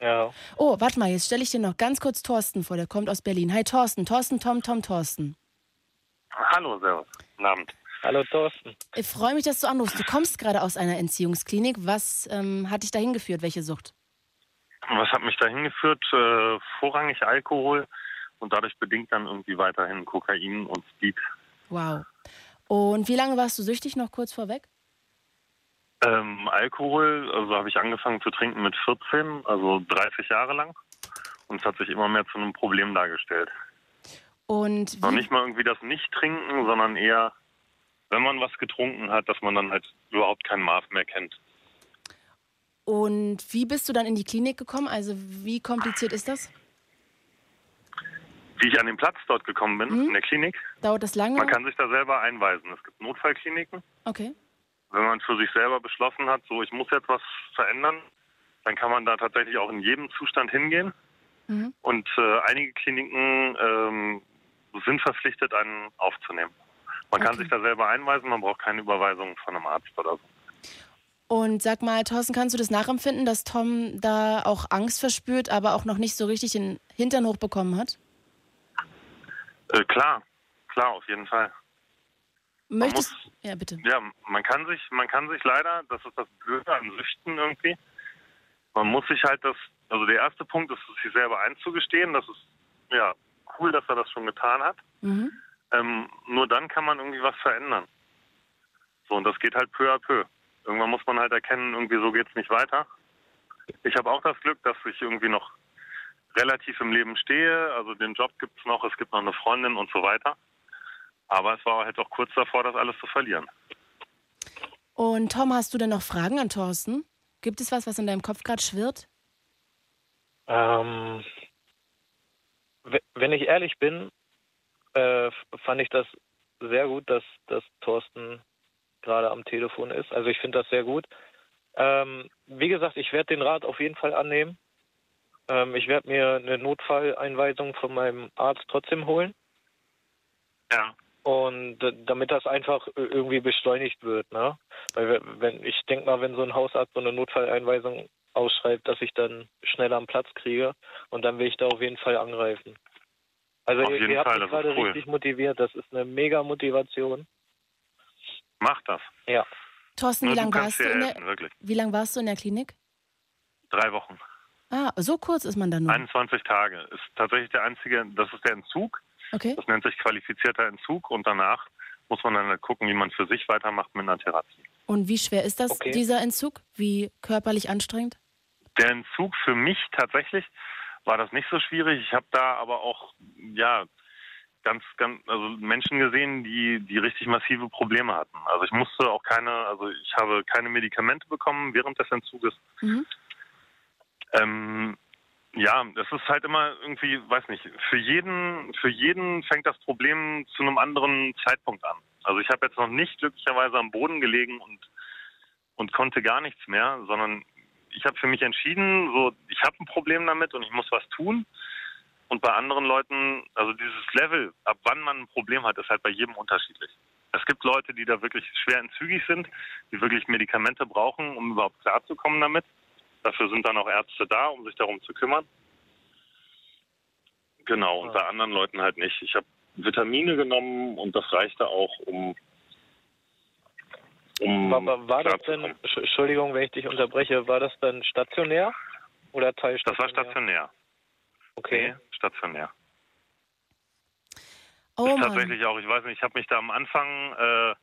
Ja. Oh, warte mal, jetzt stelle ich dir noch ganz kurz Thorsten vor, der kommt aus Berlin. Hi Thorsten, Thorsten, Tom, Tom, Thorsten. Hallo, Servus. Guten Abend. Hallo Thorsten. Ich freue mich, dass du anrufst. Du kommst gerade aus einer Entziehungsklinik. Was ähm, hat dich dahin geführt? Welche Sucht? Was hat mich da hingeführt? Äh, vorrangig Alkohol und dadurch bedingt dann irgendwie weiterhin Kokain und Speed. Wow. Und wie lange warst du süchtig? Noch kurz vorweg? Ähm, Alkohol, also habe ich angefangen zu trinken mit 14, also 30 Jahre lang. Und es hat sich immer mehr zu einem Problem dargestellt. Und Noch wie, nicht mal irgendwie das Nicht-Trinken, sondern eher wenn man was getrunken hat, dass man dann halt überhaupt kein Maß mehr kennt. Und wie bist du dann in die Klinik gekommen? Also wie kompliziert ist das? Wie ich an den Platz dort gekommen bin, Mhm. in der Klinik, Dauert das lange? man kann sich da selber einweisen. Es gibt Notfallkliniken. Okay. Wenn man für sich selber beschlossen hat, so ich muss jetzt was verändern, dann kann man da tatsächlich auch in jedem Zustand hingehen. Mhm. Und äh, einige Kliniken ähm, sind verpflichtet, einen aufzunehmen. Man kann Okay. sich da selber einweisen, man braucht keine Überweisung von einem Arzt oder so. Und sag mal, Thorsten, kannst du das nachempfinden, dass Tom da auch Angst verspürt, aber auch noch nicht so richtig den Hintern hochbekommen hat? Äh, klar, klar, auf jeden Fall. Möchtest Ja, bitte. Ja, man kann sich, man kann sich leider, das ist das Blöde an Süchten irgendwie, man muss sich halt das, also der erste Punkt ist, es sich selber einzugestehen, das ist ja cool, dass er das schon getan hat. Mhm. Ähm, nur dann kann man irgendwie was verändern. So, und das geht halt peu à peu. Irgendwann muss man halt erkennen, irgendwie so geht's nicht weiter. Ich habe auch das Glück, dass ich irgendwie noch relativ im Leben stehe. Also den Job gibt's noch, es gibt noch eine Freundin und so weiter. Aber es war halt auch kurz davor, das alles zu verlieren. Und Tom, hast du denn noch Fragen an Thorsten? Gibt es was, was in deinem Kopf gerade schwirrt? Ähm, we- wenn ich ehrlich bin, äh, fand ich das sehr gut, dass, dass Thorsten gerade am Telefon ist. Also ich finde das sehr gut. Ähm, wie gesagt, ich werde den Rat auf jeden Fall annehmen. Ähm, ich werde mir eine Notfalleinweisung von meinem Arzt trotzdem holen. Ja. Und damit das einfach irgendwie beschleunigt wird, ne? Weil we- wenn ich denke mal, wenn so ein Hausarzt so eine Notfalleinweisung ausschreibt, dass ich dann schneller am Platz kriege und dann will ich da auf jeden Fall angreifen. Also Auf ihr, jeden ihr habt Fall, mich das ist gerade cool. richtig motiviert, das ist eine mega Motivation. Macht das. Ja. Thorsten, wie lange warst, du in helfen, der, wirklich. wie lang warst du in der Klinik? Drei Wochen. Ah, so kurz ist man dann nur. 21 Tage. Ist tatsächlich der einzige, das ist der Entzug. Okay. Das nennt sich qualifizierter Entzug und danach muss man dann halt gucken, wie man für sich weitermacht mit einer Therapie. Und wie schwer ist das, Okay. dieser Entzug? Wie körperlich anstrengend? Der Entzug für mich tatsächlich war das nicht so schwierig. Ich habe da aber auch ja ganz ganz also Menschen gesehen, die die richtig massive Probleme hatten. Also ich musste auch keine, also ich habe keine Medikamente bekommen während des Entzuges. Mhm. Ähm, ja, es ist halt immer irgendwie, weiß nicht, für jeden, für jeden fängt das Problem zu einem anderen Zeitpunkt an. Also ich habe jetzt noch nicht glücklicherweise am Boden gelegen und und konnte gar nichts mehr, sondern ich habe für mich entschieden, so ich habe ein Problem damit und ich muss was tun. Und bei anderen Leuten, also dieses Level, ab wann man ein Problem hat, ist halt bei jedem unterschiedlich. Es gibt Leute, die da wirklich schwer entzügig sind, die wirklich Medikamente brauchen, um überhaupt klarzukommen damit. Dafür sind dann auch Ärzte da, um sich darum zu kümmern. Genau, und bei anderen Leuten halt nicht. Ich habe Vitamine genommen und das reichte auch, um, um War, war, das denn, Sch- Entschuldigung, wenn ich dich unterbreche, war das dann stationär oder Das war teilstationär? stationär. Okay. Nee, stationär. Oh ist Mann. tatsächlich auch, ich weiß nicht, ich habe mich da am Anfang äh,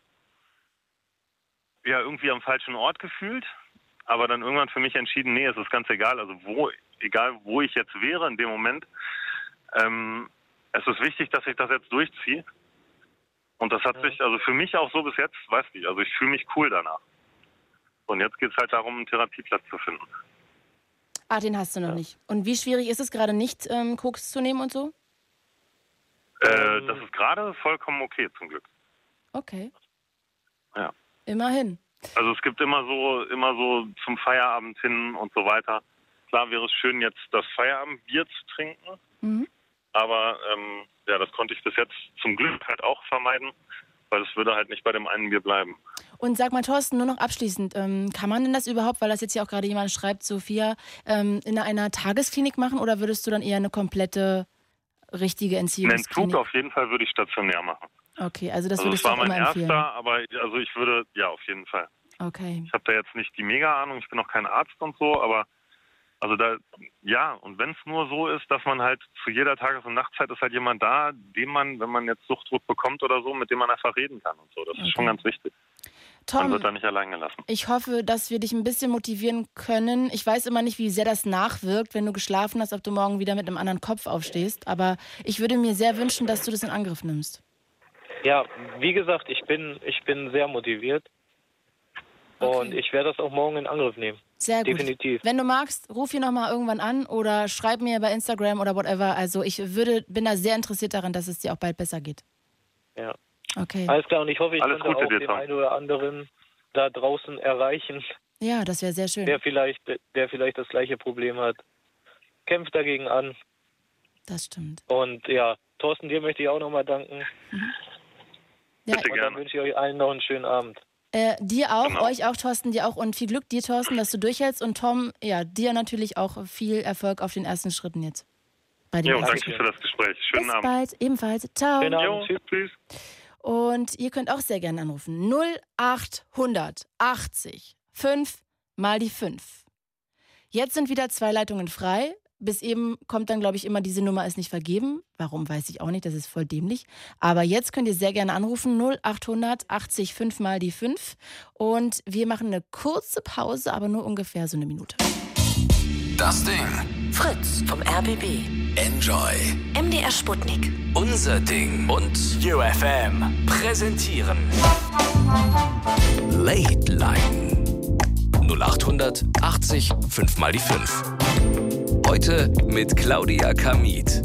ja irgendwie am falschen Ort gefühlt, aber dann irgendwann für mich entschieden, nee, es ist ganz egal, also wo, egal wo ich jetzt wäre in dem Moment, ähm, es ist wichtig, dass ich das jetzt durchziehe. Und das hat sich, also für mich auch so bis jetzt, weiß nicht, also ich fühle mich cool danach. Und jetzt geht es halt darum, einen Therapieplatz zu finden. Ah, den hast du noch nicht. Und wie schwierig ist es gerade nicht, ähm, Koks zu nehmen und so? Äh, das ist gerade vollkommen okay, zum Glück. Okay, Ja. immerhin. Also es gibt immer so, immer so zum Feierabend hin und so weiter. Klar wäre es schön, jetzt das Feierabendbier zu trinken, Mhm. aber ähm, ja, das konnte ich bis jetzt zum Glück halt auch vermeiden, weil es würde halt nicht bei dem einen Bier bleiben. Und sag mal, Thorsten, nur noch abschließend, ähm, kann man denn das überhaupt, weil das jetzt ja auch gerade jemand schreibt, Sophia, ähm, in einer Tagesklinik machen oder würdest du dann eher eine komplette richtige Einen Entziehungsklinik? Entzug auf jeden Fall würde ich stationär machen. Okay, also das also würdest es du war mein immer erster, empfehlen. aber also ich würde, ja, auf jeden Fall. Okay. Ich habe da jetzt nicht die Mega-Ahnung, ich bin auch kein Arzt und so, aber also da, ja, und wenn es nur so ist, dass man halt zu jeder Tages- und Nachtzeit ist halt jemand da, dem man, wenn man jetzt Suchtdruck bekommt oder so, mit dem man einfach reden kann und so. Das ist schon ganz wichtig. Man Tom, wird da nicht allein gelassen. ich hoffe, dass wir dich ein bisschen motivieren können. Ich weiß immer nicht, wie sehr das nachwirkt, wenn du geschlafen hast, ob du morgen wieder mit einem anderen Kopf aufstehst. Aber ich würde mir sehr wünschen, dass du das in Angriff nimmst. Ja, wie gesagt, ich bin, ich bin sehr motiviert. Und ich werde das auch morgen in Angriff nehmen. Sehr gut. Definitiv. Wenn du magst, ruf hier nochmal irgendwann an oder schreib mir bei Instagram oder whatever. Also ich würde, bin da sehr interessiert daran, dass es dir auch bald besser geht. Ja. Okay. Alles klar, und ich hoffe, ich Alles konnte Gute auch den einen oder anderen da draußen erreichen, Ja, das wäre sehr schön. der vielleicht, der vielleicht das gleiche Problem hat. Kämpft dagegen an. Das stimmt. Und ja, Thorsten, dir möchte ich auch nochmal danken. Ja, Bitte Und dann gerne. wünsche ich euch allen noch einen schönen Abend. Äh, dir auch, Genau. euch auch, Thorsten, dir auch und viel Glück dir, Thorsten, dass du durchhältst und Tom, ja, dir natürlich auch viel Erfolg auf den ersten Schritten jetzt. Bei dem Jo, danke für das Gespräch. Schönen Bis Abend. bald, ebenfalls. Ciao. Schönen Abend. Tschüss. tschüss. Und ihr könnt auch sehr gerne anrufen. 0800 80 5 mal die 5. Jetzt sind wieder zwei Leitungen frei. Bis eben kommt dann, glaube ich, immer, diese Nummer ist nicht vergeben. Warum, weiß ich auch nicht, das ist voll dämlich. Aber jetzt könnt ihr sehr gerne anrufen, 0800 80 5 mal die 5. Und wir machen eine kurze Pause, aber nur ungefähr so eine Minute. Das Ding. Fritz vom RBB. Enjoy. MDR Sputnik. Unser Ding. Und UFM. Präsentieren. Late Line. 0800 80 5 mal die 5. Heute mit Claudia Kamit.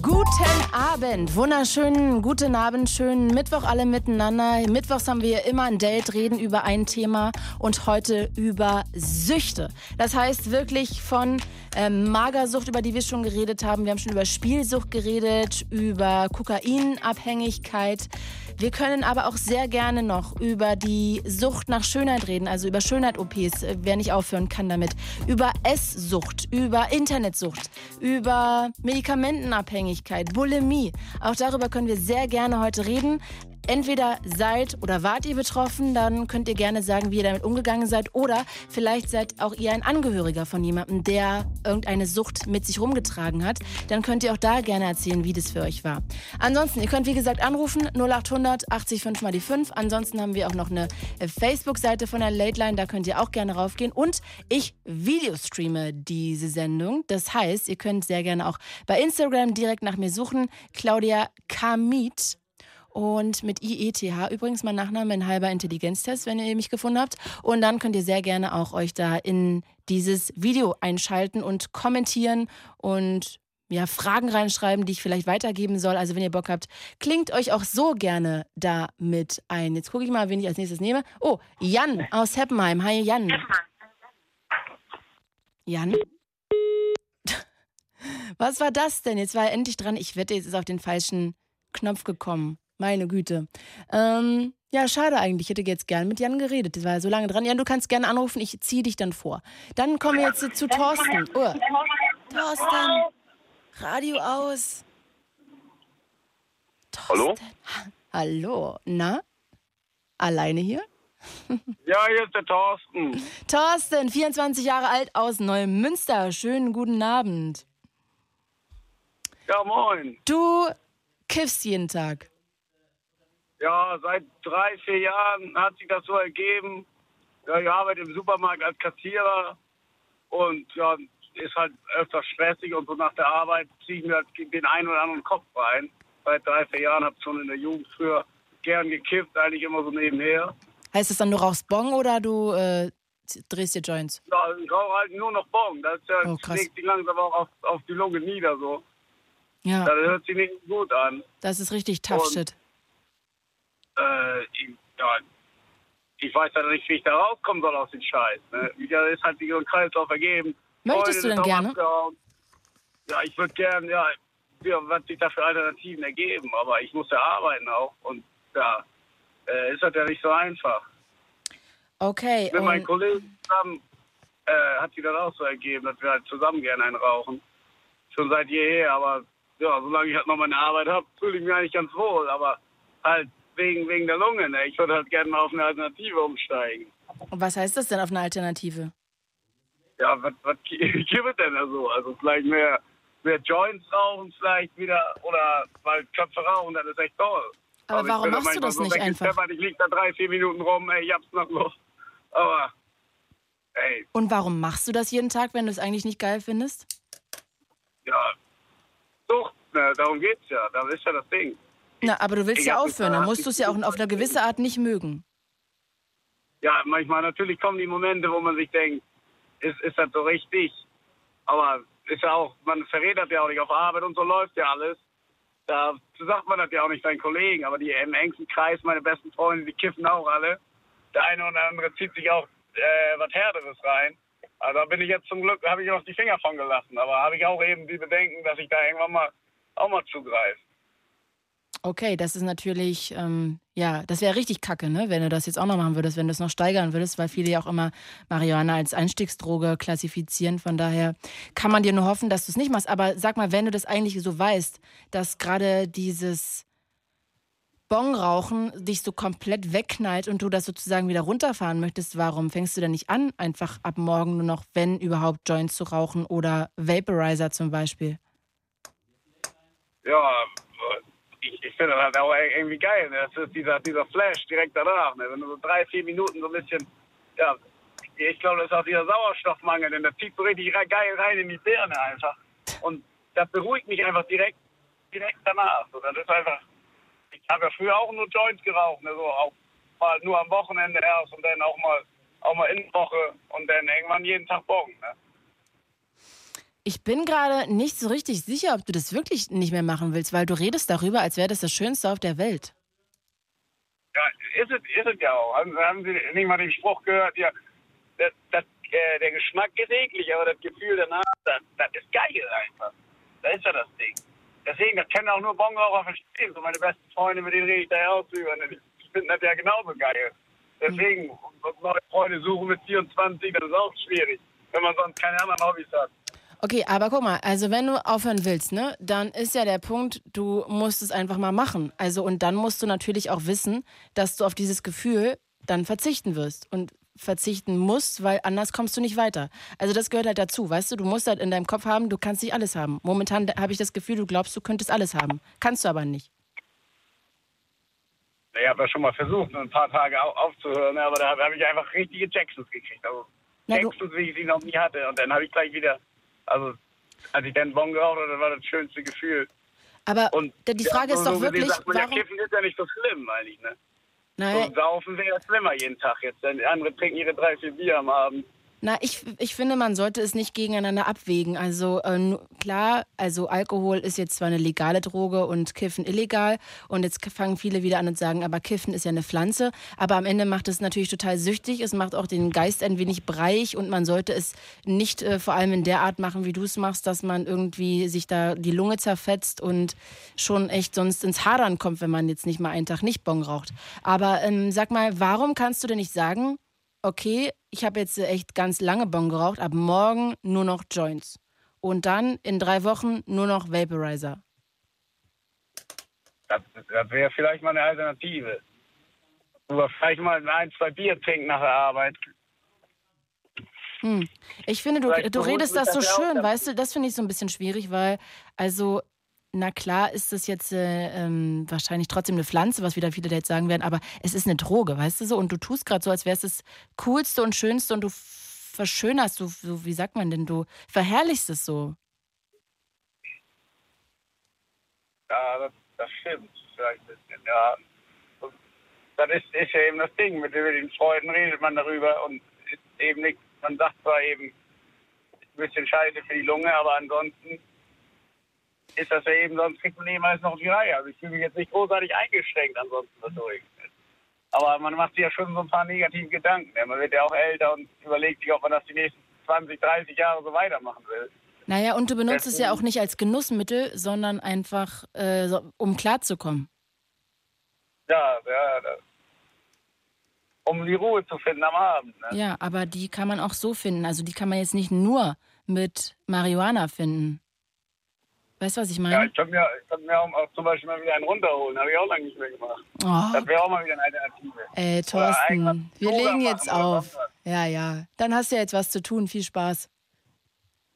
Guten Abend, wunderschönen guten Abend, schönen Mittwoch alle miteinander. Mittwochs haben wir immer ein Date, reden über ein Thema und heute über Süchte. Das heißt wirklich von ähm, Magersucht, über die wir schon geredet haben. Wir haben schon über Spielsucht geredet, über Kokainabhängigkeit. Wir können aber auch sehr gerne noch über die Sucht nach Schönheit reden, also über Schönheit-OPs, äh, wer nicht aufhören kann damit. Über Esssucht, über Internetsucht, über Medikamentenabhängigkeit, Bulimie. Auch darüber können wir sehr gerne heute reden. Entweder seid oder wart ihr betroffen, dann könnt ihr gerne sagen, wie ihr damit umgegangen seid. Oder vielleicht seid auch ihr ein Angehöriger von jemandem, der irgendeine Sucht mit sich rumgetragen hat. Dann könnt ihr auch da gerne erzählen, wie das für euch war. Ansonsten, ihr könnt wie gesagt anrufen 0800 80 5 mal die 5. Ansonsten haben wir auch noch eine äh, Facebook-Seite von der Late Line, da könnt ihr auch gerne raufgehen. Und ich videostreame diese Sendung. Das heißt, ihr könnt sehr gerne auch bei Instagram direkt nach mir suchen. Claudia Kamit und mit IETH übrigens mein Nachname ein halber Intelligenztest, wenn ihr mich gefunden habt. Und dann könnt ihr sehr gerne auch euch da in dieses Video einschalten und kommentieren und ja, Fragen reinschreiben, die ich vielleicht weitergeben soll. Also wenn ihr Bock habt, klingt euch auch so gerne da mit ein. Jetzt gucke ich mal, wen ich als nächstes nehme. Oh, Jan aus Heppenheim. Hi Jan. Jan? Was war das denn? Jetzt war er endlich dran. Ich wette, jetzt ist auf den falschen Knopf gekommen. Meine Güte. Ähm, ja, schade eigentlich. Ich hätte jetzt gern mit Jan geredet. Das war ja so lange dran. Jan, du kannst gerne anrufen. Ich ziehe dich dann vor. Dann kommen wir jetzt zu Thorsten. Oh. Thorsten. Radio aus. Hallo? Hallo. Na? Alleine hier? Ja, hier ist der Thorsten. Thorsten, 24 Jahre alt aus Neumünster. Schönen guten Abend. Ja, moin. Du kiffst jeden Tag. Ja, seit drei, vier Jahren hat sich das so ergeben. Ja, ich arbeite im Supermarkt als Kassierer und ja, ist halt öfter stressig und so nach der Arbeit ziehe ich mir halt den einen oder anderen Kopf rein. Seit drei, vier Jahren habe ich schon in der Jugend früher gern gekifft, eigentlich immer so nebenher. Heißt das dann, du rauchst Bong oder du äh, drehst dir Joints? Ja, ich rauche halt nur noch Bon. Das ist ja, Oh, schlägt sich langsam auch auf, auf die Lunge nieder so. Ja, Das hört sich nicht gut an. das ist richtig tough Und- shit. Äh, ich, ja, ich weiß ja nicht, wie ich da rauskommen soll aus dem Scheiß. Ne? Da ist halt so ein Kreislauf ergeben. Möchtest du denn gerne? Abgehauen. Ja, ich würde gerne, ja, ja, was sich da für Alternativen ergeben, aber ich muss ja arbeiten auch und ja, äh, ist halt ja nicht so einfach. Okay. Mit meinen Kollegen zusammen äh, hat sich das auch so ergeben, dass wir halt zusammen gerne einen rauchen. Schon seit jeher, aber ja, solange ich halt noch meine Arbeit habe, fühle ich mich eigentlich ganz wohl, aber halt wegen, wegen der Lunge, ne? Ich würde halt gerne mal auf eine Alternative umsteigen. was heißt das denn auf eine Alternative? Ja, was, was gibt es denn da so? Also vielleicht mehr, mehr Joints rauchen vielleicht wieder oder weil Köpfe rauchen, das ist echt toll. Aber ich warum bin da machst du das so nicht einfach? weggesteppert, Ich lieg da drei, vier Minuten rum, ey, ich hab's noch Lust. Aber, ey, Und warum machst du das jeden Tag, wenn du es eigentlich nicht geil findest? ja, Sucht, ne, darum geht's ja. Das ist ja das Ding. Na, aber du willst ja aufhören, dann musst du es ja auch auf eine gewisse Art nicht mögen. Ja, manchmal natürlich kommen die Momente, wo man sich denkt, ist, ist das so richtig? Aber ist ja auch, man verrät das ja auch nicht auf Arbeit und so läuft ja alles. Da sagt man das ja auch nicht seinen Kollegen, aber die im engsten Kreis, meine besten Freunde, die kiffen auch alle. Der eine oder andere zieht sich auch äh, was Härteres rein. Also da bin ich jetzt zum Glück, habe ich auch die Finger von gelassen. Aber habe ich auch eben die Bedenken, dass ich da irgendwann mal auch mal zugreife. Okay, das ist natürlich, ähm, ja, das wäre richtig kacke, ne, wenn du das jetzt auch noch machen würdest, wenn du es noch steigern würdest, weil viele ja auch immer Marihuana als Einstiegsdroge klassifizieren. Von daher kann man dir nur hoffen, dass du es nicht machst. Aber sag mal, wenn du das eigentlich so weißt, dass gerade dieses Bongrauchen dich so komplett wegknallt und du das sozusagen wieder runterfahren möchtest, warum fängst du denn nicht an, einfach ab morgen nur noch, wenn überhaupt, Joints zu rauchen oder Vaporizer zum Beispiel? Ja, ich, finde das auch irgendwie geil. Ne? Das ist dieser, dieser Flash direkt danach. Ne? Wenn du so drei, vier Minuten so ein bisschen, ja, ich glaube, das ist auch dieser Sauerstoffmangel, denn das zieht so richtig geil rein in die Birne einfach. Und das beruhigt mich einfach direkt, direkt danach. So, das ist einfach, ich habe ja früher auch nur Joints geraucht, ne? so auch mal nur am Wochenende erst und dann auch mal, auch mal in der Woche und dann irgendwann jeden Tag Bogen. Ne? Ich bin gerade nicht so richtig sicher, ob du das wirklich nicht mehr machen willst, weil du redest darüber, als wäre das das Schönste auf der Welt. Ja, ist es, ist es ja auch. Haben, haben Sie nicht mal den Spruch gehört? Ja, das, das, äh, der Geschmack ist eklig, aber das Gefühl danach, das, das ist geil einfach. Da ist ja das Ding. Deswegen, das können auch nur Bongraucher verstehen. So meine besten Freunde, mit denen rede ich da auch drüber. Die finden das ja genauso geil. Deswegen, neue Freunde suchen mit 24, das ist auch schwierig, wenn man sonst keine anderen Hobbys hat. Okay, aber guck mal, also wenn du aufhören willst, ne, dann ist ja der Punkt, du musst es einfach mal machen. Also und dann musst du natürlich auch wissen, dass du auf dieses Gefühl dann verzichten wirst und verzichten musst, weil anders kommst du nicht weiter. Also das gehört halt dazu, weißt du, du musst halt in deinem Kopf haben, du kannst nicht alles haben. Momentan habe ich das Gefühl, du glaubst, du könntest alles haben. Kannst du aber nicht. Ich habe ja schon mal versucht, ein paar Tage aufzuhören, aber da habe ich einfach richtige Jacksons gekriegt. Also Na, Jacksons, wie ich sie noch nie hatte. Und dann habe ich gleich wieder also, als ich dann Bon geraucht habe, das war das schönste Gefühl. Aber und die Frage ja, ist doch so wirklich, sagt man, warum... Ja, Kiffen ist ja nicht so schlimm, meine ich, ne? Nein. Und Saufen wäre ja schlimmer jeden Tag jetzt. Denn andere trinken ihre drei, vier Bier am Abend. Na, ich, ich finde, man sollte es nicht gegeneinander abwägen. Also äh, klar, also Alkohol ist jetzt zwar eine legale Droge und Kiffen illegal. Und jetzt fangen viele wieder an und sagen, aber Kiffen ist ja eine Pflanze. Aber am Ende macht es natürlich total süchtig. Es macht auch den Geist ein wenig breiig und man sollte es nicht äh, vor allem in der Art machen, wie du es machst, dass man irgendwie sich da die Lunge zerfetzt und schon echt sonst ins Hadern kommt, wenn man jetzt nicht mal einen Tag nicht Bon raucht. Aber ähm, sag mal, warum kannst du denn nicht sagen, okay, ich habe jetzt echt ganz lange Bon geraucht, ab morgen nur noch Joints. Und dann in drei Wochen nur noch Vaporizer. Das, das wäre vielleicht mal eine Alternative. Oder vielleicht mal ein, zwei Bier trinken nach der Arbeit. Hm. Ich finde, du, du redest das so schön, weißt du, das finde ich so ein bisschen schwierig, weil, also na klar ist das jetzt äh, ähm, wahrscheinlich trotzdem eine Pflanze, was wieder viele jetzt sagen werden, aber es ist eine Droge, weißt du so? Und du tust gerade so, als wäre es das Coolste und Schönste und du verschönerst, du, so, wie sagt man denn, du verherrlichst es so. Ja, das, das stimmt. Vielleicht ein bisschen, ja. Und das ist, ist ja eben das Ding, mit den Freunden redet man darüber und eben nicht, man sagt zwar eben, ein bisschen scheiße für die Lunge, aber ansonsten ist das ja eben, sonst kriegt man eben alles noch die Reihe. Also ich fühle mich jetzt nicht großartig eingeschränkt ansonsten dadurch. Aber man macht sich ja schon so ein paar negative Gedanken. Man wird ja auch älter und überlegt sich, ob man das die nächsten 20, 30 Jahre so weitermachen will. Naja, und du benutzt Deswegen, es ja auch nicht als Genussmittel, sondern einfach, äh, um klarzukommen. Ja, ja, das, um die Ruhe zu finden am Abend. Ne? Ja, aber die kann man auch so finden. Also die kann man jetzt nicht nur mit Marihuana finden. Weißt du, was ich meine? Ja, ich könnte mir, könnt mir auch, auch, zum Beispiel mal wieder einen runterholen. Habe ich auch lange nicht mehr gemacht. Oh. Das wäre auch mal wieder eine Alternative. Ey, Thorsten, wir legen jetzt auf. Ja, ja. Dann hast du ja jetzt was zu tun. Viel Spaß.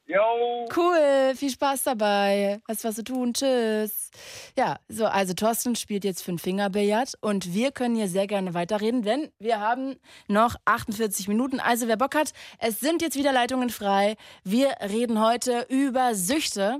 Jo. Cool, viel Spaß dabei. Hast was zu tun. Tschüss. Ja, so, also Thorsten spielt jetzt fünf Fingerbillard und wir können hier sehr gerne weiterreden, denn wir haben noch 48 Minuten. Also wer Bock hat, es sind jetzt wieder Leitungen frei. Wir reden heute über Süchte.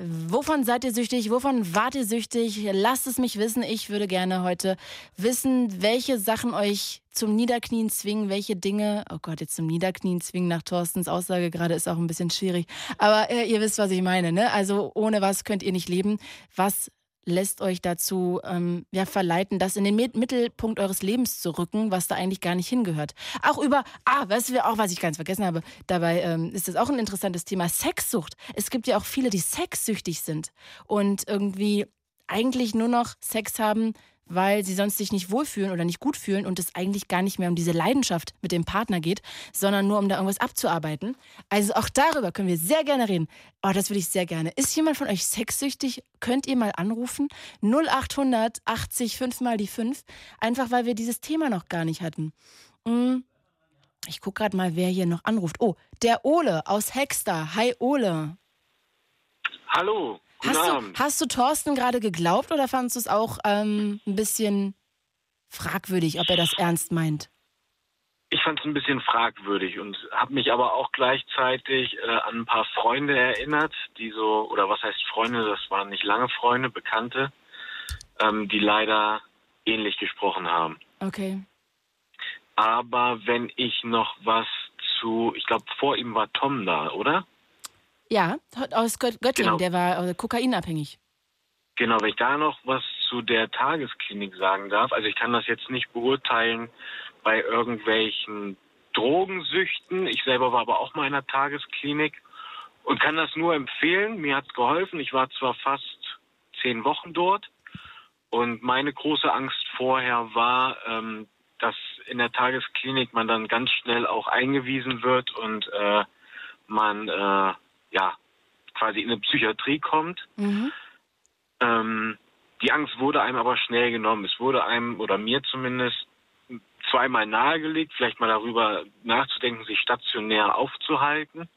Wovon seid ihr süchtig? Wovon wart ihr süchtig? Lasst es mich wissen. Ich würde gerne heute wissen, welche Sachen euch zum Niederknien zwingen, welche Dinge, oh Gott, jetzt zum Niederknien zwingen nach Thorstens Aussage gerade ist auch ein bisschen schwierig. Aber äh, ihr wisst, was ich meine, ne? Also ohne was könnt ihr nicht leben. Was lässt euch dazu ähm, ja, verleiten, das in den Mittelpunkt eures Lebens zu rücken, was da eigentlich gar nicht hingehört. Auch über, ah, was auch, was ich ganz vergessen habe, dabei ähm, ist das auch ein interessantes Thema, Sexsucht. Es gibt ja auch viele, die sexsüchtig sind und irgendwie eigentlich nur noch Sex haben, weil sie sonst sich nicht wohlfühlen oder nicht gut fühlen und es eigentlich gar nicht mehr um diese Leidenschaft mit dem Partner geht, sondern nur um da irgendwas abzuarbeiten. Also auch darüber können wir sehr gerne reden. Oh, das würde ich sehr gerne. Ist jemand von euch sexsüchtig? Könnt ihr mal anrufen? 0800 80 5 mal die 5. Einfach weil wir dieses Thema noch gar nicht hatten. Hm. Ich gucke gerade mal, wer hier noch anruft. Oh, der Ole aus Hexter. Hi Ole. Hallo. Hast du, hast du Thorsten gerade geglaubt oder fandest du es auch ähm, ein bisschen fragwürdig, ob er das ernst meint? Ich fand es ein bisschen fragwürdig und habe mich aber auch gleichzeitig äh, an ein paar Freunde erinnert, die so, oder was heißt Freunde, das waren nicht lange Freunde, Bekannte, ähm, die leider ähnlich gesprochen haben. Okay. Aber wenn ich noch was zu, ich glaube, vor ihm war Tom da, oder? Ja, aus Göttingen, genau. der war äh, kokainabhängig. Genau, wenn ich da noch was zu der Tagesklinik sagen darf. Also ich kann das jetzt nicht beurteilen bei irgendwelchen Drogensüchten. Ich selber war aber auch mal in einer Tagesklinik und kann das nur empfehlen. Mir hat es geholfen. Ich war zwar fast zehn Wochen dort und meine große Angst vorher war, ähm, dass in der Tagesklinik man dann ganz schnell auch eingewiesen wird und äh, man äh, ja, quasi in eine Psychiatrie kommt. Mhm. Ähm, die Angst wurde einem aber schnell genommen. Es wurde einem, oder mir zumindest, zweimal nahegelegt, vielleicht mal darüber nachzudenken, sich stationär aufzuhalten.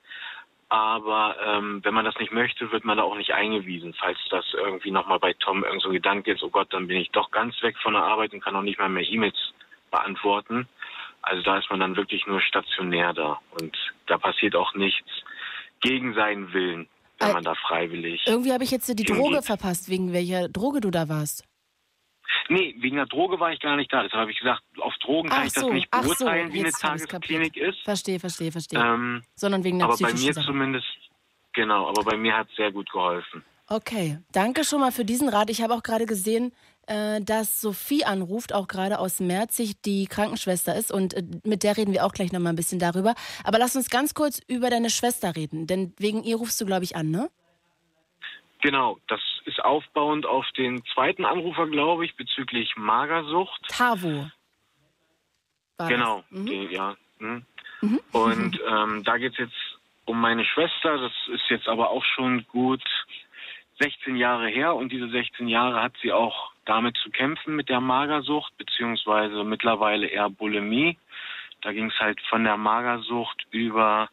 Aber ähm, wenn man das nicht möchte, wird man da auch nicht eingewiesen. Falls das irgendwie nochmal bei Tom irgend so ein Gedanke ist, oh Gott, dann bin ich doch ganz weg von der Arbeit und kann auch nicht mal mehr E-Mails beantworten. Also da ist man dann wirklich nur stationär da. Und da passiert auch nichts gegen seinen Willen, wenn äh, man da freiwillig. Irgendwie habe ich jetzt die Droge verpasst, wegen welcher Droge du da warst. Nee, wegen der Droge war ich gar nicht da. Deshalb habe ich gesagt, auf Drogen kann ich so, das nicht beurteilen, so, wie eine Tagesklinik ist. Verstehe, verstehe, verstehe. Ähm, Sondern wegen der Aber bei mir Sache. zumindest, genau, aber bei mir hat es sehr gut geholfen. Okay, danke schon mal für diesen Rat. Ich habe auch gerade gesehen, äh, dass Sophie anruft, auch gerade aus Merzig, die Krankenschwester ist. Und äh, mit der reden wir auch gleich nochmal ein bisschen darüber. Aber lass uns ganz kurz über deine Schwester reden, denn wegen ihr rufst du, glaube ich, an, ne? Genau, das ist aufbauend auf den zweiten Anrufer, glaube ich, bezüglich Magersucht. Tavo. War genau, mhm. die, ja. Hm. Mhm. Und ähm, da geht es jetzt um meine Schwester. Das ist jetzt aber auch schon gut 16 Jahre her und diese 16 Jahre hat sie auch damit zu kämpfen mit der Magersucht, beziehungsweise mittlerweile eher Bulimie. Da ging es halt von der Magersucht über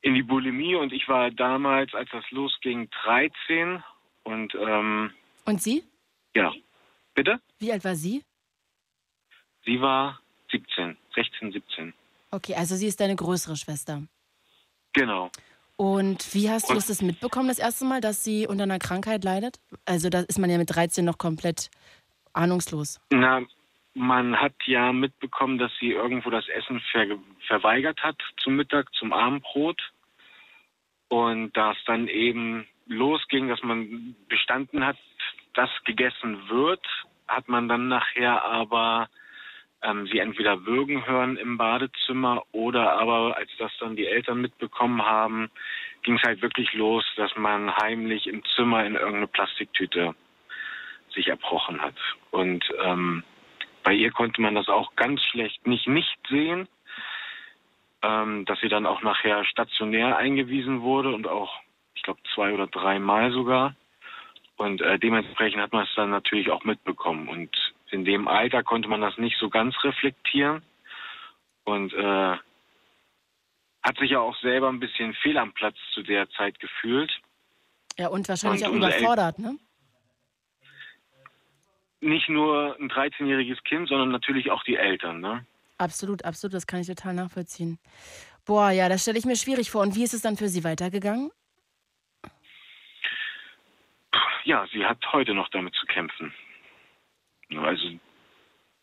in die Bulimie und ich war damals, als das losging, 13 und ähm, Und Sie? Ja. Bitte? Wie alt war sie? Sie war 17, 16, 17. Okay, also sie ist deine größere Schwester. Genau. Und wie hast du das mitbekommen, das erste Mal, dass sie unter einer Krankheit leidet? Also da ist man ja mit 13 noch komplett ahnungslos. Na, man hat ja mitbekommen, dass sie irgendwo das Essen ver verweigert hat zum Mittag, zum Abendbrot. Und da es dann eben losging, dass man bestanden hat, dass gegessen wird, hat man dann nachher aber ähm, sie entweder würgen hören im Badezimmer oder aber, als das dann die Eltern mitbekommen haben, ging es halt wirklich los, dass man heimlich im Zimmer in irgendeine Plastiktüte sich erbrochen hat. Und ähm, bei ihr konnte man das auch ganz schlecht nicht nicht sehen, ähm, dass sie dann auch nachher stationär eingewiesen wurde und auch, ich glaube, zwei oder dreimal sogar. Und äh, dementsprechend hat man es dann natürlich auch mitbekommen. Und in dem Alter konnte man das nicht so ganz reflektieren und äh, hat sich ja auch selber ein bisschen fehl am Platz zu der Zeit gefühlt. Ja, und wahrscheinlich und auch überfordert, ne? Nicht nur ein 13-jähriges Kind, sondern natürlich auch die Eltern, ne? Absolut, absolut, das kann ich total nachvollziehen. Boah, ja, das stelle ich mir schwierig vor. Und wie ist es dann für Sie weitergegangen? ja, sie hat heute noch damit zu kämpfen. Also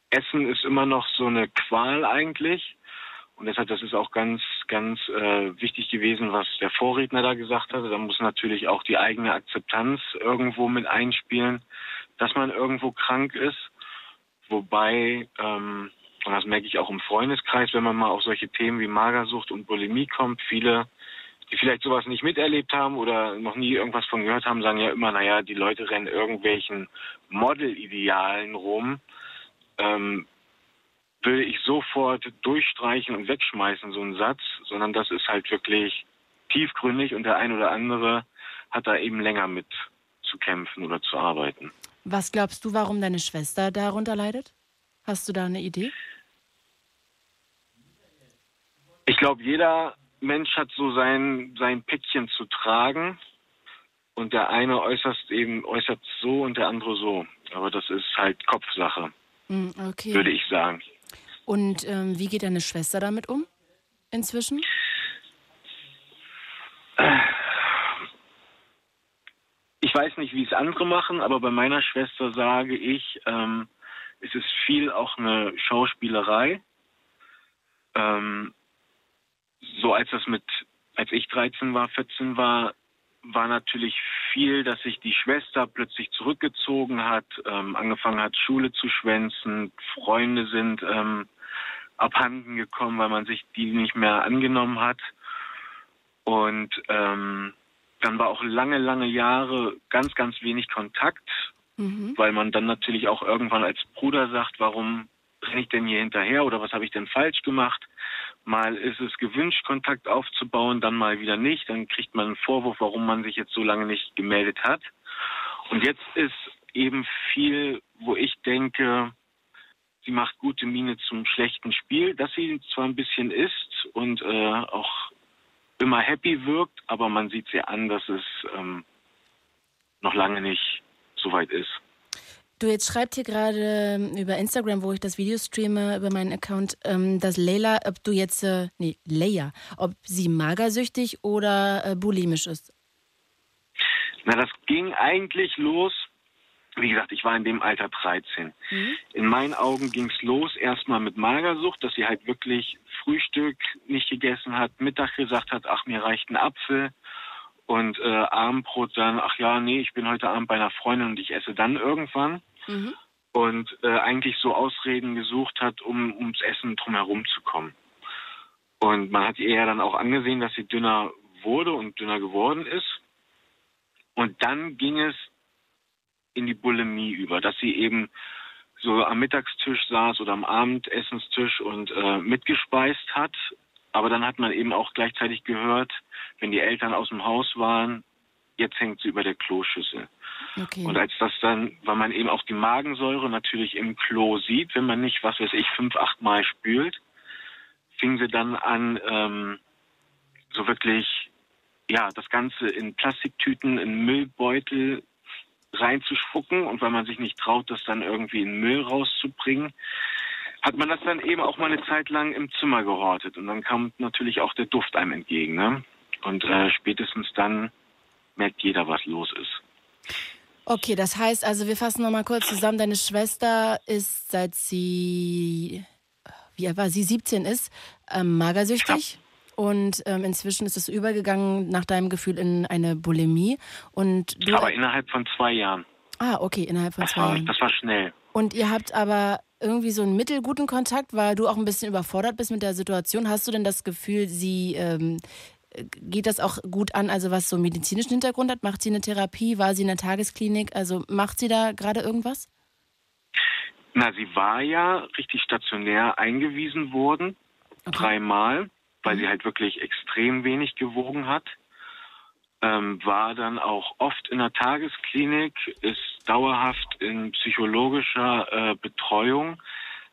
Essen ist immer noch so eine Qual eigentlich. Und deshalb, das ist auch ganz, ganz äh, wichtig gewesen, was der Vorredner da gesagt hatte. Da muss natürlich auch die eigene Akzeptanz irgendwo mit einspielen, dass man irgendwo krank ist. Wobei, ähm, und das merke ich auch im Freundeskreis, wenn man mal auf solche Themen wie Magersucht und Bulimie kommt, viele, die vielleicht sowas nicht miterlebt haben oder noch nie irgendwas von gehört haben, sagen ja immer, naja, die Leute rennen irgendwelchen Model-Idealen rum. Ähm, will ich sofort durchstreichen und wegschmeißen, so einen Satz, sondern das ist halt wirklich tiefgründig und der ein oder andere hat da eben länger mit zu kämpfen oder zu arbeiten. Was glaubst du, warum deine Schwester darunter leidet? Hast du da eine Idee? Ich glaube, jeder Mensch hat so sein, sein Päckchen zu tragen und der eine äußert eben äußert so und der andere so. Aber das ist halt Kopfsache, Hm, okay. würde ich sagen. Und ähm, wie geht deine Schwester damit um inzwischen? Ich weiß nicht, wie es andere machen, aber bei meiner Schwester sage ich, ähm, es ist viel auch eine Schauspielerei. Ähm, so als das mit, als ich 13 war, 14 war, war natürlich viel, dass sich die Schwester plötzlich zurückgezogen hat, ähm, angefangen hat, Schule zu schwänzen, Freunde sind ähm, abhanden gekommen, weil man sich die nicht mehr angenommen hat. Und ähm, dann war auch lange, lange Jahre ganz, ganz wenig Kontakt, Mhm. weil man dann natürlich auch irgendwann als Bruder sagt, warum renne ich denn hier hinterher oder was habe ich denn falsch gemacht? Mal ist es gewünscht, Kontakt aufzubauen, dann mal wieder nicht. Dann kriegt man einen Vorwurf, warum man sich jetzt so lange nicht gemeldet hat. Und jetzt ist eben viel, wo ich denke, sie macht gute Miene zum schlechten Spiel, dass sie zwar ein bisschen ist und äh, auch immer happy wirkt, aber man sieht sie an, dass es ähm, noch lange nicht so weit ist. Du jetzt schreibt hier gerade ähm, über Instagram, wo ich das Video streame, über meinen Account, ähm, dass Leila, ob du jetzt, äh, nee, Leia, ob sie magersüchtig oder äh, bulimisch ist. Na, das ging eigentlich los. Wie gesagt, ich war in dem Alter 13. In meinen Augen ging es los erstmal mit Magersucht, dass sie halt wirklich Frühstück nicht gegessen hat, Mittag gesagt hat, ach, mir reicht ein Apfel. Und äh, Abendbrot dann, ach ja, nee, ich bin heute Abend bei einer Freundin und ich esse dann irgendwann. Und äh, eigentlich so Ausreden gesucht hat, um ums Essen drumherum zu kommen. Und man hat ihr ja dann auch angesehen, dass sie dünner wurde und dünner geworden ist. Und dann ging es in die Bulimie über, dass sie eben so am Mittagstisch saß oder am Abendessenstisch und äh, mitgespeist hat. Aber dann hat man eben auch gleichzeitig gehört, wenn die Eltern aus dem Haus waren, jetzt hängt sie über der Kloschüssel. Okay. Und als das dann, weil man eben auch die Magensäure natürlich im Klo sieht, wenn man nicht, was weiß ich, fünf, acht Mal spült, fing sie dann an, ähm, so wirklich, ja, das Ganze in Plastiktüten, in Müllbeutel reinzuspucken. Und weil man sich nicht traut, das dann irgendwie in Müll rauszubringen, hat man das dann eben auch mal eine Zeit lang im Zimmer gehortet. Und dann kam natürlich auch der Duft einem entgegen. Ne? Und äh, spätestens dann merkt jeder, was los ist. Okay, das heißt also, wir fassen nochmal kurz zusammen. Deine Schwester ist, seit sie, wie alt war sie, 17 ist, ähm, magersüchtig. Und ähm, inzwischen ist es übergegangen, nach deinem Gefühl, in eine Bulimie. Und du, Aber innerhalb von zwei Jahren. ah, okay, innerhalb von Das zwei war, Jahren. das war schnell. Und ihr habt aber irgendwie so einen mittelguten Kontakt, weil du auch ein bisschen überfordert bist mit der Situation. Hast du denn das Gefühl, sie ähm, geht das auch gut an, also was so einen medizinischen Hintergrund hat? Macht sie eine Therapie? War sie in der Tagesklinik? Also macht sie da gerade irgendwas? Na, sie war ja richtig stationär eingewiesen worden, dreimal, weil sie halt wirklich extrem wenig gewogen hat. Ähm, war dann auch oft in der Tagesklinik, ist dauerhaft in psychologischer äh, Betreuung.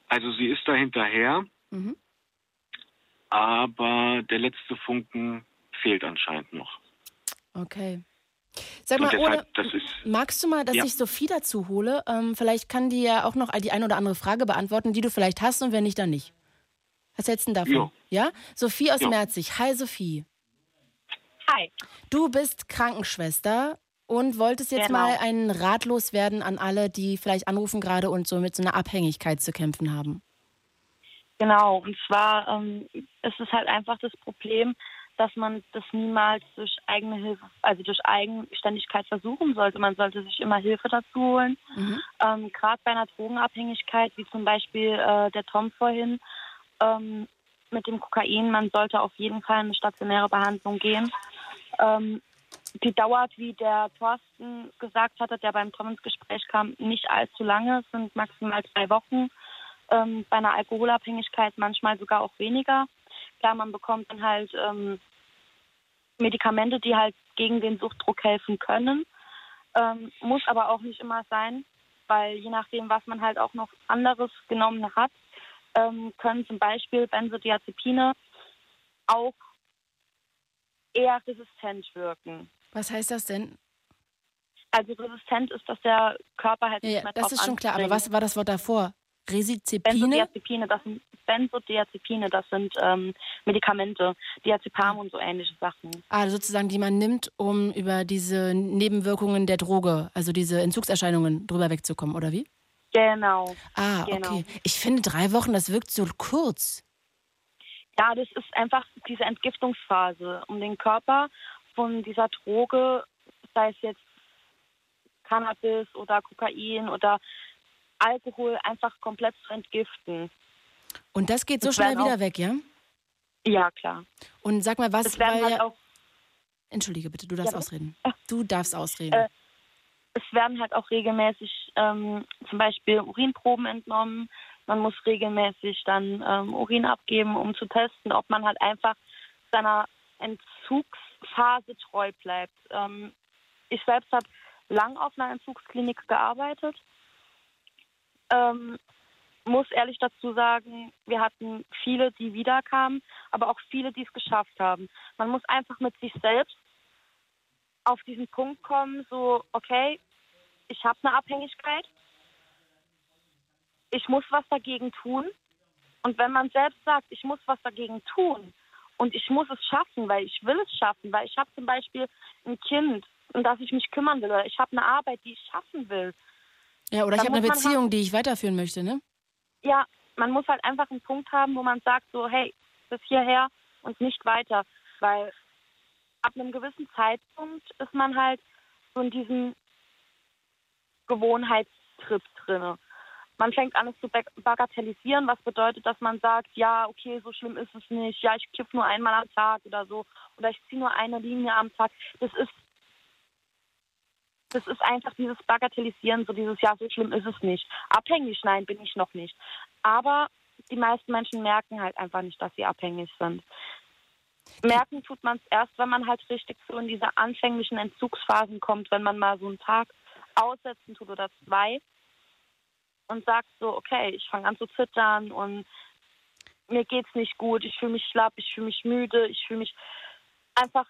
Also sie ist da hinterher, Mhm. aber der letzte Funken fehlt anscheinend noch. Okay. Sag mal, deshalb, das ist magst du mal, dass Ja. ich Sophie dazu hole? Ähm, vielleicht kann die ja auch noch die eine oder andere Frage beantworten, die du vielleicht hast und wenn nicht, dann nicht. Was hältst du denn davon? Jo. Ja? Sophie aus Jo. Merzig. Hi, Sophie. Hi. Du bist Krankenschwester Und wolltest jetzt Genau. mal einen Rat loswerden an alle, die vielleicht anrufen gerade und so mit so einer Abhängigkeit zu kämpfen haben. Genau, und zwar ähm, ist es halt einfach das Problem, dass man das niemals durch eigene Hilfe, also durch Eigenständigkeit versuchen sollte. Man sollte sich immer Hilfe dazu holen. Ähm, Gerade bei einer Drogenabhängigkeit, wie zum Beispiel äh, der Tom vorhin ähm, mit dem Kokain, man sollte auf jeden Fall in eine stationäre Behandlung gehen. Ähm, die dauert, wie der Thorsten gesagt hatte, der beim Tom ins Gespräch kam, nicht allzu lange. Sind maximal drei Wochen. Ähm, bei einer Alkoholabhängigkeit manchmal sogar auch weniger. Klar, man bekommt dann halt ähm, Medikamente, die halt gegen den Suchtdruck helfen können. Ähm, muss aber auch nicht immer sein, weil je nachdem, was man halt auch noch anderes genommen hat, ähm, können zum Beispiel Benzodiazepine auch eher resistent wirken. Was heißt das denn? Also resistent ist, dass der Körper halt Ja, nicht mehr das ist schon klar, aber was war das Wort davor? Resizepine? Benzodiazepine, das sind Benzodiazepine, das sind ähm, Medikamente, Diazepam und so ähnliche Sachen. Ah, sozusagen, die man nimmt, um über diese Nebenwirkungen der Droge, also diese Entzugserscheinungen, drüber wegzukommen, oder wie? Genau. Ah, Genau. okay. Ich finde drei Wochen, das wirkt so kurz. Ja, das ist einfach diese Entgiftungsphase, um den Körper von dieser Droge, sei es jetzt Cannabis oder Kokain oder Alkohol, einfach komplett zu entgiften. Und das geht so Es schnell wieder weg, ja? Ja, klar. Und sag mal, was weil halt auch Entschuldige bitte, du darfst Ja, ausreden. Du darfst ausreden. Äh, es werden halt auch regelmäßig ähm, zum Beispiel Urinproben entnommen. Man muss regelmäßig dann ähm, Urin abgeben, um zu testen, ob man halt einfach seiner Entzugsphase treu bleibt. Ähm, ich selbst habe lang auf einer Entzugsklinik gearbeitet. Ähm, muss ehrlich dazu sagen, wir hatten viele, die wiederkamen, aber auch viele, die es geschafft haben. Man muss einfach mit sich selbst auf diesen Punkt kommen, so, okay, ich habe eine Abhängigkeit, ich muss was dagegen tun. Und wenn man selbst sagt, ich muss was dagegen tun und ich muss es schaffen, weil ich will es schaffen, weil ich habe zum Beispiel ein Kind, um das ich mich kümmern will, oder ich habe eine Arbeit, die ich schaffen will. ja, oder ich habe eine Beziehung, die ich weiterführen möchte, ne? Ja, man muss halt einfach einen Punkt haben, wo man sagt so, hey, bis hierher und nicht weiter. Weil ab einem gewissen Zeitpunkt ist man halt so in diesem Gewohnheitstrip drinne. Man fängt an, es zu bag- bagatellisieren, was bedeutet, dass man sagt, ja, okay, so schlimm ist es nicht, ja, ich kiff nur einmal am Tag oder so, oder ich ziehe nur eine Linie am Tag. Das ist das ist einfach dieses Bagatellisieren, so dieses, ja, so schlimm ist es nicht. Abhängig, nein, bin ich noch nicht. Aber die meisten Menschen merken halt einfach nicht, dass sie abhängig sind. Merken tut man es erst, wenn man halt richtig so in diese anfänglichen Entzugsphasen kommt, wenn man mal so einen Tag aussetzen tut oder zwei und sagt so, okay, ich fange an zu zittern und mir geht's nicht gut, ich fühle mich schlapp, ich fühle mich müde, ich fühle mich einfach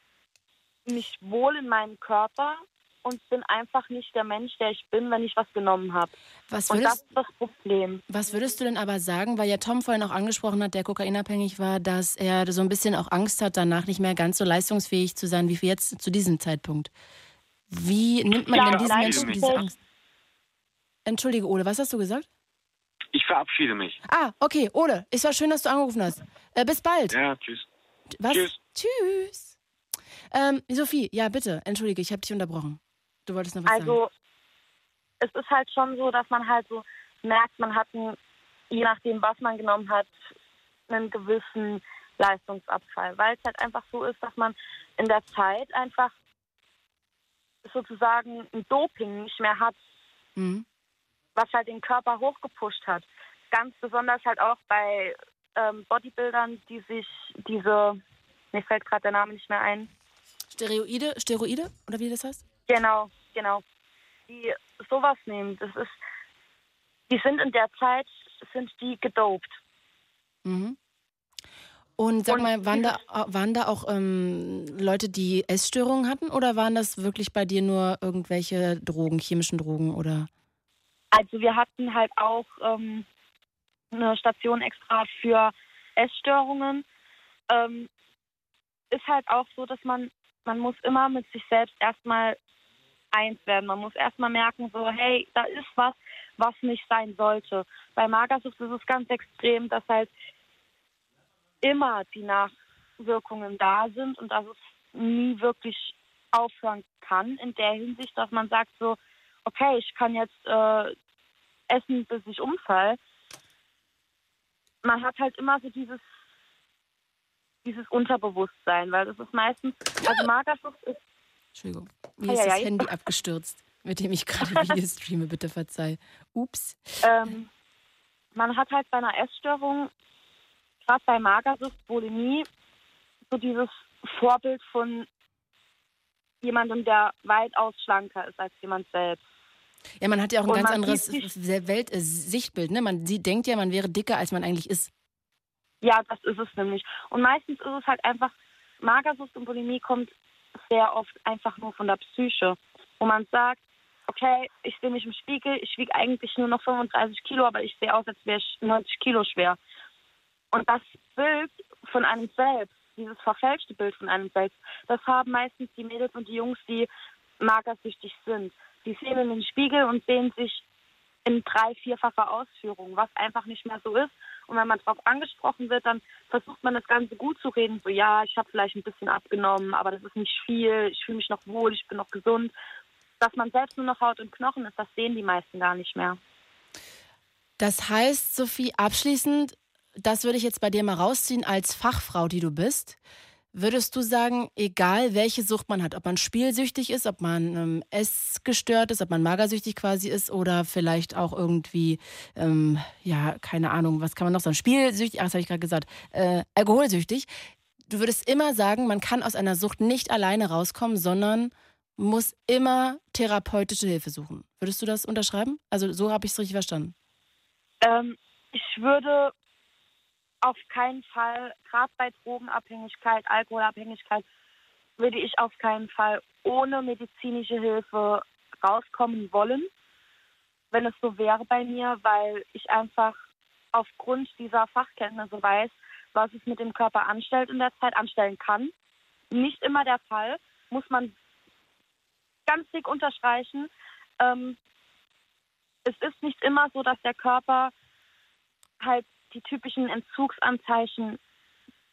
nicht wohl in meinem Körper und bin einfach nicht der Mensch, der ich bin, wenn ich was genommen habe. Was Und das ist das Problem. was würdest du denn aber sagen, weil ja Tom vorhin auch angesprochen hat, der kokainabhängig war, dass er so ein bisschen auch Angst hat, danach nicht mehr ganz so leistungsfähig zu sein wie jetzt zu diesem Zeitpunkt. Wie nimmt man Ja, denn diesen Menschen diese Angst? Entschuldige, Ole, was hast du gesagt? Ich verabschiede mich. Ah, okay, Ole, es war schön, dass du angerufen hast. Äh, bis bald. Ja, tschüss. Was? Tschüss. Tschüss. Ähm, Sophie, ja, bitte, entschuldige, ich habe dich unterbrochen. Du wolltest noch was sagen. Also es ist halt schon so, dass man halt so merkt, man hat einen, je nachdem, was man genommen hat, einen gewissen Leistungsabfall. Weil es halt einfach so ist, dass man in der Zeit einfach sozusagen ein Doping nicht mehr hat, Mhm. Was halt den Körper hochgepusht hat. Ganz besonders halt auch bei ähm, Bodybuildern, die sich diese, mir fällt gerade der Name nicht mehr ein, Steroide, Steroide, oder wie das heißt? Genau, genau. Die sowas nehmen, das ist, die sind in der Zeit, sind die gedopt. Mhm. Und sag mal, waren da, waren da auch ähm, Leute, die Essstörungen hatten oder waren das wirklich bei dir nur irgendwelche Drogen, chemischen Drogen oder? Also wir hatten halt auch ähm, eine Station extra für Essstörungen. Ähm, ist halt auch so, dass man, man muss immer mit sich selbst erstmal eins werden. Man muss erstmal merken, so, hey, da ist was, was nicht sein sollte. Bei Magersucht ist es ganz extrem, dass halt immer die Nachwirkungen da sind und dass es nie wirklich aufhören kann, in der Hinsicht, dass man sagt so, okay, ich kann jetzt äh, essen, bis ich umfall. Man hat halt immer so dieses dieses Unterbewusstsein, weil das ist meistens, also Magersucht ist. Entschuldigung, mir ist das Handy abgestürzt, mit dem ich gerade Videos streame, bitte verzeih. Ups. Ähm, man hat halt bei einer Essstörung, gerade bei Magersucht, Bulimie, so dieses Vorbild von jemandem, der weitaus schlanker ist als jemand selbst. Ja, man hat ja auch ein Und ganz anderes Weltsichtbild. Ne? Man sieht, denkt ja, man wäre dicker, als man eigentlich ist. Ja, das ist es nämlich. Und meistens ist es halt einfach, Magersucht und Bulimie kommt sehr oft einfach nur von der Psyche, wo man sagt, okay, ich sehe mich im Spiegel, ich wiege eigentlich nur noch 35 Kilo, aber ich sehe aus, als wäre ich 90 Kilo schwer. Und das Bild von einem selbst, dieses verfälschte Bild von einem selbst, das haben meistens die Mädels und die Jungs, die magersüchtig sind. Die sehen in den Spiegel und sehen sich in drei, vierfacher Ausführung, was einfach nicht mehr so ist. Und wenn man darauf angesprochen wird, dann versucht man das Ganze gut zu reden. So, ja, ich habe vielleicht ein bisschen abgenommen, aber das ist nicht viel. Ich fühle mich noch wohl, ich bin noch gesund. Dass man selbst nur noch Haut und Knochen ist, das sehen die meisten gar nicht mehr. Das heißt, Sophie, abschließend, das würde ich jetzt bei dir mal rausziehen als Fachfrau, die du bist. Würdest du sagen, egal welche Sucht man hat, ob man spielsüchtig ist, ob man ähm, essgestört ist, ob man magersüchtig quasi ist oder vielleicht auch irgendwie, ähm, ja, keine Ahnung, was kann man noch sagen, spielsüchtig, ach, das habe ich gerade gesagt, äh, alkoholsüchtig. Du würdest immer sagen, man kann aus einer Sucht nicht alleine rauskommen, sondern muss immer therapeutische Hilfe suchen. Würdest du das unterschreiben? Also so habe ich es richtig verstanden. Ähm, ich würde auf keinen Fall, gerade bei Drogenabhängigkeit, Alkoholabhängigkeit, würde ich auf keinen Fall ohne medizinische Hilfe rauskommen wollen, wenn es so wäre bei mir, weil ich einfach aufgrund dieser Fachkenntnisse weiß, was es mit dem Körper anstellt in der Zeit, anstellen kann. Nicht immer der Fall, muss man ganz dick unterstreichen. Ähm, es ist nicht immer so, dass der Körper halt die typischen Entzugsanzeichen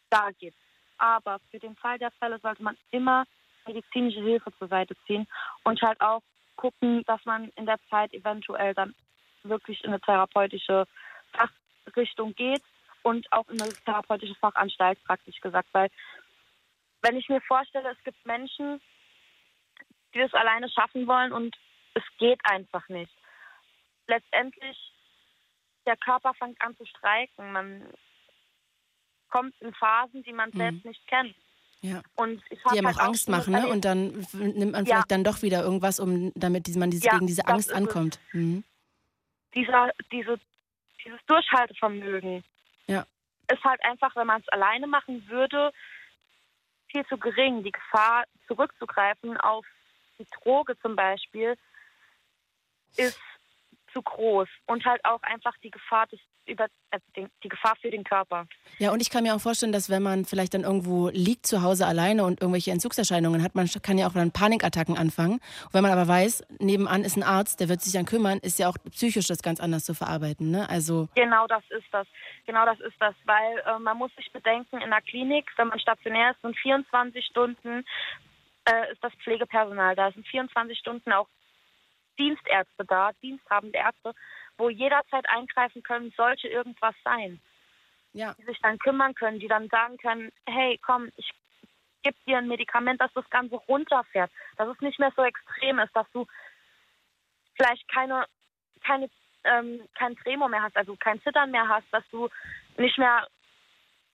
da gibt. Aber für den Fall der Fälle sollte man immer medizinische Hilfe zur Seite ziehen und halt auch gucken, dass man in der Zeit eventuell dann wirklich in eine therapeutische Fachrichtung geht und auch in eine therapeutische Fachanstalt praktisch gesagt, weil wenn ich mir vorstelle, es gibt Menschen, die das alleine schaffen wollen und es geht einfach nicht. Letztendlich der Körper fängt an zu streiken. Man kommt in Phasen, die man mhm. selbst nicht kennt. Ja. Und die einem halt auch Angst machen, ne? Und dann nimmt man vielleicht dann doch wieder irgendwas, um damit man diese, ja, gegen diese Angst ankommt. Mhm. Dieser, diese, dieses Durchhaltevermögen ja. ist halt einfach, wenn man es alleine machen würde, viel zu gering. Die Gefahr, zurückzugreifen auf die Droge zum Beispiel, ist zu groß und halt auch einfach die Gefahr des über also die, Gefahr für den Körper. Ja, und ich kann mir auch vorstellen, dass wenn man vielleicht dann irgendwo liegt zu Hause alleine und irgendwelche Entzugserscheinungen hat, man kann ja auch dann Panikattacken anfangen. Und wenn man aber weiß, nebenan ist ein Arzt, der wird sich dann kümmern, ist ja auch psychisch das ganz anders zu verarbeiten, ne? Also Genau, das ist das. Genau, das ist das, weil äh, man muss sich bedenken, in der Klinik, wenn man stationär ist, sind 24 Stunden äh, ist das Pflegepersonal da. Es sind 24 Stunden auch Dienstärzte da, diensthabende Ärzte, wo jederzeit eingreifen können, sollte irgendwas sein. Ja. Die sich dann kümmern können, die dann sagen können, hey, komm, ich gebe dir ein Medikament, dass das Ganze runterfährt, dass es nicht mehr so extrem ist, dass du vielleicht keine, keine, ähm, kein Tremor mehr hast, also kein Zittern mehr hast, dass du nicht mehr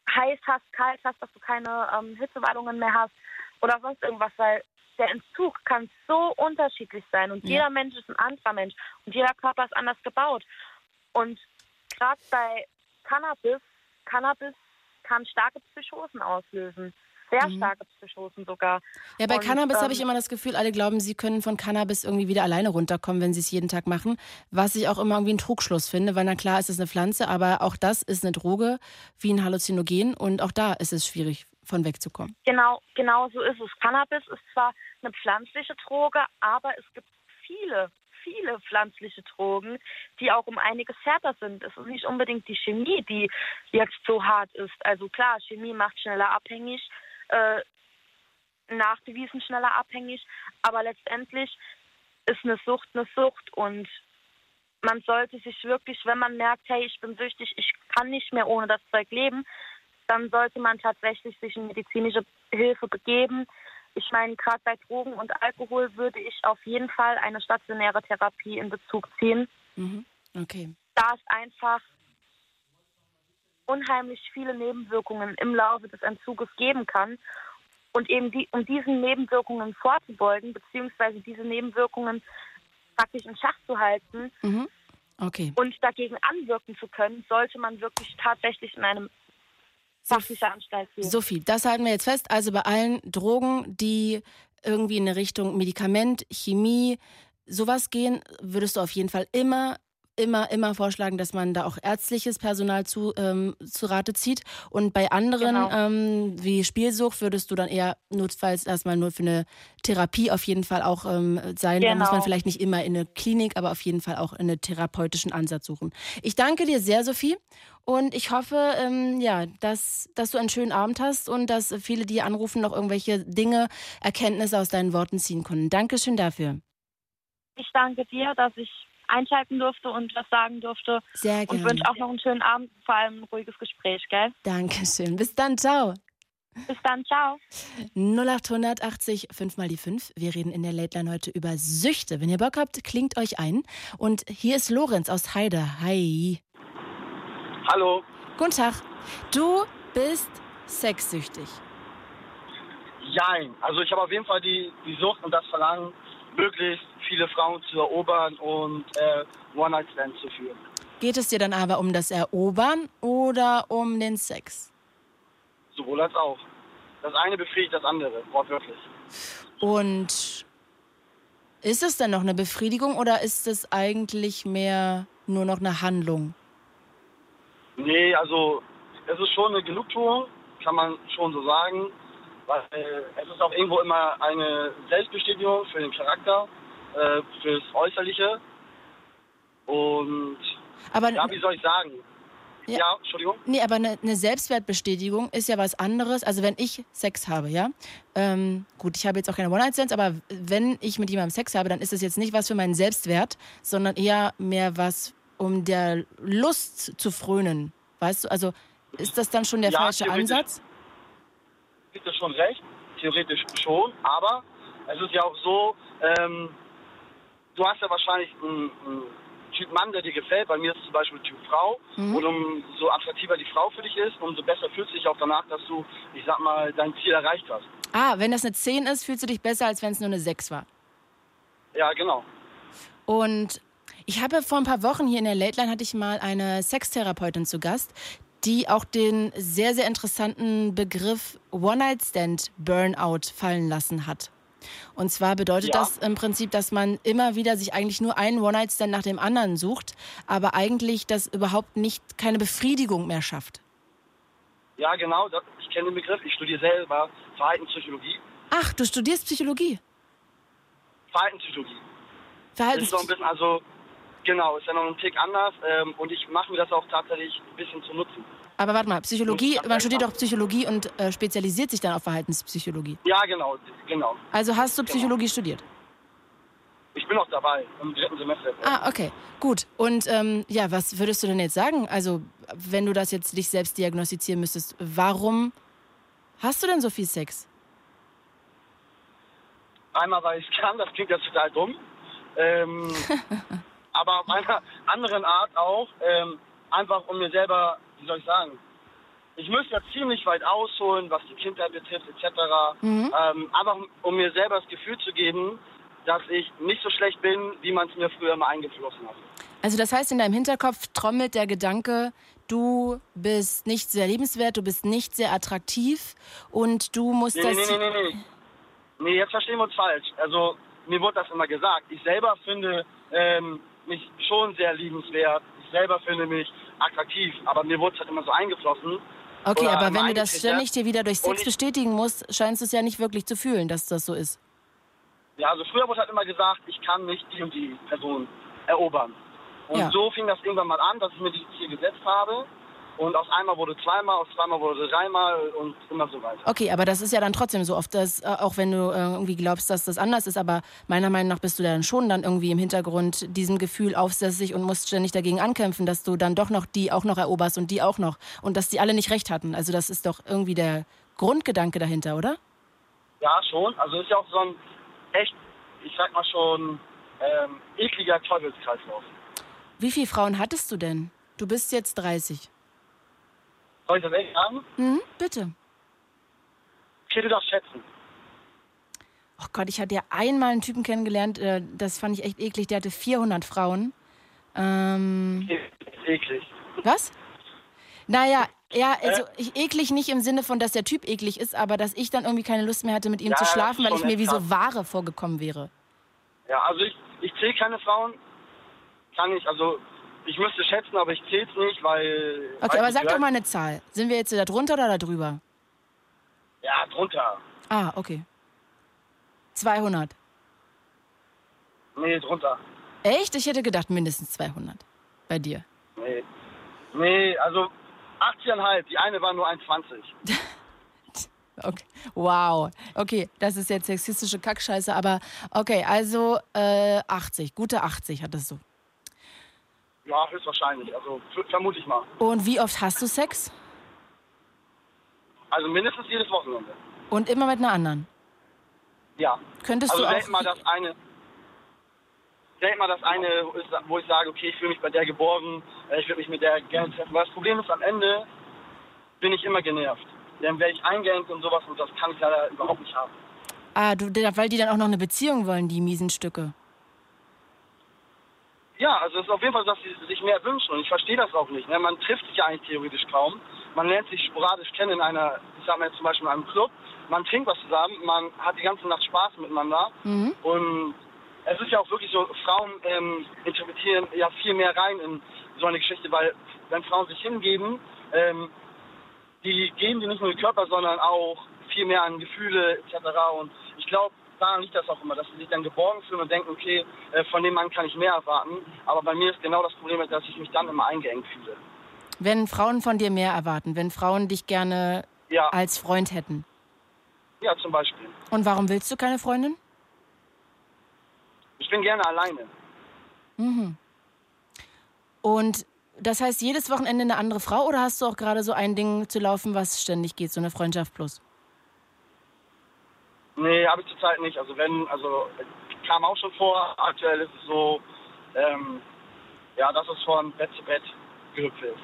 heiß hast, kalt hast, dass du keine ähm, Hitzewallungen mehr hast oder sonst irgendwas, weil der Entzug kann so unterschiedlich sein und ja. jeder Mensch ist ein anderer Mensch und jeder Körper ist anders gebaut. Und gerade bei Cannabis, Cannabis kann starke Psychosen auslösen. Sehr mhm. starke Psychosen sogar. Ja, bei und, Cannabis ähm, habe ich immer das Gefühl, alle glauben, sie können von Cannabis irgendwie wieder alleine runterkommen, wenn sie es jeden Tag machen. Was ich auch immer irgendwie einen Trugschluss finde, weil na klar ist es eine Pflanze, aber auch das ist eine Droge wie ein Halluzinogen und auch da ist es schwierig von wegzukommen. Genau, genau so ist es. Cannabis ist zwar eine pflanzliche Droge, aber es gibt viele, viele pflanzliche Drogen, die auch um einiges härter sind. Es ist nicht unbedingt die Chemie, die jetzt so hart ist. Also klar, Chemie macht schneller abhängig, äh, nachgewiesen schneller abhängig, aber letztendlich ist eine Sucht eine Sucht und man sollte sich wirklich, wenn man merkt, hey, ich bin süchtig, ich kann nicht mehr ohne das Zeug leben, dann sollte man tatsächlich sich in medizinische Hilfe begeben. Ich meine, gerade bei Drogen und Alkohol würde ich auf jeden Fall eine stationäre Therapie in Bezug ziehen. Mhm. Okay. Da es einfach unheimlich viele Nebenwirkungen im Laufe des Entzuges geben kann. Und eben die, um diesen Nebenwirkungen vorzubeugen, beziehungsweise diese Nebenwirkungen praktisch in Schach zu halten Mhm. Okay. und dagegen anwirken zu können, sollte man wirklich tatsächlich in einem. Sophie, das halten wir jetzt fest. Also bei allen Drogen, die irgendwie in eine Richtung Medikament, Chemie, sowas gehen, würdest du auf jeden Fall immer, immer, immer vorschlagen, dass man da auch ärztliches Personal zu, ähm, zu Rate zieht. Und bei anderen, Genau. ähm, wie Spielsucht, würdest du dann eher notfalls erstmal nur für eine Therapie auf jeden Fall auch ähm, sein. Da muss Genau. man vielleicht nicht immer in eine Klinik, aber auf jeden Fall auch in einen therapeutischen Ansatz suchen. Ich danke dir sehr, Sophie. Und ich hoffe, ähm, ja, dass, dass du einen schönen Abend hast und dass viele, die anrufen, noch irgendwelche Dinge, Erkenntnisse aus deinen Worten ziehen können. Dankeschön dafür. Ich danke dir, dass ich einschalten durfte und was sagen durfte. Sehr Und gerne. wünsche auch noch einen schönen Abend, vor allem ein ruhiges Gespräch, gell? Dankeschön. Bis dann, ciao. Bis dann, ciao. 0880 5 mal die 5. Wir reden in der Late Line heute über Süchte. Wenn ihr Bock habt, klingt euch ein. Und hier ist Lorenz aus Heide. Hi. Hallo. Guten Tag. Du bist sexsüchtig. Jein. Also ich habe auf jeden Fall die, die Sucht und das Verlangen, möglichst viele Frauen zu erobern und äh, One-Night-Stands zu führen. Geht es dir dann aber um das Erobern oder um den Sex? Sowohl als auch. Das eine befriedigt das andere, wortwörtlich. Und ist es denn noch eine Befriedigung oder ist es eigentlich mehr nur noch eine Handlung? Nee, also es ist schon eine Genugtuung, kann man schon so sagen. Weil äh, es ist auch irgendwo immer eine Selbstbestätigung für den Charakter, äh, fürs Äußerliche. Und Aber ja, wie soll ich sagen? Ja, Entschuldigung. Nee, aber eine, eine Selbstwertbestätigung ist ja was anderes. Also wenn ich Sex habe, ja, ähm, gut, ich habe jetzt auch keine One-Night-Stands, aber wenn ich mit jemandem Sex habe, dann ist das jetzt nicht was für meinen Selbstwert, sondern eher mehr was, um der Lust zu frönen. Weißt du, also ist das dann schon der Ja, falsche. Ansatz? gibt es schon recht, theoretisch schon, aber es ist ja auch so, ähm, du hast ja wahrscheinlich einen, einen Typ Mann, der dir gefällt, bei mir ist es zum Beispiel Typ Frau Mhm. und umso attraktiver die Frau für dich ist, umso besser fühlst du dich auch danach, dass du, ich sag mal, dein Ziel erreicht hast. Ah, wenn das eine 10 ist, fühlst du dich besser, als wenn es nur eine 6 war. Ja, genau. Und ich habe vor ein paar Wochen hier in der Late Line hatte ich mal eine Sextherapeutin zu Gast, die auch den sehr, sehr interessanten Begriff One-Night-Stand-Burnout fallen lassen hat. Und zwar bedeutet Ja. das im Prinzip, dass man immer wieder sich eigentlich nur einen One-Night-Stand nach dem anderen sucht, aber eigentlich das überhaupt nicht keine Befriedigung mehr schafft. Ja, genau, ich kenne den Begriff, ich studiere selber Verhaltenspsychologie. Ach, du studierst Psychologie. Verhaltenspsychologie. Verhaltens ist noch ein bisschen, also, genau, ist ja noch ein Tick anders ähm, und ich mache mir das auch tatsächlich ein bisschen zu nutzen. Aber warte mal, Psychologie, man studiert doch Psychologie und äh, spezialisiert sich dann auf Verhaltenspsychologie. Ja, genau, genau. Also hast du Psychologie studiert? Ich bin noch dabei, im dritten Semester. Ah, okay, gut. Und ähm, ja, was würdest du denn jetzt sagen? Also, wenn du das jetzt dich selbst diagnostizieren müsstest, warum hast du denn so viel Sex? Einmal, weil ich kann, das klingt jetzt total dumm. Ähm, aber auf einer anderen Art auch, ähm, einfach um mir selber, wie soll ich sagen, ich müsste ja ziemlich weit ausholen, was die Kindheit betrifft, etc. Mhm. Ähm, einfach um mir selber das Gefühl zu geben, dass ich nicht so schlecht bin, wie man es mir früher mal eingeflossen hat. Also, das heißt, in deinem Hinterkopf trommelt der Gedanke, du bist nicht sehr lebenswert, du bist nicht sehr attraktiv und du musst Nee, das. nee, nee, nee, nee. Nee, jetzt verstehen wir uns falsch. Also, mir wurde das immer gesagt. Ich selber finde ähm, mich schon sehr liebenswert. Ich selber finde mich attraktiv. Aber mir wurde es halt immer so eingeflossen. Okay, aber wenn du das ständig dir wieder durch Sex bestätigen musst, scheinst du es ja nicht wirklich zu fühlen, dass das so ist. Ja, also früher wurde halt immer gesagt, ich kann nicht die und die Person erobern. Und Ja. so fing das irgendwann mal an, dass ich mir dieses Ziel gesetzt habe. Und aus einmal wurde zweimal, aus zweimal wurde dreimal und immer so weiter. Okay, aber das ist ja dann trotzdem so oft, dass, äh, auch wenn du äh, irgendwie glaubst, dass das anders ist, aber meiner Meinung nach bist du dann schon dann irgendwie im Hintergrund diesem Gefühl aufsässig und musst ständig dagegen ankämpfen, dass du dann doch noch die auch noch eroberst und die auch noch und dass die alle nicht recht hatten. Also das ist doch irgendwie der Grundgedanke dahinter, oder? Ja, schon. Also ist ja auch so ein echt, ich sag mal schon, ähm, ekliger Teufelskreislauf. Wie viele Frauen hattest du denn? Du bist jetzt 30. Soll ich das echt sagen? Mhm, bitte. Okay, du darfst schätzen. Oh Gott, ich hatte ja einmal einen Typen kennengelernt, äh, das fand ich echt eklig, der hatte 400 Frauen. Ähm, Eklig. was? Naja, ja, also ich eklig nicht im Sinne von, dass der Typ eklig ist, aber dass ich dann irgendwie keine Lust mehr hatte, mit ihm Ja, zu das schlafen, weil ich mir wie so Ware vorgekommen wäre. Ja, also ich, ich zähle keine Frauen. Kann ich, also ich müsste schätzen, aber ich zähle es nicht, weil. Okay, aber sag doch mal eine Zahl. Sind wir jetzt da drunter oder da drüber? Ja, drunter. Ah, okay. 200. Nee, drunter. Echt? Ich hätte gedacht mindestens 200. Bei dir. Nee. Nee, also 80,5. Die eine war nur 1,20. Okay. Wow. Okay, das ist jetzt sexistische Kackscheiße, aber okay, also äh, 80. Gute 80 hattest du. Ja, höchstwahrscheinlich. Also vermute ich mal. Und wie oft hast du Sex? Also mindestens jedes Wochenende. Und immer mit einer anderen? Ja. Könntest also du auch- selten mal das eine. Selten mal das eine, wo ich sage, okay, ich fühle mich bei der geborgen, äh, ich würde mich mit der gerne treffen. Weil das Problem ist, am Ende bin ich immer genervt. Dann werde ich eingeengt und sowas und das kann ich leider überhaupt nicht haben. Ah, du, weil die dann auch noch eine Beziehung wollen, die miesen Stücke. Ja, also es ist auf jeden Fall, so, dass sie sich mehr wünschen und ich verstehe das auch nicht. Ne? Man trifft sich ja eigentlich theoretisch kaum. Man lernt sich sporadisch kennen in einer, ich sag mal jetzt zum Beispiel in einem Club. Man trinkt was zusammen, man hat die ganze Nacht Spaß miteinander Mhm. und es ist ja auch wirklich so, Frauen ähm, interpretieren ja viel mehr rein in so eine Geschichte, weil wenn Frauen sich hingeben, ähm, die geben dir nicht nur den Körper, sondern auch viel mehr an Gefühle etc. Und ich glaube, daran liegt das auch immer, dass sie sich dann geborgen fühlen und denken, okay, äh, von dem Mann kann ich mehr erwarten. Aber bei mir ist genau das Problem, dass ich mich dann immer eingeengt fühle. Wenn Frauen von dir mehr erwarten, wenn Frauen dich gerne Ja. als Freund hätten. Ja, zum Beispiel. Und warum willst du keine Freundin? Ich bin gerne alleine. Mhm. Und das heißt, jedes Wochenende eine andere Frau oder hast du auch gerade so ein Ding zu laufen, was ständig geht, so eine Freundschaft plus? Nee, habe ich zurzeit nicht. Also wenn, also kam auch schon vor. Aktuell ist es so, ähm, ja, dass es von Bett zu Bett gehüpft ist.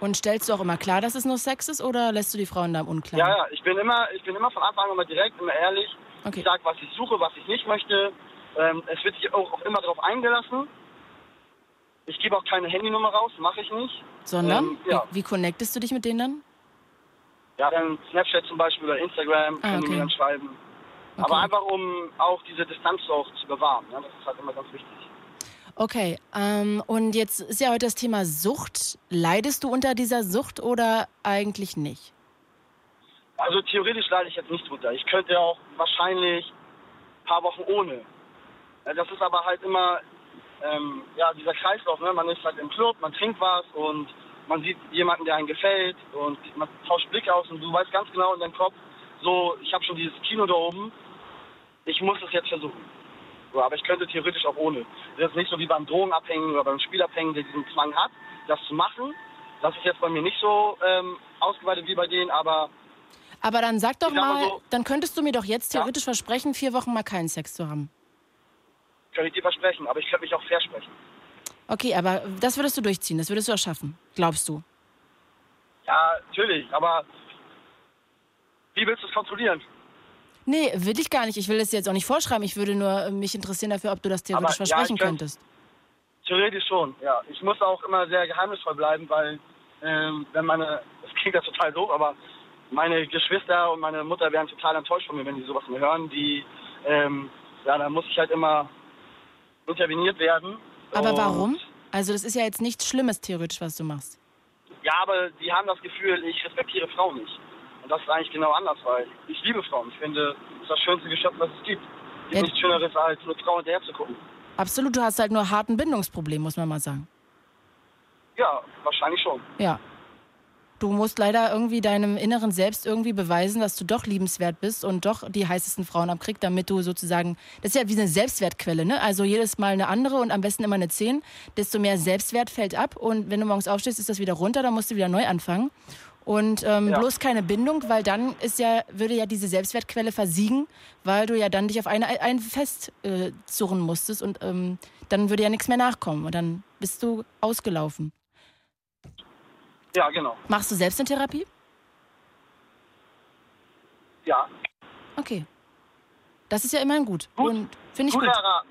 Und stellst du auch immer klar, dass es nur Sex ist oder lässt du die Frauen da im Unklaren? Ja, ja, ich bin immer, ich bin immer von Anfang an immer direkt, immer ehrlich. Ich sage, was ich suche, was ich nicht möchte. Ähm, es wird sich auch, auch immer darauf eingelassen. Ich gebe auch keine Handynummer raus, mache ich nicht. Sondern? Ähm, ja. wie, wie connectest du dich mit denen dann? Ja, dann Snapchat zum Beispiel oder Instagram Ah, können die okay. mir dann schreiben. Aber einfach um auch diese Distanz auch zu bewahren. Ne? Das ist halt immer ganz wichtig. Okay, ähm, und jetzt ist ja heute das Thema Sucht. Leidest du unter dieser Sucht oder eigentlich nicht? Also theoretisch leide ich jetzt nicht drunter. Ich könnte auch wahrscheinlich ein paar Wochen ohne. Ja, Das ist aber halt immer ähm, ja, dieser Kreislauf. Ne? Man ist halt im Club, man trinkt was und man sieht jemanden, der einem gefällt und man tauscht Blicke aus und du weißt ganz genau in deinem Kopf, so, ich habe schon dieses Kino da oben, ich muss es jetzt versuchen. So, aber ich könnte theoretisch auch ohne. Das ist nicht so wie beim Drogenabhängigen oder beim Spielabhängigen, der diesen Zwang hat, das zu machen. Das ist jetzt bei mir nicht so ähm, ausgeweitet wie bei denen, aber Aber dann sag doch mal so- dann könntest du mir doch jetzt theoretisch versprechen, vier Wochen mal keinen Sex zu haben. Kann ich dir versprechen, aber ich könnte mich auch versprechen. Okay, aber das würdest du durchziehen, das würdest du auch schaffen, glaubst du? Ja, natürlich, aber wie willst du es kontrollieren? Nee, will ich gar nicht. Ich will das jetzt auch nicht vorschreiben. Ich würde nur äh, mich interessieren dafür, ob du das theoretisch Aber, ja, versprechen könnt- könntest. Theoretisch schon, ja. Ich muss auch immer sehr geheimnisvoll bleiben, weil ähm, wenn meine, das klingt ja total doof, aber meine Geschwister und meine Mutter wären total enttäuscht von mir, wenn die sowas mir hören. Die, ähm, ja, da muss ich halt immer interveniert werden. Aber warum? Also das ist ja jetzt nichts Schlimmes theoretisch, was du machst. Ja, aber die haben das Gefühl, ich respektiere Frauen nicht. Das ist eigentlich genau anders, weil ich liebe Frauen. Ich finde, es ist das schönste Geschöpf, was es gibt. gibt ja. nichts Schöneres, als eine Frau hinterher zu gucken. Absolut, du hast halt nur harten Bindungsproblem, muss man mal sagen. Ja, wahrscheinlich schon. Ja. Du musst leider irgendwie deinem inneren Selbst irgendwie beweisen, dass du doch liebenswert bist und doch die heißesten Frauen am Krieg, damit du sozusagen, das ist ja wie eine Selbstwertquelle, ne? Also jedes Mal eine andere und am besten immer eine 10, desto mehr Selbstwert fällt ab und wenn du morgens aufstehst, ist das wieder runter, dann musst du wieder neu anfangen. Und ähm, ja. bloß keine Bindung, weil dann ist ja, würde ja diese Selbstwertquelle versiegen, weil du ja dann dich auf eine, ein Fest äh, zurren musstest und ähm, dann würde ja nichts mehr nachkommen und dann bist du ausgelaufen. Ja, genau. Machst du selbst eine Therapie? Ja. Okay. Das ist ja immerhin gut. gut. Und finde ich gut. Erraten.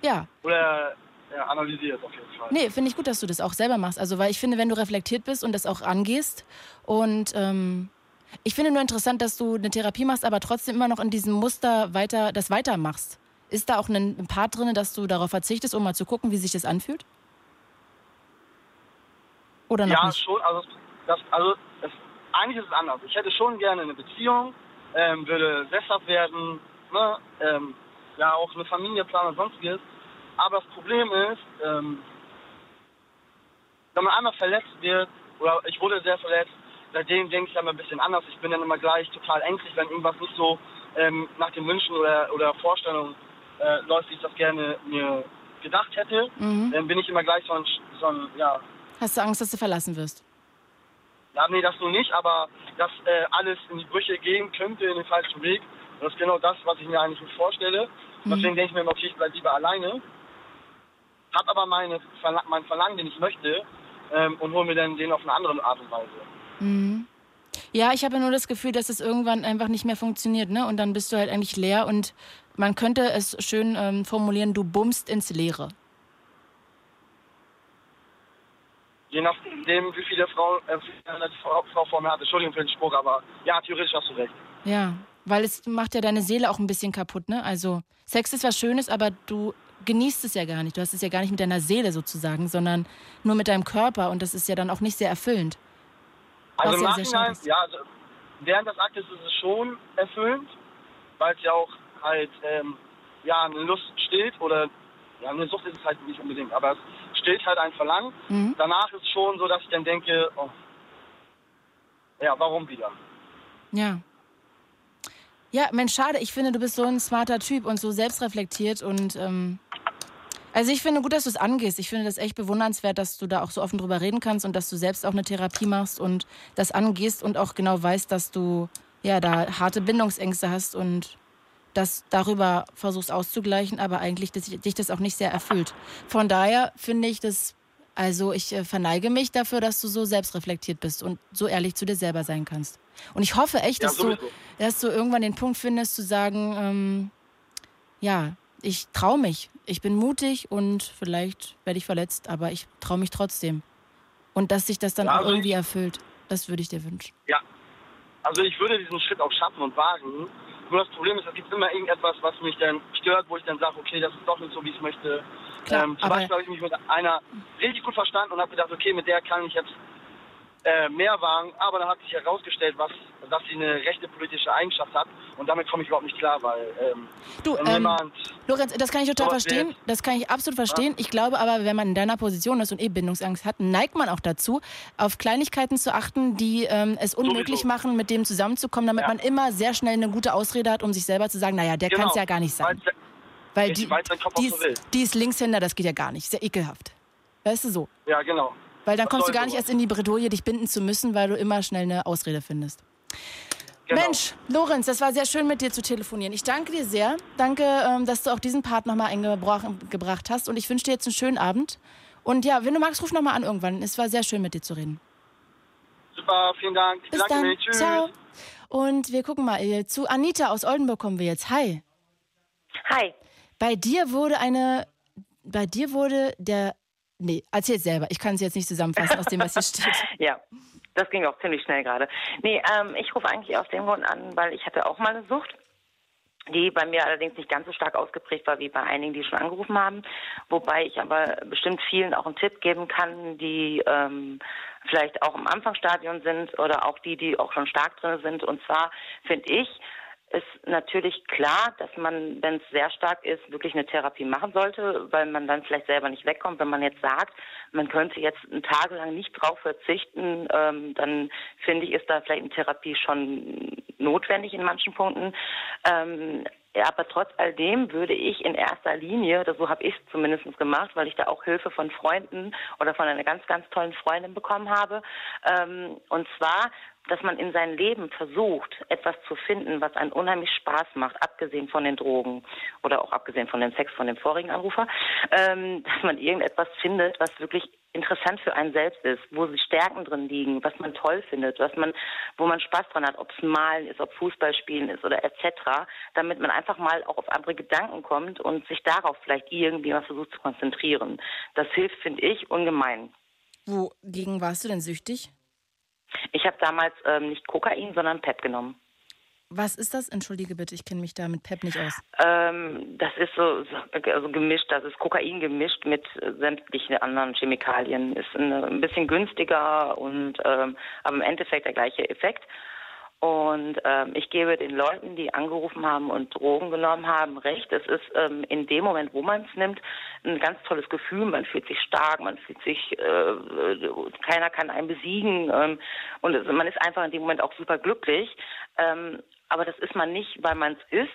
Ja. Oder ja, analysiert auf jeden Fall. Nee, finde ich gut, dass du das auch selber machst. Also, weil ich finde, wenn du reflektiert bist und das auch angehst und ähm, ich finde nur interessant, dass du eine Therapie machst, aber trotzdem immer noch in diesem Muster weiter, das weitermachst. Ist da auch ein Part drin, dass du darauf verzichtest, um mal zu gucken, wie sich das anfühlt? Oder noch ja, nicht? schon. Also, das, also das, eigentlich ist es anders. Ich hätte schon gerne eine Beziehung, ähm, würde sesshaft werden, ne, ähm, ja, auch eine Familie planen und sonstiges. Aber das Problem ist, ähm, wenn man einmal verletzt wird, oder ich wurde sehr verletzt, seitdem denke ich dann ein bisschen anders. Ich bin dann immer gleich total ängstlich, wenn irgendwas nicht so ähm, nach den Wünschen oder, oder Vorstellungen äh, läuft, wie ich das gerne mir gedacht hätte. Mhm. Dann bin ich immer gleich so ein, so ein, ja. Hast du Angst, dass du verlassen wirst? Ja, nee, das nur nicht, aber dass äh, alles in die Brüche gehen könnte, in den falschen Weg. Und das ist genau das, was ich mir eigentlich nicht vorstelle. Mhm. Deswegen denke ich mir, okay, ich bleibe lieber alleine habe aber meine, mein Verlangen, den ich möchte, ähm, und hole mir dann den auf eine andere Art und Weise. Mhm. Ja, ich habe ja nur das Gefühl, dass es irgendwann einfach nicht mehr funktioniert, ne? Und dann bist du halt eigentlich leer und man könnte es schön ähm, formulieren, du bummst ins Leere. Je nachdem, wie viele Frau, äh, Frau, Frau vor mir hat. Entschuldigung für den Spruch, aber ja, theoretisch hast du recht. Ja, weil es macht ja deine Seele auch ein bisschen kaputt, ne? Also Sex ist was Schönes, aber du genießt es ja gar nicht. Du hast es ja gar nicht mit deiner Seele sozusagen, sondern nur mit deinem Körper und das ist ja dann auch nicht sehr erfüllend. Also im Nachhinein, ja, also während des Aktes ist es schon erfüllend, weil es ja auch halt, ähm, ja, eine Lust stillt oder, ja, eine Sucht ist es halt nicht unbedingt, aber es stillt halt ein Verlangen. Mhm. Danach ist es schon so, dass ich dann denke, oh, ja, warum wieder? Ja. Ja, Mensch, schade. Ich finde, du bist so ein smarter Typ und so selbstreflektiert und ähm, also ich finde gut, dass du es angehst. Ich finde das echt bewundernswert, dass du da auch so offen drüber reden kannst und dass du selbst auch eine Therapie machst und das angehst und auch genau weißt, dass du ja da harte Bindungsängste hast und das darüber versuchst auszugleichen, aber eigentlich dich das auch nicht sehr erfüllt. Von daher finde ich das, also ich äh, verneige mich dafür, dass du so selbstreflektiert bist und so ehrlich zu dir selber sein kannst. Und ich hoffe echt, dass, ja, du, dass du irgendwann den Punkt findest, zu sagen, ähm, ja, ich traue mich. Ich bin mutig und vielleicht werde ich verletzt, aber ich traue mich trotzdem. Und dass sich das dann ja, also auch irgendwie ich, erfüllt, das würde ich dir wünschen. Ja, also ich würde diesen Schritt auch schaffen und wagen. Nur das Problem ist, es gibt immer irgendetwas, was mich dann stört, wo ich dann sage, okay, das ist doch nicht so, wie ich es möchte. Klar, ähm, zum Beispiel habe ich mich mit einer richtig gut verstanden und habe gedacht, okay, mit der kann ich jetzt äh, mehr waren, aber dann hat sich herausgestellt, was, dass sie eine rechte politische Eigenschaft hat und damit komme ich überhaupt nicht klar, weil ähm, du, ähm, Lorenz, das kann ich total verstehen, wird, das kann ich absolut verstehen. Ja? Ich glaube aber, wenn man in deiner Position ist und eh Bindungsangst hat, neigt man auch dazu, auf Kleinigkeiten zu achten, die ähm, es unmöglich Sowieso. machen, mit dem zusammenzukommen, damit ja. man immer sehr schnell eine gute Ausrede hat, um sich selber zu sagen, naja, der genau. kann es ja gar nicht sein. Weil die, die, ist, die ist Linkshänder, das geht ja gar nicht, sehr ekelhaft. Weißt du so? Ja, genau. Weil dann kommst du gar nicht erst in die Bredouille, dich binden zu müssen, weil du immer schnell eine Ausrede findest. Genau. Mensch, Lorenz, das war sehr schön mit dir zu telefonieren. Ich danke dir sehr. Danke, ähm, dass du auch diesen Part nochmal eingebracht hast. Und ich wünsche dir jetzt einen schönen Abend. Und ja, wenn du magst, ruf nochmal an irgendwann. Es war sehr schön mit dir zu reden. Super, vielen Dank. Bis dann. Mich. Tschüss. Ciao. Und wir gucken mal, äh, zu Anita aus Oldenburg kommen wir jetzt. Hi. Hi. Bei dir wurde eine, bei dir wurde der Nee, erzähl selber. Ich kann es jetzt nicht zusammenfassen aus dem, was hier steht. ja, das ging auch ziemlich schnell gerade. Nee, ähm, ich rufe eigentlich aus dem Grund an, weil ich hatte auch mal eine Sucht die bei mir allerdings nicht ganz so stark ausgeprägt war wie bei einigen, die schon angerufen haben. Wobei ich aber bestimmt vielen auch einen Tipp geben kann, die ähm, vielleicht auch im Anfangsstadion sind oder auch die, die auch schon stark drin sind. Und zwar finde ich, ist natürlich klar, dass man, wenn es sehr stark ist, wirklich eine Therapie machen sollte, weil man dann vielleicht selber nicht wegkommt. Wenn man jetzt sagt, man könnte jetzt tagelang nicht drauf verzichten, ähm, dann finde ich, ist da vielleicht eine Therapie schon notwendig in manchen Punkten. Ähm, ja, aber trotz all dem würde ich in erster Linie, so habe ich es zumindest gemacht, weil ich da auch Hilfe von Freunden oder von einer ganz, ganz tollen Freundin bekommen habe. Ähm, und zwar, dass man in seinem Leben versucht, etwas zu finden, was einen unheimlich Spaß macht, abgesehen von den Drogen oder auch abgesehen von dem Sex von dem vorigen Anrufer, ähm, dass man irgendetwas findet, was wirklich interessant für einen selbst ist, wo die Stärken drin liegen, was man toll findet, was man, wo man Spaß dran hat, ob es Malen ist, ob Fußballspielen ist oder etc., damit man einfach mal auch auf andere Gedanken kommt und sich darauf vielleicht irgendwie mal versucht zu konzentrieren. Das hilft, finde ich, ungemein. Wogegen warst du denn süchtig? Ich habe damals ähm, nicht Kokain, sondern PEP genommen. Was ist das? Entschuldige bitte, ich kenne mich da mit PEP nicht aus. Ähm, das ist so, so also gemischt, das ist Kokain gemischt mit sämtlichen anderen Chemikalien. Ist eine, ein bisschen günstiger und ähm, aber im Endeffekt der gleiche Effekt. Und ähm, ich gebe den Leuten, die angerufen haben und Drogen genommen haben, recht. Es ist ähm, in dem Moment, wo man es nimmt, ein ganz tolles Gefühl. Man fühlt sich stark, man fühlt sich, äh, keiner kann einen besiegen. Ähm, und es, man ist einfach in dem Moment auch super glücklich. Ähm, aber das ist man nicht, weil man es ist,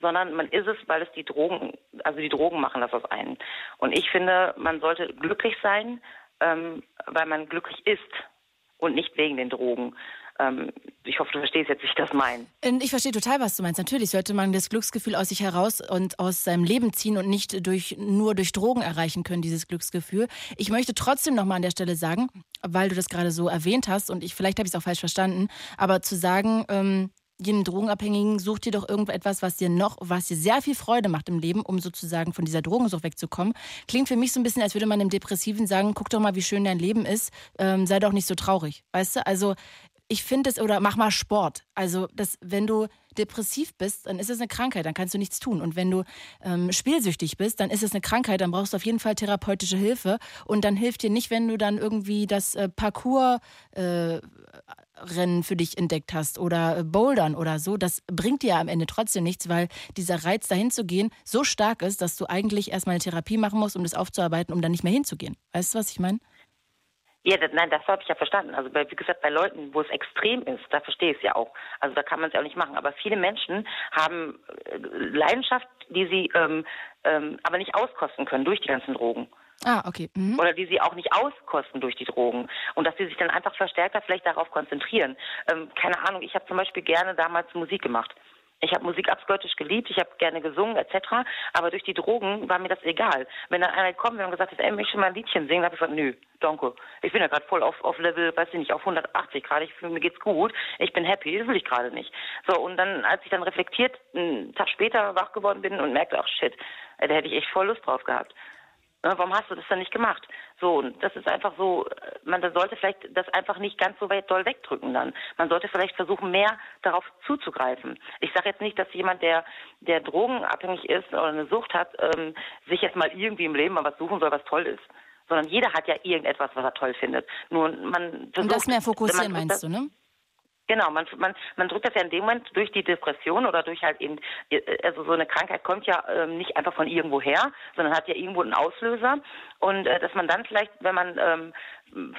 sondern man ist es, weil es die Drogen, also die Drogen machen das aus einen. Und ich finde, man sollte glücklich sein, ähm, weil man glücklich ist und nicht wegen den Drogen. Ähm, ich hoffe, du verstehst jetzt, wie ich das meine. Ich verstehe total, was du meinst. Natürlich sollte man das Glücksgefühl aus sich heraus und aus seinem Leben ziehen und nicht durch, nur durch Drogen erreichen können, dieses Glücksgefühl. Ich möchte trotzdem nochmal an der Stelle sagen, weil du das gerade so erwähnt hast und ich, vielleicht habe ich es auch falsch verstanden, aber zu sagen, ähm, jedem Drogenabhängigen such dir doch irgendetwas, was dir noch, was dir sehr viel Freude macht im Leben, um sozusagen von dieser Drogensucht wegzukommen. Klingt für mich so ein bisschen, als würde man dem Depressiven sagen, guck doch mal, wie schön dein Leben ist, ähm, sei doch nicht so traurig. Weißt du? Also ich finde es, oder mach mal Sport. Also, das, wenn du depressiv bist, dann ist es eine Krankheit, dann kannst du nichts tun. Und wenn du ähm, spielsüchtig bist, dann ist es eine Krankheit, dann brauchst du auf jeden Fall therapeutische Hilfe. Und dann hilft dir nicht, wenn du dann irgendwie das äh, Parcours äh, für dich entdeckt hast oder äh, Bouldern oder so, das bringt dir am Ende trotzdem nichts, weil dieser Reiz dahin zu gehen so stark ist, dass du eigentlich erstmal eine Therapie machen musst, um das aufzuarbeiten, um dann nicht mehr hinzugehen. Weißt du, was ich meine? Ja, das, nein, das habe ich ja verstanden. Also bei, wie gesagt, bei Leuten, wo es extrem ist, da verstehe ich es ja auch. Also da kann man es ja auch nicht machen. Aber viele Menschen haben äh, Leidenschaft, die sie ähm, ähm, aber nicht auskosten können durch die ganzen Drogen. Ah, okay. Mhm. Oder die sie auch nicht auskosten durch die Drogen. Und dass sie sich dann einfach verstärkter vielleicht darauf konzentrieren. Ähm, keine Ahnung, ich habe zum Beispiel gerne damals Musik gemacht. Ich habe Musik abgöttisch geliebt, ich habe gerne gesungen etc. Aber durch die Drogen war mir das egal. Wenn dann einer gekommen wäre und gesagt hat, ey, möchte mal ein Liedchen singen, habe ich gesagt, nö, danke. Ich bin ja gerade voll auf, auf Level, weiß ich nicht, auf 180 gerade. Ich mir geht's gut, ich bin happy, das will ich gerade nicht. So und dann, als ich dann reflektiert einen Tag später wach geworden bin und merkte, ach shit, da hätte ich echt voll Lust drauf gehabt. Ne, warum hast du das dann nicht gemacht? So, und das ist einfach so, man sollte vielleicht das einfach nicht ganz so weit doll wegdrücken dann. Man sollte vielleicht versuchen, mehr darauf zuzugreifen. Ich sage jetzt nicht, dass jemand, der, der drogenabhängig ist oder eine Sucht hat, ähm, sich jetzt mal irgendwie im Leben mal was suchen soll, was toll ist. Sondern jeder hat ja irgendetwas, was er toll findet. Nur man versucht, Und das mehr fokussieren, meinst du, ne? Genau, man, man, man drückt das ja in dem Moment durch die Depression oder durch halt eben, also so eine Krankheit kommt ja ähm, nicht einfach von irgendwo her, sondern hat ja irgendwo einen Auslöser. Und äh, dass man dann vielleicht, wenn man, ähm,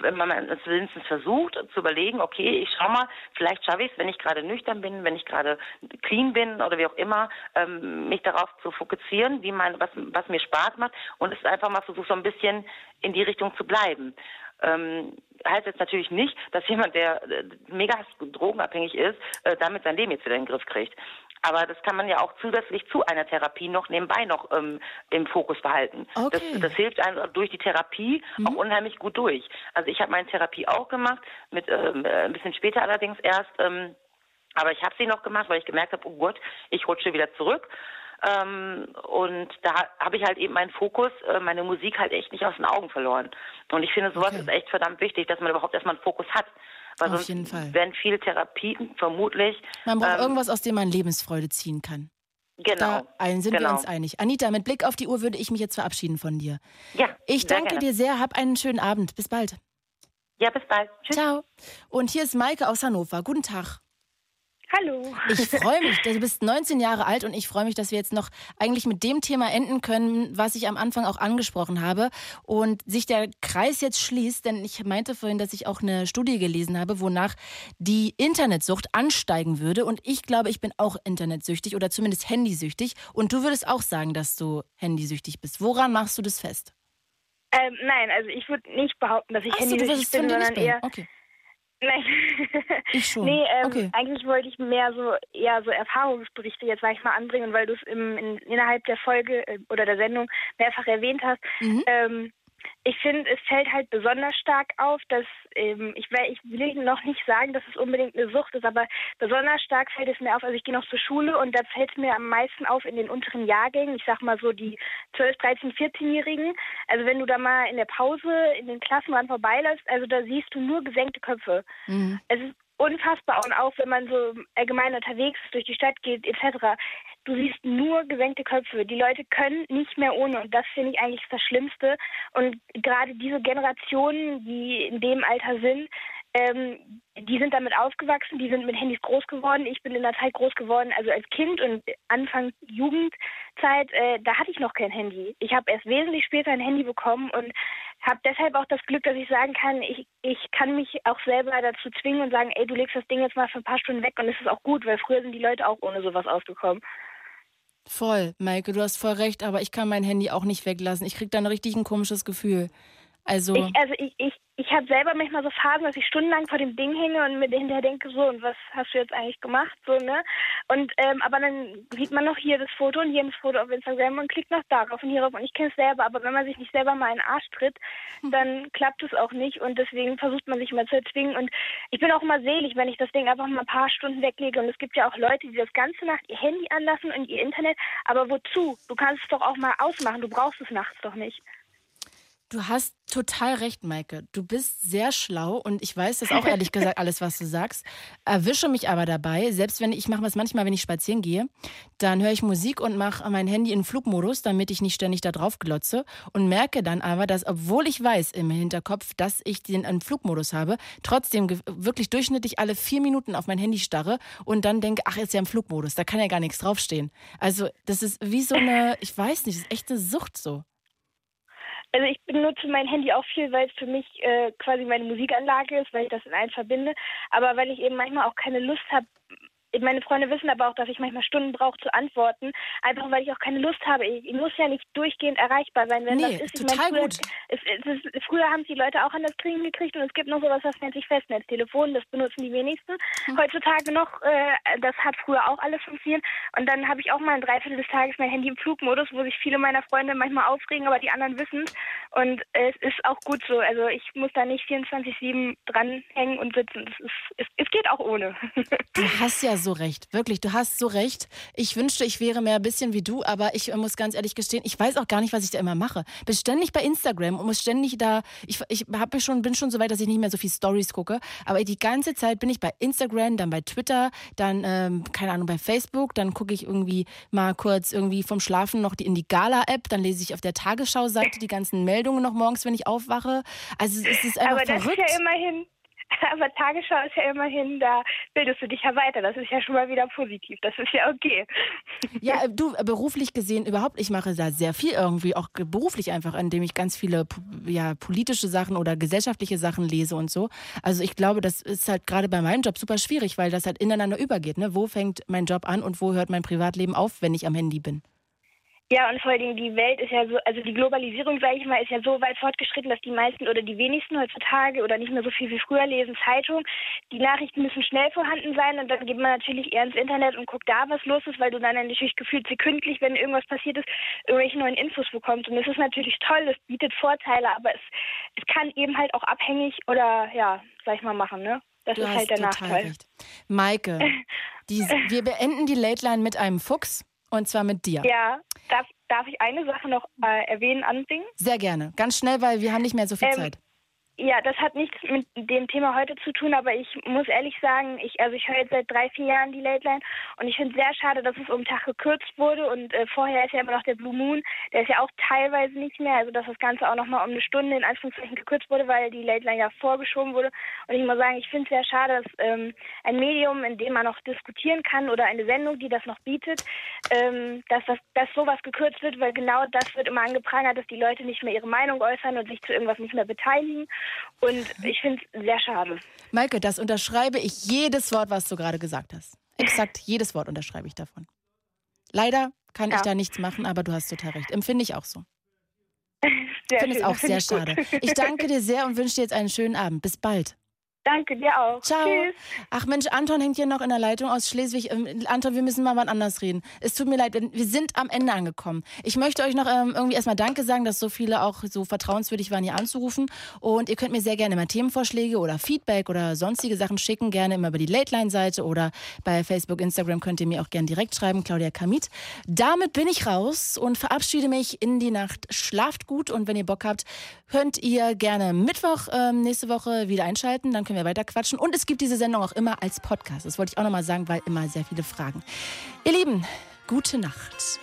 wenn man es wenigstens versucht, zu überlegen, okay, ich schau mal, vielleicht schaffe ich es, wenn ich gerade nüchtern bin, wenn ich gerade clean bin oder wie auch immer, ähm, mich darauf zu fokussieren, wie mein, was, was mir Spaß macht und es einfach mal versucht, so ein bisschen in die Richtung zu bleiben. Ähm, heißt jetzt natürlich nicht, dass jemand, der äh, mega drogenabhängig ist, äh, damit sein Leben jetzt wieder in den Griff kriegt. Aber das kann man ja auch zusätzlich zu einer Therapie noch nebenbei noch ähm, im Fokus behalten. Okay. Das, das hilft einem durch die Therapie mhm. auch unheimlich gut durch. Also ich habe meine Therapie auch gemacht, mit ähm, äh, ein bisschen später allerdings erst. Ähm, aber ich habe sie noch gemacht, weil ich gemerkt habe, oh Gott, ich rutsche wieder zurück. Ähm, und da habe ich halt eben meinen Fokus, äh, meine Musik halt echt nicht aus den Augen verloren. Und ich finde, sowas okay. ist echt verdammt wichtig, dass man überhaupt erstmal einen Fokus hat. Weil Auf jeden Fall. werden viele Therapien vermutlich. Man braucht ähm, irgendwas, aus dem man Lebensfreude ziehen kann. Genau. Da sind genau. wir uns einig. Anita, mit Blick auf die Uhr würde ich mich jetzt verabschieden von dir. Ja. Ich danke gerne. dir sehr. Hab einen schönen Abend. Bis bald. Ja, bis bald. Tschüss. Ciao. Und hier ist Maike aus Hannover. Guten Tag. Hallo. Ich freue mich, du bist 19 Jahre alt und ich freue mich, dass wir jetzt noch eigentlich mit dem Thema enden können, was ich am Anfang auch angesprochen habe und sich der Kreis jetzt schließt, denn ich meinte vorhin, dass ich auch eine Studie gelesen habe, wonach die Internetsucht ansteigen würde und ich glaube, ich bin auch internetsüchtig oder zumindest handysüchtig und du würdest auch sagen, dass du handysüchtig bist. Woran machst du das fest? Ähm, nein, also ich würde nicht behaupten, dass ich Ach so, du handysüchtig bin, sondern behaupten. eher Okay. Nein. Ich schon. Nee, ähm, Okay. eigentlich wollte ich mehr so eher so Erfahrungsberichte jetzt sag ich mal anbringen, weil du es im, in, innerhalb der Folge äh, oder der Sendung mehrfach erwähnt hast. Mhm. Ähm, ich finde, es fällt halt besonders stark auf, dass ähm, ich, will- ich will noch nicht sagen, dass es unbedingt eine Sucht ist, aber besonders stark fällt es mir auf. Also ich gehe noch zur Schule und da fällt es mir am meisten auf in den unteren Jahrgängen. Ich sag mal so die 12, 13, 14-Jährigen. Also wenn du da mal in der Pause in den Klassenrand vorbeiläufst, also da siehst du nur gesenkte Köpfe. Mhm. Es ist unfassbar und auch wenn man so allgemein unterwegs ist, durch die Stadt geht etc. Du siehst nur gesenkte Köpfe. Die Leute können nicht mehr ohne und das finde ich eigentlich das Schlimmste. Und gerade diese Generationen, die in dem Alter sind, ähm, die sind damit aufgewachsen, die sind mit Handys groß geworden. Ich bin in der Zeit groß geworden, also als Kind und Anfang Jugendzeit, äh, da hatte ich noch kein Handy. Ich habe erst wesentlich später ein Handy bekommen und habe deshalb auch das Glück, dass ich sagen kann, ich, ich kann mich auch selber dazu zwingen und sagen, ey, du legst das Ding jetzt mal für ein paar Stunden weg und es ist auch gut, weil früher sind die Leute auch ohne sowas ausgekommen. Voll, Maike, du hast voll recht, aber ich kann mein Handy auch nicht weglassen. Ich krieg dann richtig ein komisches Gefühl. Also, Ich, also ich, ich, ich habe selber manchmal so Phasen, dass ich stundenlang vor dem Ding hänge und mir hinterher denke, so, und was hast du jetzt eigentlich gemacht? So, ne? Und ähm, aber dann sieht man noch hier das Foto und jenes Foto auf Instagram und klickt noch darauf und hierauf und ich kenne es selber, aber wenn man sich nicht selber mal in den Arsch tritt, dann klappt es auch nicht und deswegen versucht man sich mal zu erzwingen und ich bin auch immer selig, wenn ich das Ding einfach mal ein paar Stunden weglege und es gibt ja auch Leute, die das ganze Nacht ihr Handy anlassen und ihr Internet, aber wozu? Du kannst es doch auch mal ausmachen, du brauchst es nachts doch nicht. Du hast total recht, Maike. Du bist sehr schlau und ich weiß das auch ehrlich gesagt alles, was du sagst. Erwische mich aber dabei, selbst wenn ich, mache das manchmal, wenn ich spazieren gehe, dann höre ich Musik und mache mein Handy in Flugmodus, damit ich nicht ständig da drauf glotze und merke dann aber, dass obwohl ich weiß im Hinterkopf, dass ich den in Flugmodus habe, trotzdem wirklich durchschnittlich alle vier Minuten auf mein Handy starre und dann denke, ach, ist ja im Flugmodus, da kann ja gar nichts draufstehen. Also das ist wie so eine, ich weiß nicht, das ist echt eine Sucht so. Also ich benutze mein Handy auch viel, weil es für mich äh, quasi meine Musikanlage ist, weil ich das in eins verbinde. Aber weil ich eben manchmal auch keine Lust habe, meine Freunde wissen aber auch, dass ich manchmal Stunden brauche zu antworten, einfach weil ich auch keine Lust habe. Ich, ich muss ja nicht durchgeust erreichbar sein, wenn Nee, das ist. total früher, gut. Es, es ist, früher haben die Leute auch an das Kriegen gekriegt und es gibt noch sowas, das nennt sich Festnetztelefon, das benutzen die wenigsten. Hm. Heutzutage noch, äh, das hat früher auch alles funktioniert. Und dann habe ich auch mal ein Dreiviertel des Tages mein Handy im Flugmodus, wo sich viele meiner Freunde manchmal aufregen, aber die anderen wissen es. Und äh, es ist auch gut so. Also ich muss da nicht 24-7 dranhängen und sitzen. Es, ist, es, es geht auch ohne. Du hast ja so recht, wirklich, du hast so recht. Ich wünschte, ich wäre mehr ein bisschen wie du, aber ich muss ganz ehrlich gestehen, ich weiß auch gar nicht, was ich da immer mache. Bin ständig bei Instagram und muss ständig da, ich, ich hab mich schon, bin schon so weit, dass ich nicht mehr so viel Stories gucke, aber die ganze Zeit bin ich bei Instagram, dann bei Twitter, dann, ähm, keine Ahnung, bei Facebook, dann gucke ich irgendwie mal kurz irgendwie vom Schlafen noch die, in die Gala-App, dann lese ich auf der Tagesschau-Seite die ganzen Meldungen noch morgens, wenn ich aufwache. Also es ist einfach aber das verrückt. ist ja immerhin. Aber Tagesschau ist ja immerhin, da bildest du dich ja weiter. Das ist ja schon mal wieder positiv. Das ist ja okay. Ja, äh, du, äh, beruflich gesehen überhaupt, ich mache da sehr viel irgendwie, auch beruflich einfach, indem ich ganz viele ja, politische Sachen oder gesellschaftliche Sachen lese und so. Also ich glaube, das ist halt gerade bei meinem Job super schwierig, weil das halt ineinander übergeht. Ne? Wo fängt mein Job an und wo hört mein Privatleben auf, wenn ich am Handy bin? Ja, und vor allen Dingen die Welt ist ja so, also die Globalisierung, sage ich mal, ist ja so weit fortgeschritten, dass die meisten oder die wenigsten heutzutage oder nicht mehr so viel wie früher lesen Zeitung. Die Nachrichten müssen schnell vorhanden sein und dann geht man natürlich eher ins Internet und guckt da, was los ist, weil du dann natürlich gefühlt sekündlich, wenn irgendwas passiert ist, irgendwelche neuen Infos bekommst. Und das ist natürlich toll, das bietet Vorteile, aber es, es kann eben halt auch abhängig oder ja, sag ich mal, machen, ne? Das Du ist halt der Nachteil. recht. Maike, die, wir beenden die Late Line mit einem Fuchs und zwar mit dir. Ja, darf, darf ich eine Sache noch äh, erwähnen, anbringen? Sehr gerne. Ganz schnell, weil wir haben nicht mehr so viel Ähm, Zeit. Ja, das hat nichts mit dem Thema heute zu tun, aber ich muss ehrlich sagen, ich also ich höre jetzt seit drei, vier Jahren die Late Line und ich finde es sehr schade, dass es um den Tag gekürzt wurde und äh, vorher ist ja immer noch der Blue Moon, der ist ja auch teilweise nicht mehr, also dass das Ganze auch nochmal um eine Stunde in Anführungszeichen gekürzt wurde, weil die Late Line ja vorgeschoben wurde. Und ich muss sagen, ich finde es sehr schade, dass ähm, ein Medium, in dem man noch diskutieren kann oder eine Sendung, die das noch bietet, ähm, dass das dass sowas gekürzt wird, weil genau das wird immer angeprangert, dass die Leute nicht mehr ihre Meinung äußern und sich zu irgendwas nicht mehr beteiligen und ich finde es sehr schade. Maike, das unterschreibe ich jedes Wort, was du gerade gesagt hast. Exakt jedes Wort unterschreibe ich davon. Leider kann ja. ich da nichts machen, aber du hast total recht. Empfinde ich auch so. Sehr ich finde es auch sehr schade. Ich danke dir sehr und wünsche dir jetzt einen schönen Abend. Bis bald. Danke dir auch. Ciao. Tschüss. Ach Mensch, Anton hängt hier noch in der Leitung aus Schleswig. Ähm, Anton, wir müssen mal wann anders reden. Es tut mir leid, wir sind am Ende angekommen. Ich möchte euch noch ähm, irgendwie erstmal Danke sagen, dass so viele auch so vertrauenswürdig waren, hier anzurufen. Und ihr könnt mir sehr gerne mal Themenvorschläge oder Feedback oder sonstige Sachen schicken. Gerne immer über die Late Line-Seite oder bei Facebook, Instagram könnt ihr mir auch gerne direkt schreiben. Claudia Kamit. Damit bin ich raus und verabschiede mich in die Nacht. Schlaft gut und wenn ihr Bock habt, könnt ihr gerne Mittwoch ähm, nächste Woche wieder einschalten. Dann können wir weiter quatschen. Und es gibt diese Sendung auch immer als Podcast. Das wollte ich auch nochmal sagen, weil immer sehr viele Fragen. Ihr Lieben, gute Nacht.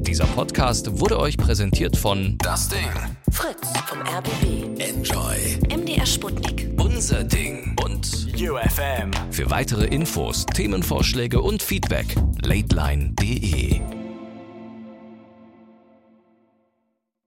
Dieser Podcast wurde euch präsentiert von Das Ding. Fritz vom RBB. Enjoy. MDR Sputnik. Unser Ding. Und UFM. Für weitere Infos, Themenvorschläge und Feedback, lateline.de.